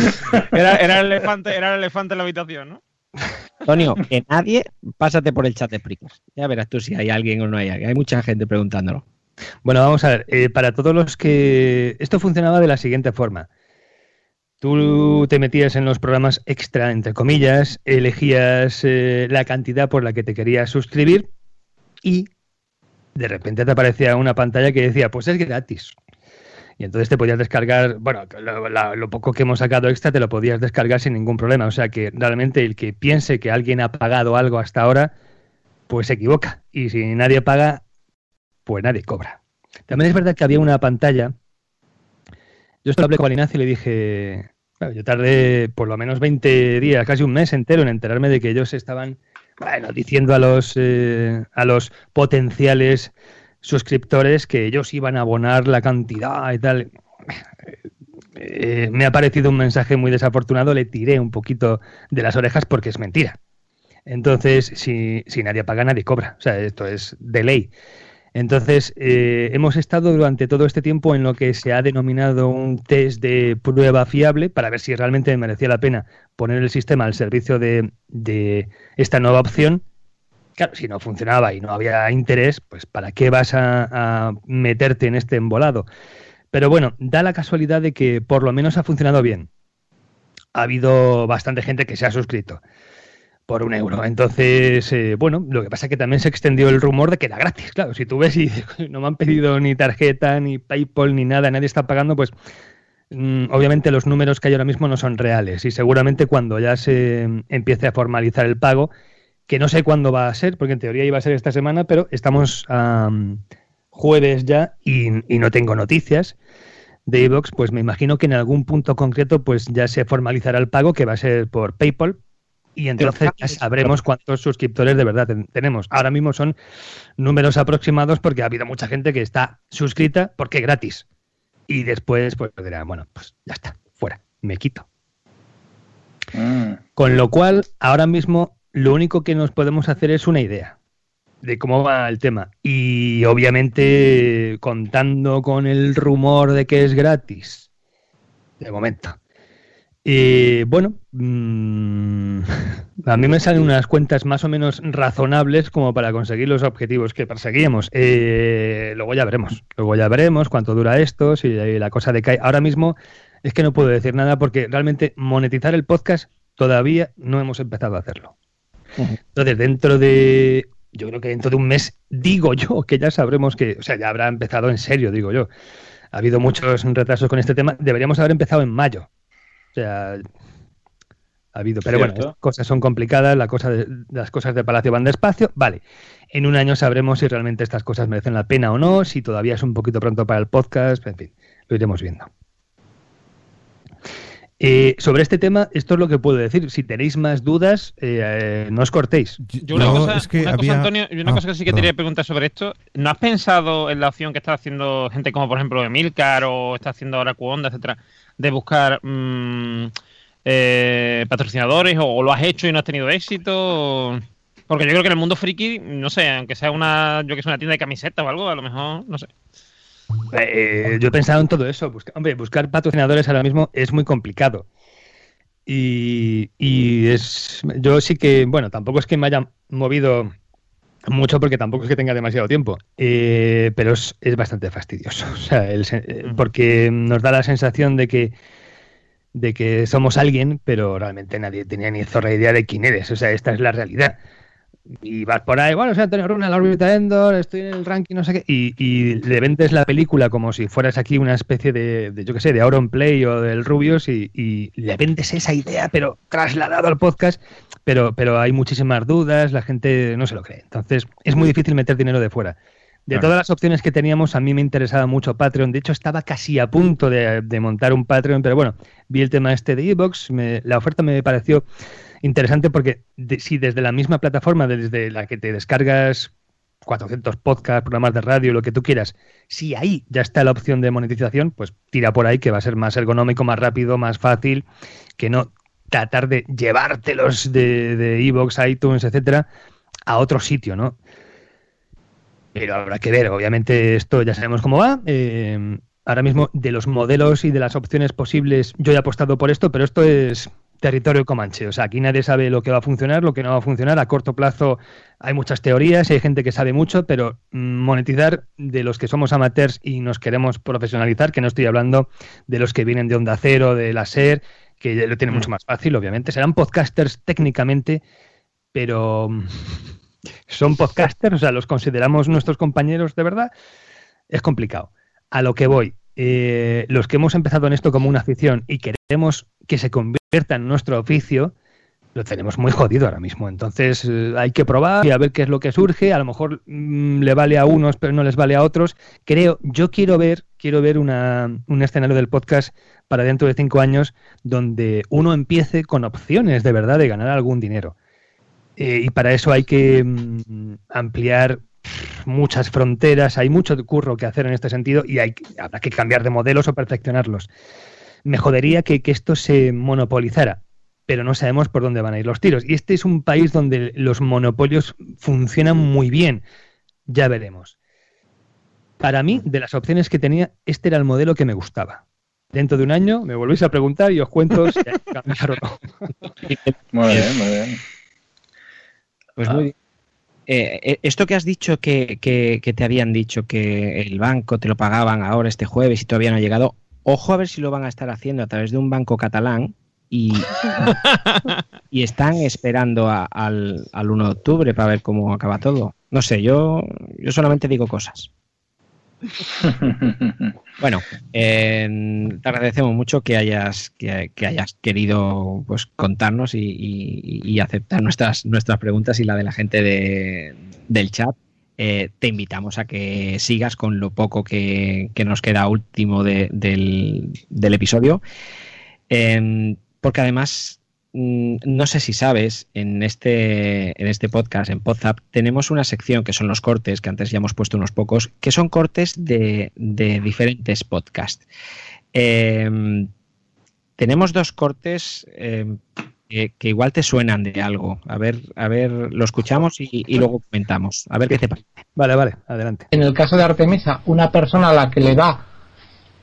[SPEAKER 5] Era, era el elefante, era el elefante en la habitación, ¿no? (laughs)
[SPEAKER 3] Antonio, que nadie, pásate por el chat de Pricas. Ya verás tú si hay alguien o no hay alguien. Hay mucha gente preguntándolo.
[SPEAKER 22] Bueno, vamos a ver. eh, para todos los que. Esto funcionaba de la siguiente forma. Tú te metías en los programas extra, entre comillas, elegías eh, la cantidad por la que te querías suscribir y de repente te aparecía una pantalla que decía, pues es gratis. Y entonces te podías descargar, bueno, lo, poco que hemos sacado extra te lo podías descargar sin ningún problema. O sea que realmente el que piense que alguien ha pagado algo hasta ahora, pues se equivoca. Y si nadie paga, pues nadie cobra. También es verdad que había una pantalla. Yo esto hablé con Ignacio y le dije, claro, yo tardé por lo menos 20 días, casi un mes entero en enterarme de que ellos estaban, bueno, diciendo a los, eh, a los potenciales suscriptores que ellos iban a abonar la cantidad y tal. Eh, me ha parecido un mensaje muy desafortunado, le tiré un poquito de las orejas porque es mentira. Entonces, si, si nadie paga, nadie cobra. O sea, esto es de ley. Entonces, eh, hemos estado durante todo este tiempo en lo que se ha denominado un test de prueba fiable para ver si realmente merecía la pena poner el sistema al servicio de, de esta nueva opción. Claro, si no funcionaba y no había interés, pues ¿para qué vas a, meterte en este embolado? Pero bueno, da la casualidad de que por lo menos ha funcionado bien. Ha habido bastante gente que se ha suscrito por un euro. Entonces, eh, bueno, lo que pasa es que también se extendió el rumor de que era gratis. Claro, si tú ves y (laughs) no me han pedido ni tarjeta, ni PayPal, ni nada, nadie está pagando, pues mm, obviamente los números que hay ahora mismo no son reales. Y seguramente cuando ya se empiece a formalizar el pago, que no sé cuándo va a ser, porque en teoría iba a ser esta semana, pero estamos a jueves ya y, y no tengo noticias de iVox, pues me imagino que en algún punto concreto pues ya se formalizará el pago que va a ser por PayPal y entonces ya sabremos cuántos suscriptores de verdad ten- tenemos. Ahora mismo son números aproximados porque ha habido mucha gente que está suscrita porque es gratis. Y después pues dirán, bueno, pues ya está, fuera, me quito. Con lo cual, ahora mismo lo único que nos podemos hacer es una idea de cómo va el tema. Y obviamente contando con el rumor de que es gratis, de momento. Y bueno, mm, (laughs) a mí me salen unas cuentas más o menos razonables como para conseguir los objetivos que perseguíamos. Eh, luego ya veremos. Luego ya veremos cuánto dura esto, si la cosa decae. Ahora mismo es que no puedo decir nada porque realmente monetizar el podcast todavía no hemos empezado a hacerlo. Entonces, dentro de, yo creo que dentro de un mes, digo yo, que ya sabremos que, o sea, ya habrá empezado en serio, digo yo. Ha habido muchos retrasos con este tema. Deberíamos haber empezado en mayo. O sea, ha habido, pero bueno, las cosas son complicadas, la cosa de- las cosas de Palacio van despacio. Vale, en un año sabremos si realmente estas cosas merecen la pena o no, si todavía es un poquito pronto para el podcast, en fin, lo iremos viendo. Eh, sobre este tema, esto es lo que puedo decir. Si tenéis más dudas, eh, eh, no os cortéis.
[SPEAKER 5] Yo una cosa, una cosa, Antonio, y una cosa que sí que te quería preguntar sobre esto. ¿No has pensado en la opción que está haciendo gente como, por ejemplo, Emilcar o está haciendo ahora Cuonda, etcétera, de buscar mm, eh, patrocinadores o, o lo has hecho y no has tenido éxito? Porque yo creo que en el mundo friki, no sé, aunque sea una, yo que sé, una tienda de camisetas o algo, a lo mejor, no sé.
[SPEAKER 22] Eh, yo he pensado en todo eso. Busca- hombre, buscar patrocinadores ahora mismo es muy complicado. Y, y es. Yo sí que, bueno, tampoco es que me haya movido mucho porque tampoco es que tenga demasiado tiempo. Eh, pero es, es bastante fastidioso. (laughs) O sea, el eh, porque nos da la sensación de que de que somos alguien, pero realmente nadie tenía ni zorra idea de quién eres. O sea, esta es la realidad. Y vas por ahí, bueno, soy Antonio Runa, la órbita de Endor, estoy en el ranking, no sé qué, y, y le vendes la película como si fueras aquí una especie de, de yo qué sé, de Auron Play o del Rubius y, y le vendes esa idea, pero trasladado al podcast, pero, pero hay muchísimas dudas, la gente no se lo cree. Entonces, es muy difícil meter dinero de fuera. De
[SPEAKER 18] Claro.
[SPEAKER 22] todas las opciones que teníamos, a mí me interesaba mucho Patreon. De hecho, estaba casi a punto de, de montar un Patreon, pero bueno, vi el tema este de Evox, la oferta me pareció interesante porque si desde la misma plataforma, desde la que te descargas 400 podcasts, programas de radio, lo que tú quieras, si ahí ya está la opción de monetización, pues tira por ahí que va a ser más ergonómico, más rápido, más fácil, que no tratar de llevártelos de, Evox, iTunes, etcétera, a otro sitio, ¿no? Pero habrá que ver, obviamente esto ya sabemos cómo va. eh, ahora mismo de los modelos y de las opciones posibles, yo he apostado por esto, pero esto es territorio comanche. O sea, aquí nadie sabe lo que va a funcionar, lo que no va a funcionar. A corto plazo hay muchas teorías, hay gente que sabe mucho, pero mm, monetizar de los que somos amateurs y nos queremos profesionalizar, que no estoy hablando de los que vienen de Onda Cero, de la SER, que lo tienen mucho más fácil, obviamente. Serán podcasters técnicamente, pero mm, son podcasters, o sea, los consideramos nuestros compañeros de verdad, es complicado. A lo que voy, eh, los que hemos empezado en esto como una afición y queremos que se convierta en nuestro oficio, lo tenemos muy jodido ahora mismo. Entonces eh, hay que probar y a ver qué es lo que surge. A lo mejor mm, le vale a unos, pero no les vale a otros. Creo, yo quiero ver, quiero ver una, un escenario del podcast para dentro de cinco años donde uno empiece con opciones de verdad de ganar algún dinero. Eh, y para eso hay que mm, ampliar muchas fronteras, hay mucho curro que hacer en este sentido y hay, habrá que cambiar de modelos o perfeccionarlos. Me jodería que, que esto se monopolizara. pero no sabemos por dónde van a ir los tiros. Y este es un país donde los monopolios funcionan muy bien. Ya veremos. Para mí, de las opciones que tenía, este era el modelo que me gustaba. Dentro de un año me volvéis a preguntar y os cuento si hay que cambiar o no. (laughs)
[SPEAKER 4] Muy bien, muy bien.
[SPEAKER 3] Pues muy bien. Eh, eh, esto que has dicho que, que- que te habían dicho que el banco te lo pagaban ahora este jueves y todavía no ha llegado, ojo a ver si lo van a estar haciendo a través de un banco catalán y, (laughs) y están esperando a- al, al 1 de octubre para ver cómo acaba todo. No sé, yo, yo solamente digo cosas. (laughs) Bueno, eh, te agradecemos mucho que hayas, que, que hayas querido pues, contarnos y, y- y aceptar nuestras, nuestras preguntas y la de la gente de- del chat. Eh, te invitamos a que sigas con lo poco que, nos queda último de- del, episodio. Eh, porque además, mm, no sé si sabes, en este, en este podcast, en Podzap, tenemos una sección que son los cortes, que antes ya hemos puesto unos pocos, que son cortes de, diferentes podcasts. Eh, tenemos dos cortes eh, que, que igual te suenan de algo. A ver, a ver, lo escuchamos y, y luego comentamos. A ver qué te parece.
[SPEAKER 22] Vale, vale, adelante.
[SPEAKER 25] En el caso de Artemisa, una persona a la que le da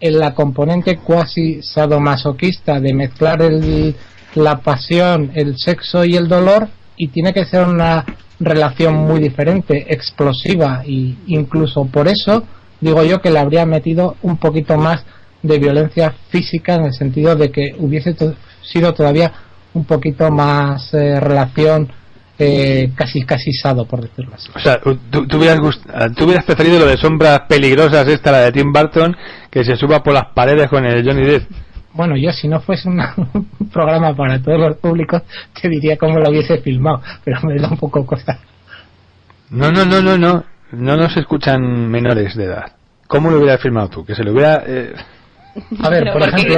[SPEAKER 25] en la componente cuasi sadomasoquista de mezclar el- la pasión, el sexo y el dolor, y tiene que ser una relación muy diferente, explosiva, y incluso por eso digo yo que le habría metido un poquito más de violencia física en el sentido de que hubiese to- sido todavía un poquito más eh, relación eh, casi casi sado por decirlo así.
[SPEAKER 26] O sea, tú, tú hubieras ah, tú hubieras preferido lo de sombras peligrosas, esta, la de Tim Burton, que se suba por las paredes con el Johnny Depp.
[SPEAKER 25] Bueno, yo si no fuese una- (laughs) un programa para todos los públicos, te diría cómo lo hubiese filmado, pero me da un poco cosa.
[SPEAKER 26] No, no, no, no, no. No nos escuchan menores de edad. ¿Cómo lo hubieras filmado tú? Que se lo hubiera... eh,
[SPEAKER 25] A ver, por ejemplo,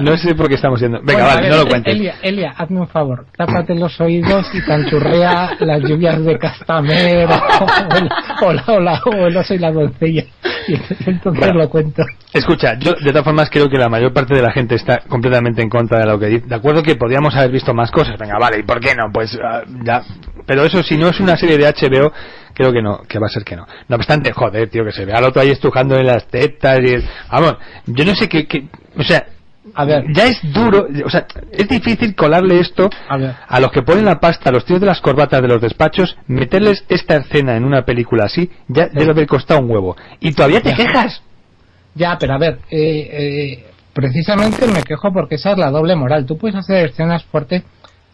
[SPEAKER 26] No sé por qué estamos yendo. Venga,
[SPEAKER 25] Bueno,
[SPEAKER 26] vale,
[SPEAKER 25] ver,
[SPEAKER 26] no lo cuentes.
[SPEAKER 25] Elia, Elia, hazme un favor, tápate los oídos y canchurrea las lluvias de Castamer o, el, o, la, (laughs) o, la- o el oso y la doncella. Y entonces
[SPEAKER 26] Bueno.
[SPEAKER 25] lo cuento.
[SPEAKER 26] Escucha, yo de todas formas creo que la mayor parte de la gente está completamente en contra de lo que dice. De acuerdo que podríamos haber visto más cosas. Venga, vale, ¿y por qué no? Pues ah, ya. Pero eso, si no es una serie de HBO, creo que no, que va a ser que no. No obstante, joder, tío, que se vea al otro ahí estrujando en las tetas y el... Vamos, yo no sé qué... qué- o sea,
[SPEAKER 25] a ver.
[SPEAKER 26] ya es duro, o sea, es difícil colarle esto A los que ponen la pasta, a los tíos de las corbatas de los despachos, meterles esta escena en una película así, ya debe haber costado un huevo. Y todavía te
[SPEAKER 25] Ya.
[SPEAKER 26] quejas.
[SPEAKER 25] Ya, pero a ver, eh, eh, precisamente me quejo porque esa es la doble moral. Tú puedes hacer escenas fuertes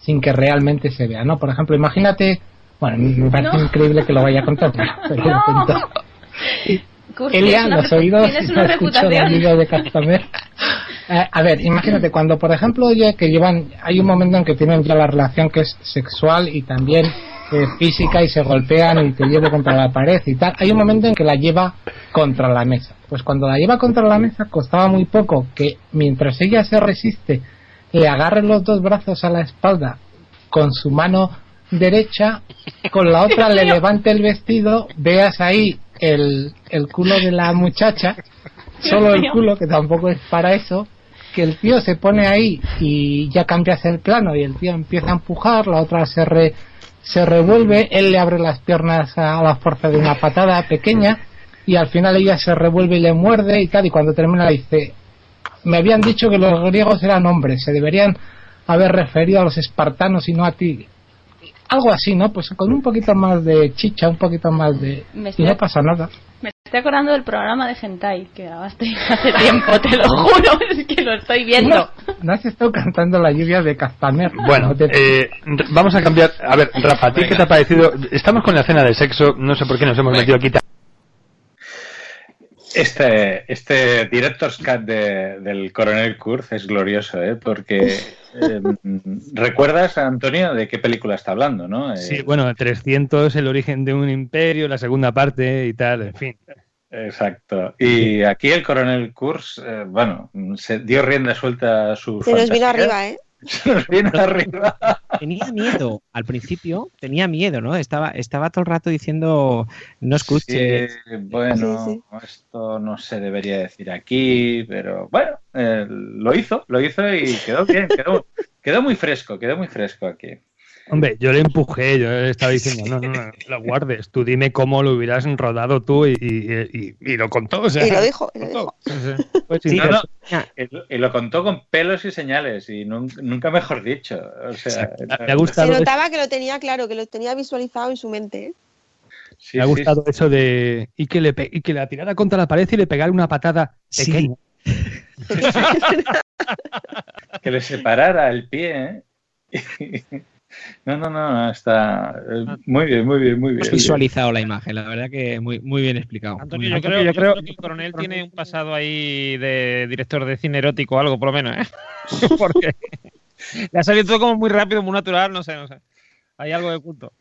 [SPEAKER 25] sin que realmente se vea, ¿no? Por ejemplo, imagínate, bueno, me parece
[SPEAKER 27] No.
[SPEAKER 25] increíble que lo vaya a contar, pero (laughs) lo los oídos, no escucho los vídeos de Castamer. (laughs) Eh, a ver, imagínate, cuando por ejemplo oye que llevan, hay un momento en que tienen ya la relación que es sexual y también eh, física y se golpean y te llevo contra la pared y tal. Hay un momento en que la lleva contra la mesa. Pues cuando la lleva contra la mesa costaba muy poco que mientras ella se resiste le agarre los dos brazos a la espalda con su mano derecha, con la otra le levante el vestido, veas ahí el, el culo de la muchacha, solo el culo, que tampoco es para eso, que el tío se pone ahí y ya cambias el plano y el tío empieza a empujar, la otra se, re- se revuelve, él le abre las piernas a la fuerza de una patada pequeña y al final ella se revuelve y le muerde y tal y cuando termina dice me habían dicho que los griegos eran hombres, se deberían haber referido a los espartanos y no a ti. Algo así, ¿no? Pues con un poquito más de chicha, un poquito más de...
[SPEAKER 27] Me
[SPEAKER 25] Y
[SPEAKER 27] estoy-
[SPEAKER 25] no pasa nada.
[SPEAKER 27] Me estoy acordando del programa de Hentai que grabaste (laughs) hace tiempo, te lo juro, (laughs) es que lo estoy viendo.
[SPEAKER 25] No, no has estado cantando la lluvia de Castamer.
[SPEAKER 26] Bueno, eh, vamos a cambiar. A ver, Rafa, ¿a ti qué te ha parecido? Estamos con la escena del sexo, no sé por qué nos hemos metido aquí.
[SPEAKER 4] Este, este Director's Cut de- del Coronel Kurz es glorioso, ¿eh? Porque eh, recuerdas, Antonio, de qué película está hablando, ¿no? Eh,
[SPEAKER 22] Sí, bueno, 300, el origen de un imperio, la segunda parte y tal, en fin.
[SPEAKER 4] Exacto. Y aquí el Coronel Kurz, eh, bueno, se dio rienda suelta a su
[SPEAKER 7] Se nos vino
[SPEAKER 4] fantasía.
[SPEAKER 7] arriba, ¿eh?
[SPEAKER 4] Se nos vino arriba.
[SPEAKER 3] tenía miedo al principio, tenía miedo, ¿no? Estaba, estaba todo el rato diciendo, no escuches.
[SPEAKER 4] Sí, bueno, esto no se debería decir aquí, pero bueno, eh, lo hizo, lo hizo y quedó bien, quedó, quedó muy fresco, quedó muy fresco aquí.
[SPEAKER 22] Hombre, yo le empujé, yo le estaba diciendo, no, no, no, lo guardes, tú dime cómo lo hubieras rodado tú y, y, y- y lo contó. O sea,
[SPEAKER 7] Y lo dijo, y lo dijo.
[SPEAKER 22] Sí, sí. (laughs) Pues
[SPEAKER 4] Sí,
[SPEAKER 22] sí,
[SPEAKER 4] no, no, y lo- y lo contó con pelos y señales y nun- nunca mejor dicho. O sea,
[SPEAKER 22] Me ha gustado
[SPEAKER 7] Se notaba que lo tenía claro, que lo tenía visualizado en su mente. ¿eh?
[SPEAKER 4] Sí,
[SPEAKER 22] me ha
[SPEAKER 4] sí,
[SPEAKER 22] gustado eso de. Y que, le pe- y que la tirara contra la pared y le pegara una patada pequeña. (laughs)
[SPEAKER 4] que le separara el pie. ¿eh? (laughs) No, no, no, no, está eh, muy bien, muy bien, muy bien.
[SPEAKER 3] Hemos visualizado la imagen, la verdad que muy, muy bien explicado.
[SPEAKER 5] Antonio,
[SPEAKER 3] Muy
[SPEAKER 5] yo creo, yo creo que el coronel tiene un pasado ahí de director de cine erótico o algo, por lo menos, ¿eh? (laughs) Porque le ha salido todo como muy rápido, muy natural, no sé, no sé. Hay algo de culto.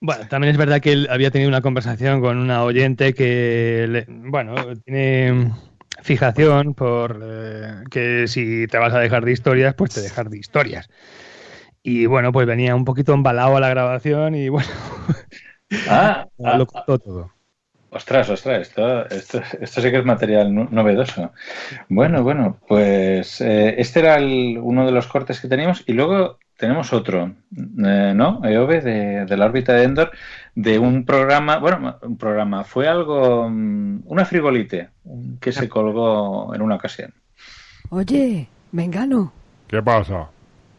[SPEAKER 22] Bueno, también es verdad que él había tenido una conversación con una oyente que, le- bueno, tiene fijación por eh, que si te vas a dejar de historias, pues te dejas de historias. Y bueno, pues venía un poquito embalado a la grabación y bueno, (laughs)
[SPEAKER 4] Ah, (laughs) ah,
[SPEAKER 22] lo contó todo.
[SPEAKER 4] Ostras, ostras, esto, esto, esto sí que es material no- novedoso. Bueno, bueno, pues eh, este era el- uno de los cortes que teníamos y luego tenemos otro, eh, ¿no? EOB de, de la órbita de Endor, de un programa, bueno, un programa, fue algo, mm, una frigolite que se colgó en una ocasión.
[SPEAKER 28] Oye, Mengano,
[SPEAKER 20] ¿Qué pasa?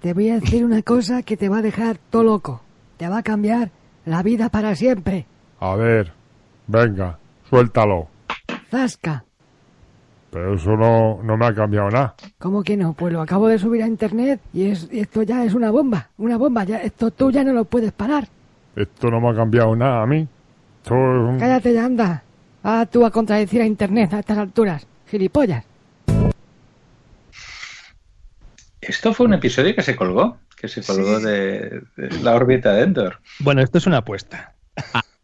[SPEAKER 28] Te voy a decir una cosa que te va a dejar todo loco. Te va a cambiar la vida para siempre.
[SPEAKER 20] A ver, venga, suéltalo.
[SPEAKER 28] Zasca.
[SPEAKER 20] Pero eso no, no me ha cambiado nada.
[SPEAKER 28] ¿Cómo que no? Pues lo acabo de subir a internet y es, y esto ya es una bomba. Una bomba. Ya, esto tú ya no lo puedes parar.
[SPEAKER 20] Esto no me ha cambiado nada a mí. Esto es un-
[SPEAKER 28] Cállate ya, anda. Ah, tú a contradecir a internet a estas alturas. Gilipollas.
[SPEAKER 4] Esto fue un episodio que se colgó, que se colgó de, de la órbita de Endor.
[SPEAKER 22] Bueno, esto es una apuesta.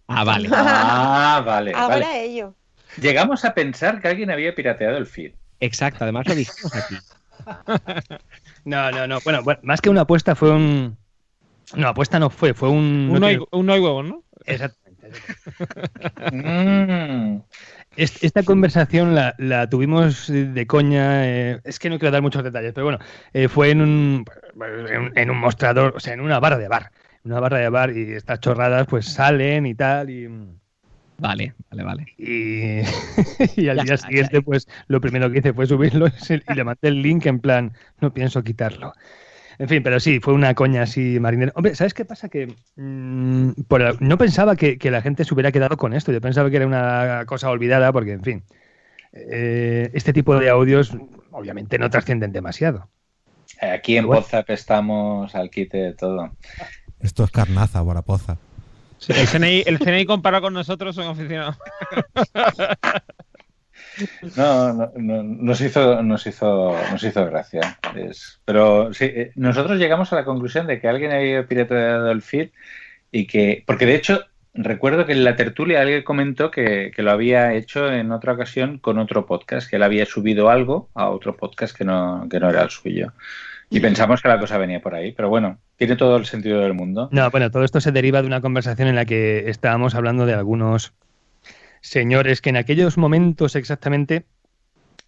[SPEAKER 3] Ah, vale. (laughs)
[SPEAKER 4] Ah, vale,
[SPEAKER 7] Ahora
[SPEAKER 4] vale.
[SPEAKER 7] ello.
[SPEAKER 4] Llegamos a pensar que alguien había pirateado el feed.
[SPEAKER 3] Exacto, además lo dijimos aquí. (laughs)
[SPEAKER 22] No, no, no. Bueno, bueno, más que una apuesta fue un... No, apuesta no fue, fue un...
[SPEAKER 5] Un
[SPEAKER 22] no
[SPEAKER 5] no hay,
[SPEAKER 22] tiene-
[SPEAKER 5] un no hay huevos, ¿no?
[SPEAKER 22] Exactamente. (laughs)
[SPEAKER 4] Mm.
[SPEAKER 22] Est- Esta conversación la, la tuvimos de coña, eh, es que no quiero dar muchos detalles, pero bueno, eh, fue en un, en, un- en un mostrador, o sea, en una barra de bar. Una barra de bar y estas chorradas pues salen y tal y...
[SPEAKER 3] Vale, vale, vale.
[SPEAKER 22] Y, (laughs) y al
[SPEAKER 3] Ya
[SPEAKER 22] día
[SPEAKER 3] está,
[SPEAKER 22] siguiente, pues lo primero que hice fue subirlo (laughs) y le mandé el link en plan, no pienso quitarlo. En fin, pero sí, fue una coña así marinera. Hombre, ¿sabes qué pasa? Que mm, por el- no pensaba que, que la gente se hubiera quedado con esto. Yo pensaba que era una cosa olvidada porque, en fin, eh, este tipo de audios obviamente no trascienden demasiado.
[SPEAKER 4] Aquí en
[SPEAKER 22] Bueno.
[SPEAKER 4] WhatsApp estamos al quite de todo.
[SPEAKER 2] Esto es carnaza, Borapoza.
[SPEAKER 5] Sí, el, CNI, el CNI comparado con nosotros son aficionados. (laughs)
[SPEAKER 4] No, no, no, nos hizo, nos hizo, nos hizo gracia. Es- pero sí, eh, nosotros llegamos a la conclusión de que alguien había pirateado el feed y que, porque de hecho recuerdo que en la tertulia alguien comentó que, que lo había hecho en otra ocasión con otro podcast, que él había subido algo a otro podcast que no, que no era el suyo. Y pensamos que la cosa venía por ahí, pero bueno, tiene todo el sentido del mundo.
[SPEAKER 22] No, bueno, todo esto se deriva de una conversación en la que estábamos hablando de algunos señores que en aquellos momentos exactamente,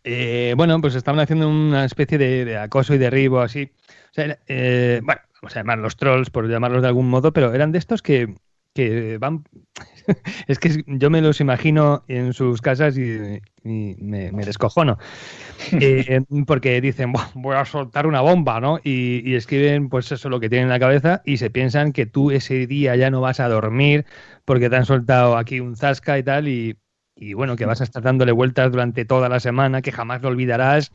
[SPEAKER 22] eh, bueno, pues estaban haciendo una especie de, de acoso y derribo así. O sea, eh, bueno, vamos a llamarlos trolls por llamarlos de algún modo, pero eran de estos que, que van... (laughs) es que yo me los imagino en sus casas y, y me, me descojono. Eh, (laughs) porque dicen, "Buah, voy a soltar una bomba, ¿no? Y, y escriben, pues eso, lo que tienen en la cabeza y se piensan que tú ese día ya no vas a dormir porque te han soltado aquí un zasca y tal y, y bueno, que vas a estar dándole vueltas durante toda la semana, que jamás lo olvidarás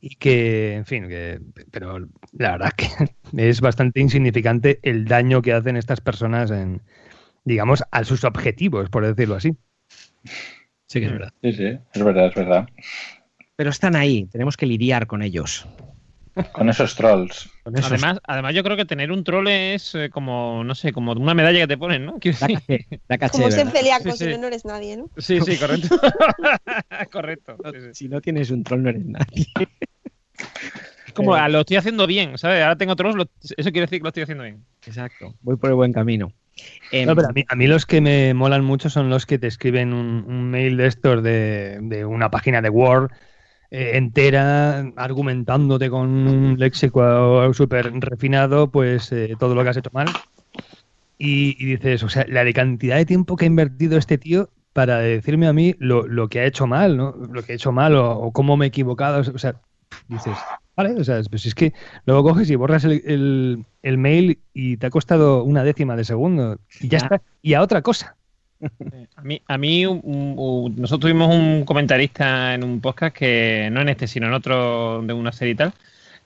[SPEAKER 22] y que, en fin, que, pero la verdad que (laughs) es bastante insignificante el daño que hacen estas personas en, digamos, a sus objetivos, por decirlo así.
[SPEAKER 3] Sí que es verdad.
[SPEAKER 4] Sí, sí, es verdad, es verdad.
[SPEAKER 3] Pero están ahí, tenemos que lidiar con ellos.
[SPEAKER 4] Con esos trolls.
[SPEAKER 5] Además, además, yo creo que tener un troll es eh, como, no sé, como una medalla que te ponen, ¿no? Quiero decir-
[SPEAKER 7] Como ser celíaco,
[SPEAKER 5] Sí,
[SPEAKER 7] si no, no eres nadie, ¿no?
[SPEAKER 5] Sí, sí, correcto. (laughs) (laughs) correcto.
[SPEAKER 3] Si no tienes un troll no eres nadie.
[SPEAKER 5] Es (laughs) como, lo estoy haciendo bien, ¿sabes? Ahora tengo otros, lo- eso quiere decir que lo estoy haciendo bien.
[SPEAKER 3] Exacto. Voy por el buen camino. Em,
[SPEAKER 22] No, pero a mí, a mí los que me molan mucho son los que te escriben un, un mail de estos de, de una página de Word eh, entera, argumentándote con un léxico súper refinado, pues eh, todo lo que has hecho mal. Y, y dices, o sea, la cantidad de tiempo que ha invertido este tío para decirme a mí lo, lo que ha hecho mal, ¿no? Lo que he hecho mal o, o cómo me he equivocado. O sea, dices, vale, o sea, pues es que luego coges y borras el, el- el mail y te ha costado una décima de segundo y ya está. Y a otra cosa.
[SPEAKER 5] A mí, a mí nosotros tuvimos un comentarista en un podcast que no en este, sino en otro de una serie y tal,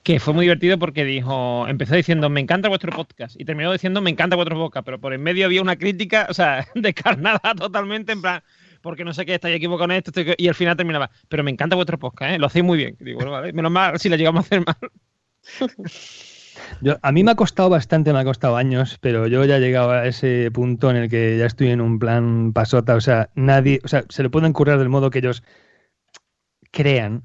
[SPEAKER 5] que fue muy divertido porque dijo, empezó diciendo, me encanta vuestro podcast, y terminó diciendo, me encanta vuestro podcast, pero por en medio había una crítica, o sea, (laughs) descarnada totalmente, en plan, porque no sé qué, estáis equivocados con esto, y al final terminaba, pero me encanta vuestro podcast, ¿eh? lo hacéis muy bien. Digo, bueno, vale, menos mal si lo llegamos a hacer mal. (laughs)
[SPEAKER 22] Yo, a mí me ha costado bastante, me ha costado años, pero yo ya he llegado a ese punto en el que ya estoy en un plan pasota. O sea, nadie, o sea, se lo pueden currar del modo que ellos crean,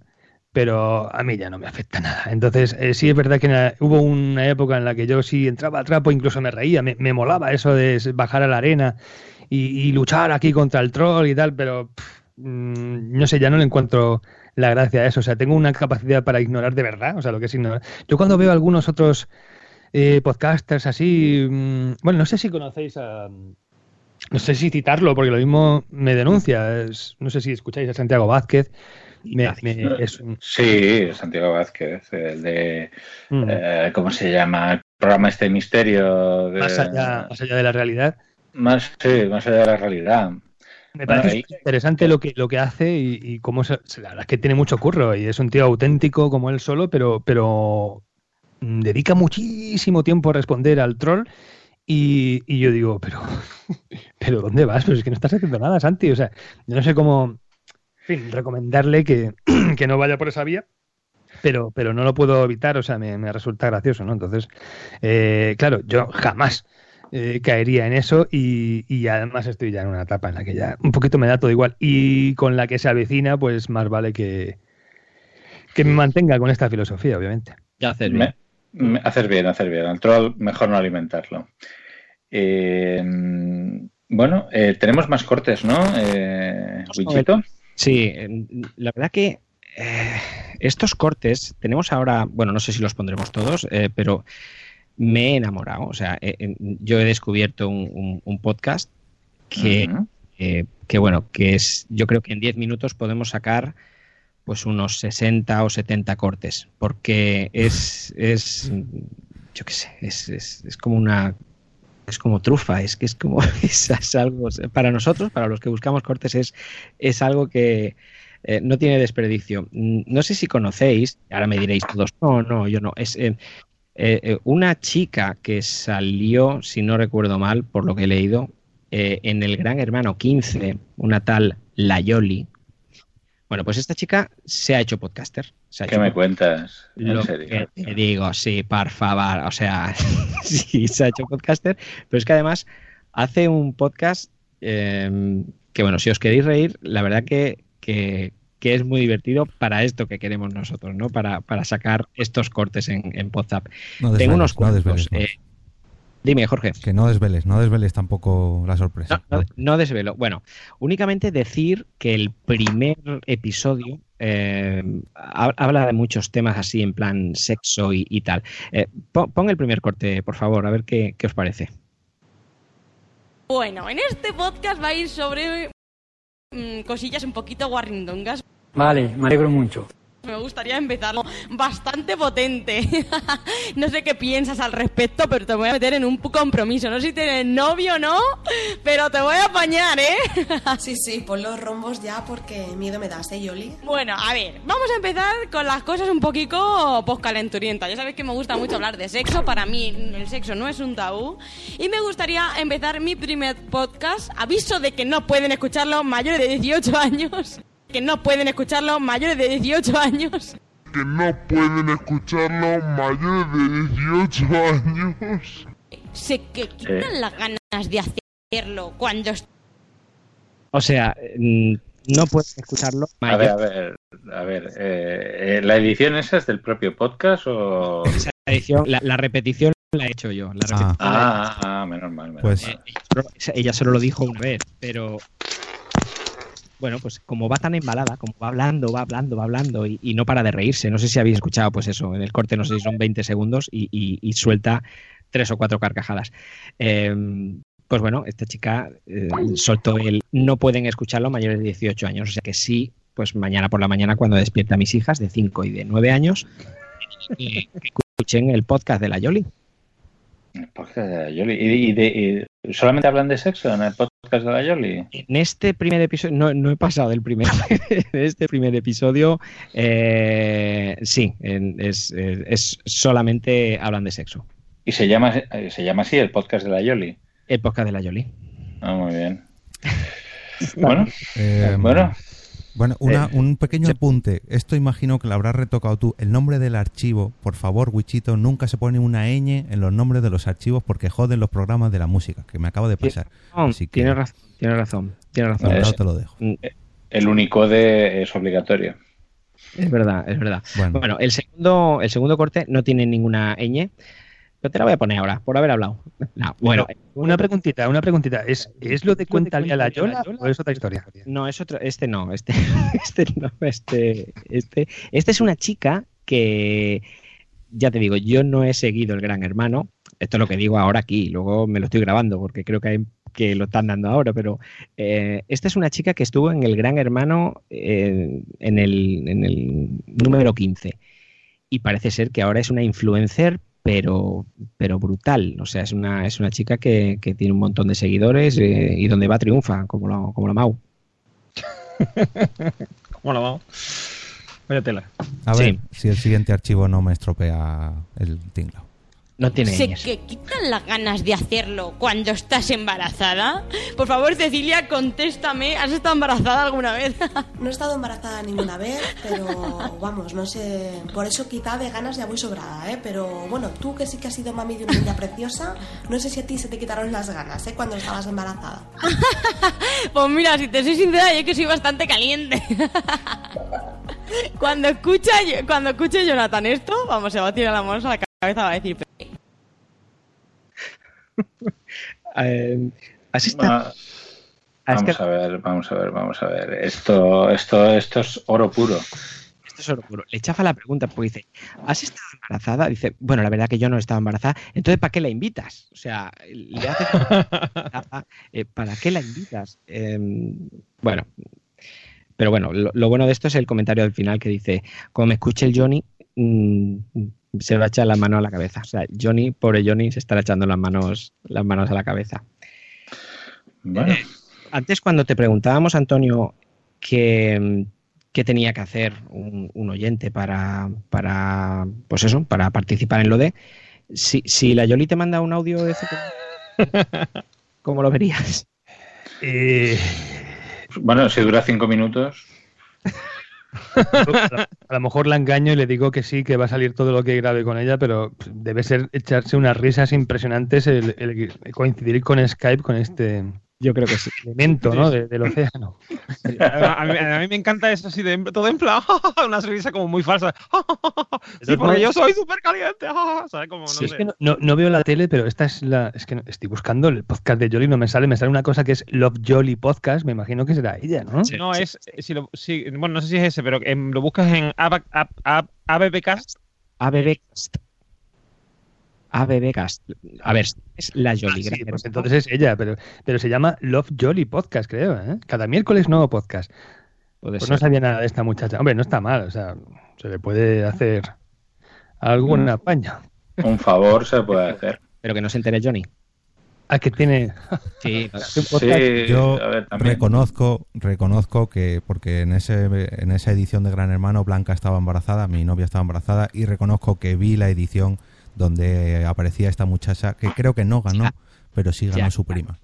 [SPEAKER 22] pero a mí ya no me afecta nada. Entonces, eh, sí es verdad que hubo una época en la que yo sí entraba a trapo, incluso me reía, me, me molaba eso de bajar a la arena y, luchar aquí contra el troll y tal, pero mm, no sé, ya no le encuentro la gracia a eso. O sea, tengo una capacidad para ignorar de verdad, o sea, lo que es ignorar. Yo cuando veo algunos otros eh, podcasters así, mm, bueno, no sé si conocéis a... No sé si citarlo, porque lo mismo me denuncia. Es- no sé si escucháis a Santiago Vázquez. Me- me- es un-
[SPEAKER 4] Sí, Santiago Vázquez, el de.
[SPEAKER 22] Mm.
[SPEAKER 4] eh, ¿Cómo se llama? El programa este misterio. De,
[SPEAKER 22] más, allá, más allá de la realidad.
[SPEAKER 4] Más, sí, más allá de la realidad.
[SPEAKER 22] Me
[SPEAKER 4] Bueno,
[SPEAKER 22] parece
[SPEAKER 4] ahí-
[SPEAKER 22] interesante lo que, lo que hace y, y cómo se, la verdad es que tiene mucho curro y es un tío auténtico como él solo, pero, pero mm, dedica muchísimo tiempo a responder al troll y, y yo digo, pero, (laughs) pero ¿dónde vas? Pues es que no estás haciendo nada, Santi. O sea, yo no sé cómo, en fin, recomendarle que, (clears throat) que no vaya por esa vía. Pero, pero no lo puedo evitar, o sea, me, me resulta gracioso, ¿no? Entonces, eh, claro, yo jamás eh, caería en eso y, y además estoy ya en una etapa en la que ya un poquito me da todo igual y con la que se avecina, pues más vale que, que me mantenga con esta filosofía, obviamente.
[SPEAKER 3] Ya haces
[SPEAKER 4] Me- me- hacer bien, hacer bien. Al troll mejor no alimentarlo. Eh, bueno, eh, tenemos más cortes, ¿no? Eh?
[SPEAKER 3] Sí, la verdad que eh, estos cortes tenemos ahora, bueno, no sé si los pondremos todos, eh, pero me he enamorado. O sea, eh, eh, yo he descubierto un, un- un podcast que, eh, que, bueno, que es, yo creo que en 10 minutos podemos sacar pues unos 60 o 70 cortes, porque es, es yo qué sé, es, es, es como una es como trufa, es que es como (laughs) es, es algo para nosotros, para los que buscamos cortes es es algo que eh, no tiene desperdicio. No sé si conocéis, ahora me diréis todos, no, no, yo no. Es eh, eh, eh, una chica que salió, si no recuerdo mal, por lo que he leído, eh, en el Gran Hermano 15, una tal Layoli. Bueno, pues esta chica se ha hecho podcaster. Se ha
[SPEAKER 4] ¿Qué
[SPEAKER 3] hecho
[SPEAKER 4] me cuentas? ¿En
[SPEAKER 3] lo
[SPEAKER 4] serio?
[SPEAKER 3] que te digo, sí, por favor. O sea, (laughs) sí, se ha hecho podcaster, pero es que además hace un podcast eh, que, bueno, si os queréis reír, la verdad que, que, que es muy divertido para esto que queremos nosotros, ¿no? Para, para sacar estos cortes en, en WhatsApp.
[SPEAKER 2] No
[SPEAKER 3] Tengo unos
[SPEAKER 2] no
[SPEAKER 3] cuantos.
[SPEAKER 2] desveles, no.
[SPEAKER 3] eh, dime, Jorge.
[SPEAKER 2] Que no desveles, no desveles tampoco la sorpresa.
[SPEAKER 3] No, no desvelo. Bueno, únicamente decir que el primer episodio eh, ha- habla de muchos temas así en plan sexo y, y tal. Eh, pon, pon el primer corte, por favor, a ver qué, qué os parece.
[SPEAKER 29] Bueno, en este podcast va a ir sobre mm, cosillas un poquito guarrindongas.
[SPEAKER 30] Vale, me alegro mucho.
[SPEAKER 29] Me gustaría empezarlo bastante potente. (laughs) no sé qué piensas al respecto, pero te voy a meter en un compromiso. No sé si tienes novio o no, pero te voy a apañar, ¿eh? (laughs)
[SPEAKER 31] Sí, sí, pon los rombos ya porque miedo me das, ¿eh, Yoli?
[SPEAKER 29] Bueno, a ver, vamos a empezar con las cosas un poquito poscalenturientas. Ya sabéis que me gusta mucho hablar de sexo. Para mí el sexo no es un tabú. Y me gustaría empezar mi primer podcast. Aviso de que no pueden escucharlo mayores de 18 años. Que no pueden escucharlo mayores de 18 años.
[SPEAKER 24] Que no pueden escucharlo mayores de 18 años.
[SPEAKER 29] Se que quitan las ganas de hacerlo cuando...
[SPEAKER 3] O sea, mm, no puedes escucharlo.
[SPEAKER 4] A ver, a ver, a ver. eh, eh, ¿La edición esa es del propio podcast o...?
[SPEAKER 3] Esa edición, la, la repetición la he hecho yo. La repetición la he
[SPEAKER 4] Ah, ah, menos mal. menos
[SPEAKER 2] Pues-
[SPEAKER 4] mal.
[SPEAKER 3] Solo- ella solo lo dijo una vez, pero bueno, pues como va tan embalada, como va hablando, va hablando, va hablando y, no para de reírse. No sé si habéis escuchado, pues eso, en el corte no sé si son 20 segundos y, y- y suelta tres o cuatro carcajadas. Eh, pues bueno, esta chica eh, soltó el no pueden escucharlo mayores de 18 años, o sea que sí, pues mañana por la mañana cuando despierta a mis hijas de 5 y de 9 años, que escuchen el podcast de la Yoli.
[SPEAKER 4] El podcast de la Yoli. ¿Y, y de- y solamente hablan de sexo en el podcast de la Yoli?
[SPEAKER 3] En este primer episodio, no, no he pasado del primer, (laughs) en este primer episodio, eh, sí, en- es, es- es solamente hablan de sexo.
[SPEAKER 4] ¿Y se llama, se llama así el podcast de la Yoli?
[SPEAKER 3] El podcast de la Yoli.
[SPEAKER 4] Ah, muy bien. Bueno,
[SPEAKER 2] Eh,
[SPEAKER 4] bueno.
[SPEAKER 2] Bueno, una-
[SPEAKER 4] Eh,
[SPEAKER 2] un pequeño apunte. Esto imagino que lo habrás retocado tú. El nombre del archivo, por favor, Wichito, nunca se pone una ñ en los nombres de los archivos porque joden los programas de la música, que me acaba de pasar. Así que
[SPEAKER 3] Tienes razón, tienes razón, tienes razón. Es,
[SPEAKER 2] te lo dejo.
[SPEAKER 4] El Unicode es obligatorio.
[SPEAKER 3] es verdad, es verdad.
[SPEAKER 2] Bueno.
[SPEAKER 3] Bueno, el segundo, el segundo corte no tiene ninguna ñ, pero te la voy a poner ahora, por haber hablado. No, bueno,
[SPEAKER 22] una preguntita, una preguntita. ¿Es, ¿es lo de cuéntale a la Yola o es otra historia?
[SPEAKER 3] No, es otro, este no, este, (laughs) este no, este, este, este es una chica que, ya te digo, yo no he seguido el Gran Hermano, esto es lo que digo ahora aquí, luego me lo estoy grabando porque creo que, hay- que lo están dando ahora, pero eh, esta es una chica que estuvo en el Gran Hermano eh, en, el, en el número 15 y parece ser que ahora es una influencer pero pero brutal o sea es una es una chica que, que tiene un montón de seguidores eh, y donde va triunfa como la, como la Mau (laughs)
[SPEAKER 5] ¿Cómo lo vamos? Vaya tela.
[SPEAKER 2] A ver si el siguiente archivo no me estropea el tinglao.
[SPEAKER 3] No tiene
[SPEAKER 29] ¿Se que quitan las ganas de hacerlo cuando estás embarazada? Por favor, Cecilia, contéstame. ¿Has estado embarazada alguna vez? (laughs)
[SPEAKER 31] No he estado embarazada ninguna vez, pero vamos, no sé. Por eso quizá de ganas ya voy sobrada, ¿eh? Pero bueno, tú que sí que has sido mami de una niña preciosa, no sé si a ti se te quitaron las ganas, ¿eh? Cuando estabas embarazada. (laughs)
[SPEAKER 29] Pues mira, si te soy sincera, yo que soy bastante caliente. (laughs) Cuando escucha, cuando escuche Jonathan esto, vamos, se va a tirar la mano a la cabeza, va a decir... (laughs)
[SPEAKER 3] Eh, ¿has estado-
[SPEAKER 4] Ah, vamos a ver, vamos a ver, vamos a ver. Esto, esto, esto es oro puro.
[SPEAKER 3] Esto es oro puro. Le chafa la pregunta porque dice, ¿has estado embarazada? Dice, bueno, la verdad que yo no he estado embarazada. Entonces, ¿para qué la invitas? O sea, le hace... (laughs) Eh, ¿Para qué la invitas? Eh, bueno, pero bueno, lo, lo bueno de esto es el comentario del final que dice, como me escuche el Johnny, mm, se va a echar la mano a la cabeza. O sea, Johnny, pobre Johnny, se estará echando las manos, las manos a la cabeza.
[SPEAKER 4] Bueno,
[SPEAKER 3] Eh, antes cuando te preguntábamos, Antonio, qué, qué tenía que hacer un, un oyente para, para, pues eso, para participar en lo de, si, si la Yoli te manda un audio de (laughs) ¿cómo lo verías?
[SPEAKER 22] Eh,
[SPEAKER 4] bueno, si dura cinco minutos. (laughs) (laughs)
[SPEAKER 22] a lo mejor la engaño y le digo que sí, que va a salir todo lo que grabe con ella, pero debe ser echarse unas risas impresionantes el, el coincidir con Skype con este
[SPEAKER 3] Yo creo que sí.
[SPEAKER 22] elemento ¿no? de- del océano.
[SPEAKER 5] A mí, a mí me encanta eso así de todo en plan, (laughs) una sonrisa como muy falsa. (laughs) Sí, porque yo soy súper caliente. ¿Sabes? Como, no
[SPEAKER 22] Sí, es que no, no- no veo la tele, pero esta es la. Es que no- estoy buscando el podcast de Jolly, no me sale. Me sale una cosa que es Love Jolly Podcast. Me imagino que será ella, ¿no?
[SPEAKER 5] No, es. Si lo, si- bueno, no sé si es ese, pero em, lo buscas en Ab- Ab- Ab- ABBcast.
[SPEAKER 3] ABBcast. ABBcast. A ver, es la Yoli.
[SPEAKER 22] Sí,
[SPEAKER 3] gran
[SPEAKER 22] pues entonces es ella, pero, pero se llama Love Jolly Podcast, creo. ¿eh? Cada miércoles nuevo podcast.
[SPEAKER 3] Puede
[SPEAKER 22] Pues
[SPEAKER 3] ser.
[SPEAKER 22] no sabía nada de esta muchacha. Hombre, no está mal, o sea, se le puede hacer algún apaño.
[SPEAKER 4] Un favor se puede hacer.
[SPEAKER 3] Pero que no se entere Johnny.
[SPEAKER 22] Ah, que tiene.
[SPEAKER 3] Sí, (laughs)
[SPEAKER 4] Sí,
[SPEAKER 2] Yo
[SPEAKER 4] ver,
[SPEAKER 2] reconozco, reconozco que, porque en, ese, en esa edición de Gran Hermano Blanca estaba embarazada, mi novia estaba embarazada, y reconozco que vi la edición donde aparecía esta muchacha, que creo que no ganó, pero sí ganó su prima.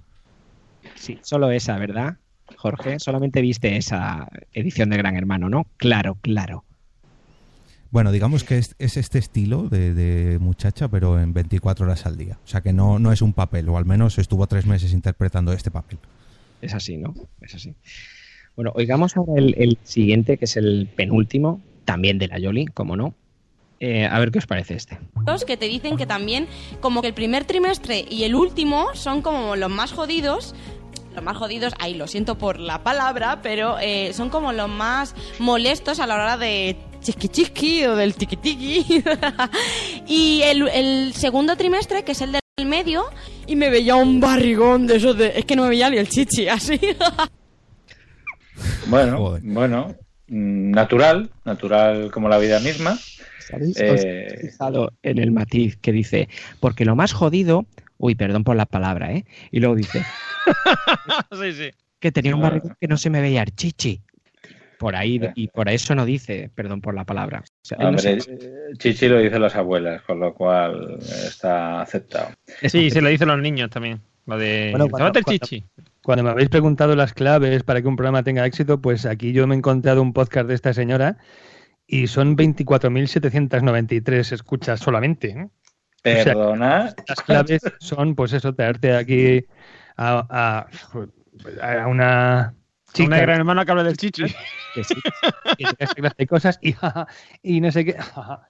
[SPEAKER 3] Sí, solo esa, ¿verdad? Jorge, solamente viste esa edición de Gran Hermano, ¿no? Claro, claro.
[SPEAKER 2] Bueno, digamos que es, es este estilo de, de muchacha, pero en 24 horas al día. O sea que no, no es un papel, o al menos estuvo tres meses interpretando este papel.
[SPEAKER 3] Es así, ¿no? Es así. Bueno, oigamos ahora el, el siguiente, que es el penúltimo, también de la Yoli, como no. Eh, a ver qué os parece este.
[SPEAKER 29] Los que te dicen que también como que el primer trimestre y el último son como los más jodidos los más jodidos, ahí lo siento por la palabra, pero eh, son como los más molestos a la hora de chisqui chisqui o del tiki tiki. (laughs) y el, el segundo trimestre, que es el del medio, y me veía un barrigón de esos de... Es que no me veía ni el chichi, así.
[SPEAKER 4] Bueno, bueno, mm, natural, natural como la vida misma.
[SPEAKER 3] ¿Sabéis?
[SPEAKER 4] Eh,
[SPEAKER 3] en el matiz que dice, porque lo más jodido, uy, perdón por la palabra, ¿eh? Y luego dice, (laughs)
[SPEAKER 5] sí, sí.
[SPEAKER 3] que tenía un barrigón que no se me veía el chichi. Por ahí, y por eso no dice, perdón por la palabra. O sea, no
[SPEAKER 4] Hombre,
[SPEAKER 3] sé.
[SPEAKER 4] eh, Chichi lo dicen las abuelas, con lo cual está aceptado.
[SPEAKER 5] Sí, se lo dicen los niños también. Lo de.
[SPEAKER 22] Bueno,
[SPEAKER 5] "Tómate el
[SPEAKER 22] cuando-
[SPEAKER 5] chichi.
[SPEAKER 22] Cuando me habéis preguntado las claves para que un programa tenga éxito, pues aquí yo me he encontrado un podcast de esta señora y son 24.793 escuchas solamente. ¿eh? O sea,
[SPEAKER 4] Perdona.
[SPEAKER 22] las claves son, pues eso, traerte aquí a, a, a una chica.
[SPEAKER 5] Una gran hermana que habla del chichi.
[SPEAKER 22] que sí, que cosas y jaja, y no sé qué. jaja.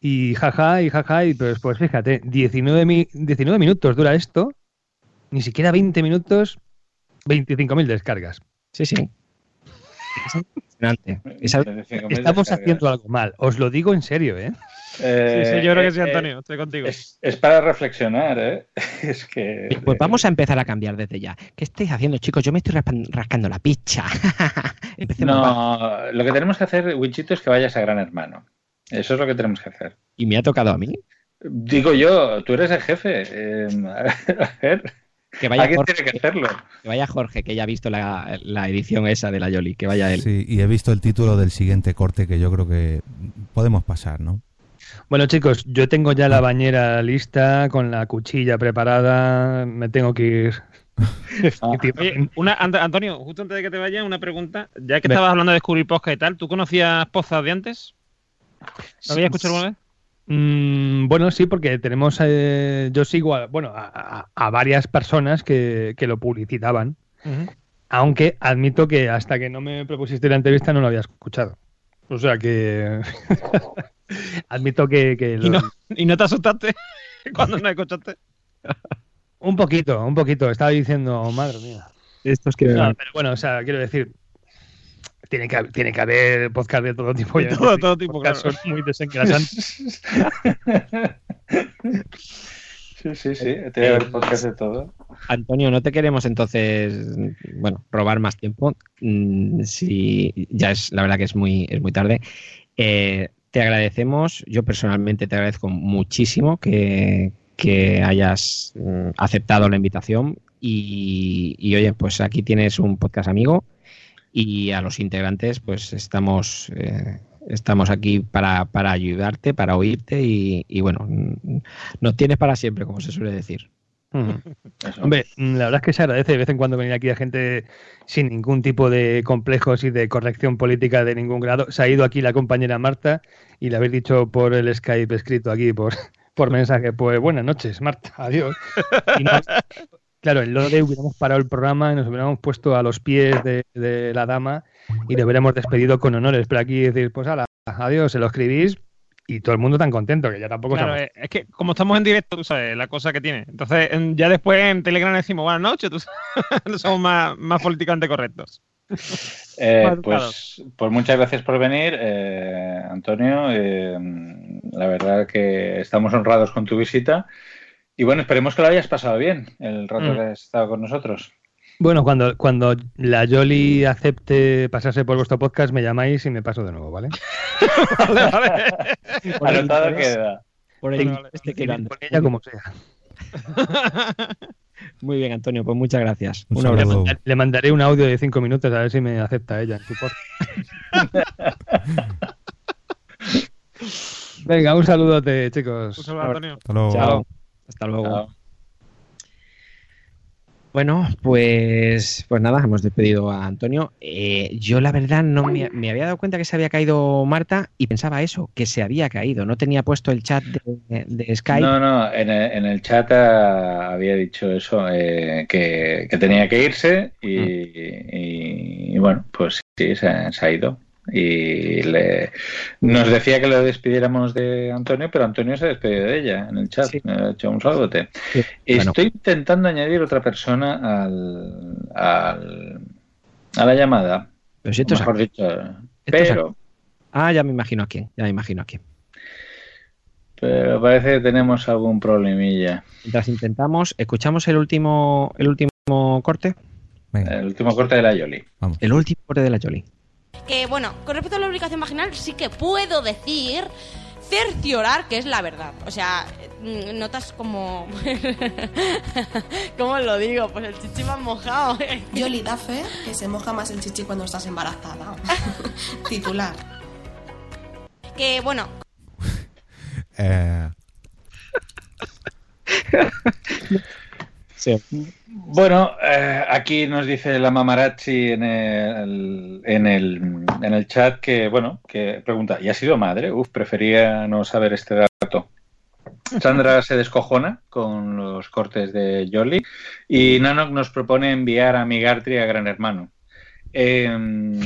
[SPEAKER 22] Y jaja, y jaja, y pues, pues fíjate, 19, mi- 19 minutos dura esto, ni siquiera 20 minutos, 25.000 descargas.
[SPEAKER 3] Sí, sí. Es impresionante. Es algo-
[SPEAKER 22] Estamos haciendo algo mal, os lo digo en serio, ¿eh?
[SPEAKER 4] Eh,
[SPEAKER 5] Sí, sí, yo creo que sí,
[SPEAKER 4] eh,
[SPEAKER 5] Antonio. Estoy contigo.
[SPEAKER 4] Es, es para reflexionar, ¿eh? (laughs) Es que...
[SPEAKER 3] Pues vamos a empezar a cambiar desde ya. ¿Qué estáis haciendo, chicos? Yo me estoy rascando la picha. (laughs)
[SPEAKER 4] No, lo que tenemos que hacer, Wichito, es que vayas a Gran Hermano. Eso es lo que tenemos que hacer.
[SPEAKER 3] ¿Y me ha tocado a mí?
[SPEAKER 4] Digo yo, tú eres el jefe. eh, (laughs) a ver,
[SPEAKER 3] Que vaya
[SPEAKER 4] alguien
[SPEAKER 3] Jorge,
[SPEAKER 4] tiene que hacerlo.
[SPEAKER 3] que vaya Jorge, que ya ha visto la, la edición esa de la Yoli. Que vaya él.
[SPEAKER 2] Sí, y he visto el título del siguiente corte que yo creo que podemos pasar, ¿no?
[SPEAKER 22] Bueno, chicos, yo tengo ya la bañera lista, con la cuchilla preparada, me tengo que ir. (laughs)
[SPEAKER 5] Oye, una, Ant- Antonio, justo antes de que te vayas, una pregunta. Ya que estabas hablando de descubrir podcast y tal, ¿tú conocías Pozas de antes? ¿Lo habías escuchado alguna vez?
[SPEAKER 22] Mm, bueno, sí, porque tenemos, eh, yo sigo a, bueno, a, a- a varias personas que, que lo publicitaban, aunque admito que hasta que no me propusiste la entrevista no lo había escuchado. O sea que (laughs) admito que, que lo-
[SPEAKER 5] ¿Y no, ¿Y no te asustaste (laughs) cuando no escuchaste?
[SPEAKER 22] un poquito, un poquito. Estaba diciendo, madre mía.
[SPEAKER 3] Estos que
[SPEAKER 22] No, pero bueno, o sea, quiero decir, tiene que, tiene que haber podcast de todo tipo.
[SPEAKER 5] De
[SPEAKER 22] obviamente.
[SPEAKER 5] todo- todo tipo, claro.
[SPEAKER 22] Son muy desengrasantes. (laughs)
[SPEAKER 4] Sí, sí, sí. Tiene que haber podcast de todo.
[SPEAKER 3] Antonio, no te queremos entonces, bueno, robar más tiempo. Mm, Si ya es, la verdad que es muy, es muy tarde. Eh, te agradecemos, yo personalmente te agradezco muchísimo que, que hayas mm, aceptado la invitación y, y, oye, pues aquí tienes un podcast amigo y a los integrantes pues estamos eh, estamos aquí para, para ayudarte, para oírte y, y bueno, nos tienes para siempre, como se suele decir.
[SPEAKER 22] Hombre, la verdad es que se agradece de vez en cuando venir aquí a gente sin ningún tipo de complejos y de corrección política de ningún grado. Se ha ido aquí la compañera Marta y le habéis dicho por el Skype escrito aquí por, (laughs) por mensaje, pues buenas noches, Marta, adiós. Y (laughs) no- claro, en lo de hubiéramos parado el programa y nos hubiéramos puesto a los pies de, de la dama y le hubiéramos despedido con honores. Pero aquí decir, pues ala, adiós, se lo escribís y todo el mundo tan contento que ya tampoco
[SPEAKER 5] Claro,
[SPEAKER 22] estamos-
[SPEAKER 5] es que como estamos en directo, tú sabes, la cosa que tiene. Entonces, en- ya después en Telegram decimos buenas noches, tú sabes, (laughs) somos más, más políticamente correctos.
[SPEAKER 4] Eh, pues, pues muchas gracias por venir, eh, Antonio. Eh, la verdad que estamos honrados con tu visita. Y bueno, esperemos que lo hayas pasado bien el rato
[SPEAKER 22] Mm.
[SPEAKER 4] que has estado con nosotros.
[SPEAKER 22] Bueno, cuando, cuando la Yoli acepte pasarse por vuestro podcast, me llamáis y me paso de nuevo, ¿vale? (laughs)
[SPEAKER 5] vale, vale.
[SPEAKER 4] Anotado queda.
[SPEAKER 3] Por
[SPEAKER 22] el
[SPEAKER 3] este
[SPEAKER 22] que con ella como sea. (laughs)
[SPEAKER 3] Muy bien, Antonio, pues muchas gracias.
[SPEAKER 2] Un
[SPEAKER 3] Un
[SPEAKER 22] Le,
[SPEAKER 3] abrazo.
[SPEAKER 22] manda- le mandaré un audio de cinco minutos a ver si me acepta ella en su podcast. (laughs) Venga, un saludote, chicos.
[SPEAKER 5] Un saludo, Antonio.
[SPEAKER 2] Hasta luego.
[SPEAKER 3] Chao. Hasta luego.
[SPEAKER 4] Chao.
[SPEAKER 3] Bueno, pues, pues nada, hemos despedido a Antonio. Eh, yo la verdad no me, me había dado cuenta que se había caído Marta y pensaba eso, que se había caído. No tenía puesto el chat de, de Skype.
[SPEAKER 4] No, no, en el, en el chat ah, había dicho eso, eh, que, que tenía que irse y, y- y bueno, pues sí, se, se ha ido. Y le, nos decía que lo despidiéramos de Antonio, pero Antonio se despedió de ella en el chat. Me ha hecho un saludote. Estoy intentando añadir otra persona al, al- a la llamada.
[SPEAKER 3] Pero si esto es
[SPEAKER 4] mejor dicho.
[SPEAKER 3] Esto es
[SPEAKER 4] Pero,
[SPEAKER 3] Ah, ya me imagino a quién, ya me imagino a quién.
[SPEAKER 4] pero parece que tenemos algún problemilla.
[SPEAKER 3] Mientras intentamos, escuchamos el último, el último corte.
[SPEAKER 4] El último corte de la Yoli.
[SPEAKER 3] El último corte de la Yoli.
[SPEAKER 29] Que bueno, con respecto a la lubricación vaginal, sí que puedo decir cerciorar que es la verdad. O sea, mm, notas como. (laughs) ¿Cómo lo digo? Pues el chichi más mojado. (laughs)
[SPEAKER 31] Yoli da fe que se moja más el chichi cuando estás embarazada. (laughs) Titular.
[SPEAKER 29] que bueno,
[SPEAKER 2] Eh,
[SPEAKER 4] Bueno, eh, aquí nos dice la mamarazzi en el, en, el, en el chat que, bueno, que pregunta, ¿y ha sido madre? Uf, prefería no saber este dato. Sandra se descojona con los cortes de Jolly y Nanok nos propone enviar a Migartri a Gran Hermano. Em,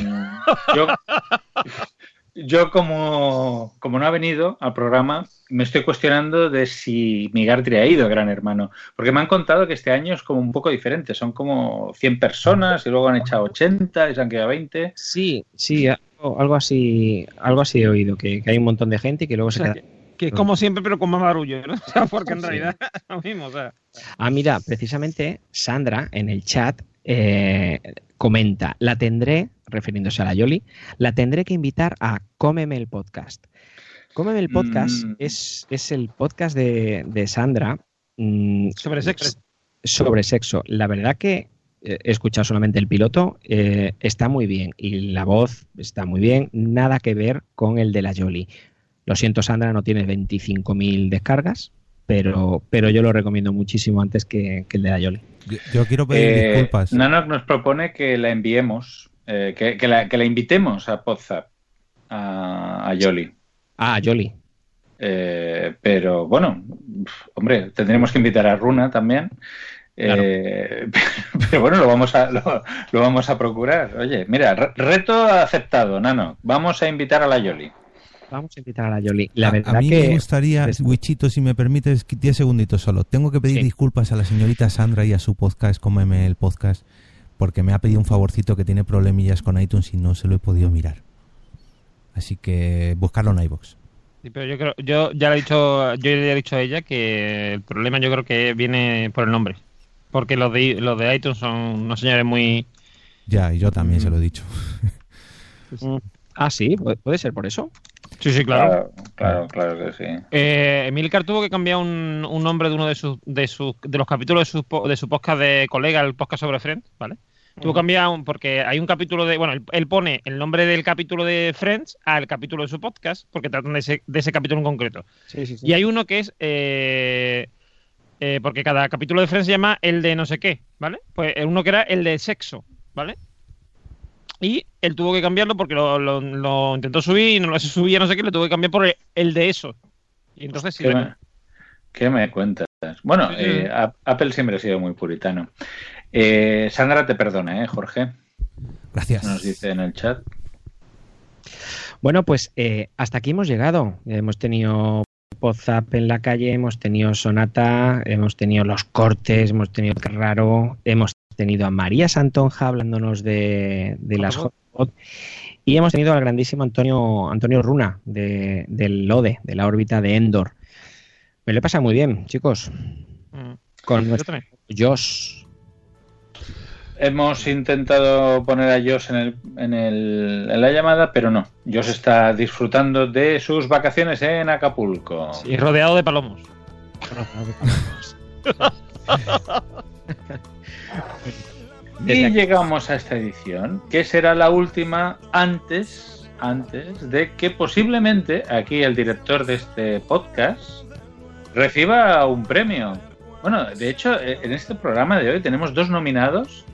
[SPEAKER 4] yo, (laughs) yo como, como no ha venido al programa, me estoy cuestionando de si Migartri ha ido Gran Hermano, porque me han contado que este año es como un poco diferente, son como 100 personas y luego han echado 80 y se han quedado 20.
[SPEAKER 3] Sí, sí, algo, algo así, algo así he oído, que, que hay un montón de gente y que luego se
[SPEAKER 5] sea,
[SPEAKER 3] queda.
[SPEAKER 5] Que es como siempre, pero con más barullo, ¿no? (laughs) O sea, porque en
[SPEAKER 3] Sí.
[SPEAKER 5] realidad (laughs) es lo mismo, o sea.
[SPEAKER 3] Ah, mira, precisamente Sandra en el chat eh, comenta, la tendré, refiriéndose a la Yoli, la tendré que invitar a Cómeme el podcast. Cómeme el podcast
[SPEAKER 4] Mm.
[SPEAKER 3] es, es el podcast de, de Sandra mm,
[SPEAKER 5] Sobre sexo.
[SPEAKER 3] sobre sexo. La verdad que eh, he escuchado solamente el piloto, eh, está muy bien y la voz está muy bien, nada que ver con el de la Yoli. Lo siento, Sandra, no tiene 25.000 descargas, pero, pero yo lo recomiendo muchísimo antes que, que el de la Yoli.
[SPEAKER 2] yo, yo quiero pedir
[SPEAKER 4] Eh,
[SPEAKER 2] disculpas.
[SPEAKER 4] Nanok nos propone que la enviemos, eh, que, que la, que la invitemos a Podzap, a, a Yoli.
[SPEAKER 3] Ah, Yoli.
[SPEAKER 4] Eh, pero bueno, hombre, tendremos que invitar a Runa también. Eh, (laughs) pero bueno, lo vamos a lo, lo vamos a procurar. Oye, mira, re- reto aceptado, Nano. Vamos a invitar a la Yoli.
[SPEAKER 3] Vamos a invitar a la Yoli. La
[SPEAKER 2] a,
[SPEAKER 3] verdad
[SPEAKER 2] a mí
[SPEAKER 3] que
[SPEAKER 2] me gustaría, Wichito, si me permites, 10 segunditos solo. Tengo que pedir
[SPEAKER 3] Sí.
[SPEAKER 2] disculpas a la señorita Sandra y a su podcast, Cómeme el podcast, porque me ha pedido un favorcito que tiene problemillas con iTunes y no se lo he podido mirar. Así que buscarlo en iVoox.
[SPEAKER 5] Sí, pero yo creo, yo ya le he dicho, yo le he dicho a ella que el problema yo creo que viene por el nombre. Porque los de los de iTunes son unos señores muy
[SPEAKER 2] Ya, y yo también se lo he dicho.
[SPEAKER 3] Ah, sí, puede, ser por eso.
[SPEAKER 5] Sí, sí, claro.
[SPEAKER 4] Claro, claro, que sí.
[SPEAKER 5] Eh, Emilcar tuvo que cambiar un, un nombre de uno de sus, de sus de los capítulos de su, po- de su podcast de colega, el podcast sobre Friends, ¿vale? Tuvo que cambiar un, porque hay un capítulo de, bueno, él, él pone el nombre del capítulo de Friends al capítulo de su podcast, porque tratan de ese, de ese capítulo en concreto.
[SPEAKER 3] Sí, sí, sí.
[SPEAKER 5] Y hay uno que es, eh, eh, porque cada capítulo de Friends se llama el de no sé qué, ¿vale? Pues uno que era el de sexo, ¿vale? Y él tuvo que cambiarlo porque lo, lo- lo intentó subir y no lo (laughs) subía, no sé qué, le tuvo que cambiar por el, el de eso. Y entonces sí,
[SPEAKER 4] ¿Qué me, qué me cuentas? Bueno,
[SPEAKER 5] Sí, sí.
[SPEAKER 4] eh, Apple siempre ha sido muy puritano. Eh, Sandra te perdona, ¿eh, Jorge?
[SPEAKER 2] Gracias.
[SPEAKER 4] Nos dice en el chat.
[SPEAKER 3] Bueno, pues eh, hasta aquí hemos llegado. Hemos tenido Podzap en la calle, hemos tenido Sonata, hemos tenido los cortes, hemos tenido Qué Raro, hemos tenido a María Santonja hablándonos de, de las
[SPEAKER 5] hotbot
[SPEAKER 3] y hemos tenido al grandísimo Antonio, Antonio Runa de, del LODE, de la órbita de Endor. Me lo he pasado muy bien, chicos.
[SPEAKER 5] Mm.
[SPEAKER 3] Con
[SPEAKER 5] Yo
[SPEAKER 3] nuestro
[SPEAKER 5] también.
[SPEAKER 3] Josh.
[SPEAKER 4] Hemos intentado poner a Josh en, el, en, el- en la llamada, pero no. Josh está disfrutando de sus vacaciones en Acapulco.
[SPEAKER 5] Y rodeado de palomos. (laughs) (laughs)
[SPEAKER 4] Y llegamos a esta edición, que será la última antes, antes de que posiblemente aquí el director de este podcast reciba un premio. Bueno, de hecho, eh, en este programa de hoy tenemos dos nominados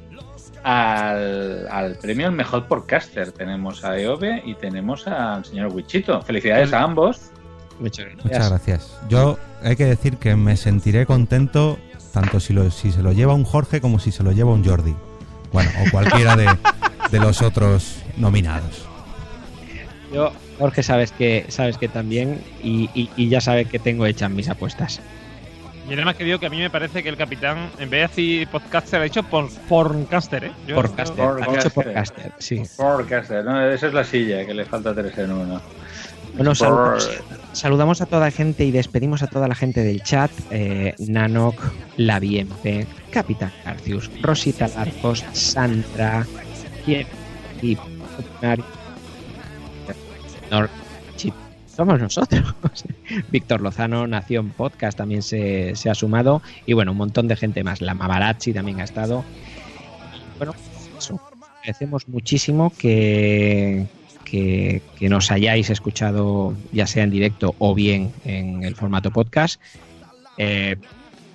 [SPEAKER 4] al, al premio al mejor podcaster. Tenemos a Eove y tenemos al señor Wichito. Felicidades a ambos.
[SPEAKER 3] Muchas gracias.
[SPEAKER 2] Muchas gracias. Yo hay que decir que me sentiré contento tanto si, lo, si se lo lleva un Jorge como si se lo lleva un Jordi. Bueno, o cualquiera de, de los otros nominados.
[SPEAKER 3] Yo, Jorge, sabes que sabes que también y, y- y ya sabes que tengo hechas mis apuestas.
[SPEAKER 24] Y además que digo que a mí me parece que el capitán, en vez de decir podcaster, ha dicho por, porncaster, ¿eh? Yo-
[SPEAKER 3] Podcaster,
[SPEAKER 24] yo-
[SPEAKER 3] ha dicho podcaster, sí.
[SPEAKER 4] Podcaster, ¿no? Esa es la silla, que le falta tres en uno.
[SPEAKER 3] Bueno, saludamos, saludamos a toda la gente y despedimos a toda la gente del chat. Eh, Nanok, Laviempe, Capitán Garcius, Rosita Larcos, Sandra, Kier y. Somos nosotros. (laughs) Víctor Lozano, Nación Podcast también se, se ha sumado. Y bueno, un montón de gente más. La Mavarachi también ha estado. Bueno, eso. Agradecemos muchísimo que, que, nos hayáis escuchado, ya sea en directo o bien en el formato podcast. Eh,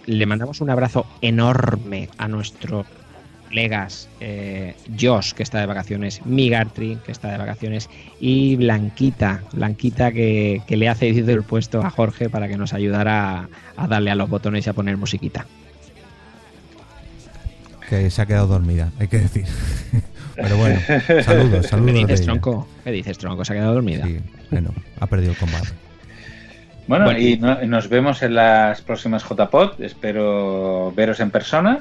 [SPEAKER 3] le mandamos un abrazo enorme a nuestros colegas eh, Josh, que está de vacaciones, Migartri, que está de vacaciones, y Blanquita, Blanquita que, que le ha cedido el puesto a Jorge para que nos ayudara a, a darle a los botones y a poner musiquita.
[SPEAKER 2] Que se ha quedado dormida, hay que decir. (laughs) Pero bueno, saludos, saludos.
[SPEAKER 3] ¿Qué dices, tronco? ¿Qué dices, tronco? ¿Se ha quedado dormida?
[SPEAKER 2] Sí, bueno, ha perdido el combate.
[SPEAKER 4] Bueno,
[SPEAKER 3] Bueno.
[SPEAKER 4] y no- nos vemos en las próximas JPod. Espero veros en persona.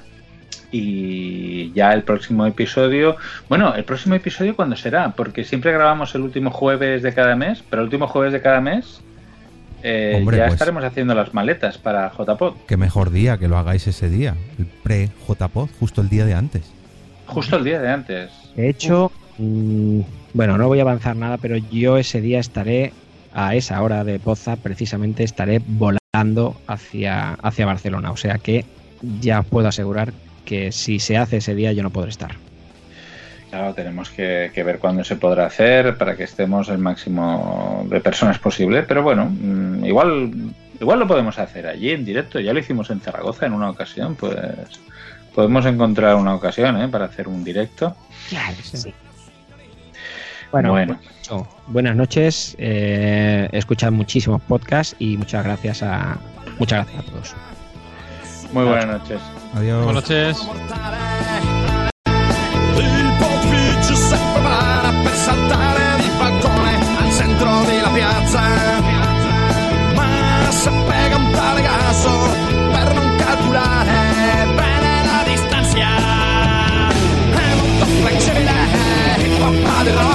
[SPEAKER 4] Y ya el próximo episodio. Bueno, el próximo episodio, ¿cuándo será? Porque siempre grabamos el último jueves de cada mes, pero el último jueves de cada mes eh,
[SPEAKER 2] Hombre,
[SPEAKER 4] ya
[SPEAKER 2] pues-
[SPEAKER 4] estaremos haciendo las maletas para JPod.
[SPEAKER 2] Qué mejor día que lo hagáis ese día, el pre-JPod, justo el día de antes.
[SPEAKER 4] Justo el día de antes.
[SPEAKER 3] De hecho, bueno, no voy a avanzar nada, pero yo ese día estaré, a esa hora de Poza, precisamente estaré volando hacia, hacia Barcelona. O sea que ya puedo asegurar que si se hace ese día yo no podré estar.
[SPEAKER 4] Claro, tenemos que, que ver cuándo se podrá hacer para que estemos el máximo de personas posible. Pero bueno, mm, igual, igual lo podemos hacer allí en directo. Ya lo hicimos en Zaragoza en una ocasión. Pues podemos encontrar una ocasión ¿eh? para hacer un directo.
[SPEAKER 3] Claro, sí. Bueno,
[SPEAKER 4] Bueno.
[SPEAKER 3] eso, buenas noches. eh, escuchad muchísimos podcasts y muchas gracias a muchas gracias a todos.
[SPEAKER 4] Muy buenas noches.
[SPEAKER 2] Adiós.
[SPEAKER 24] Buenas noches.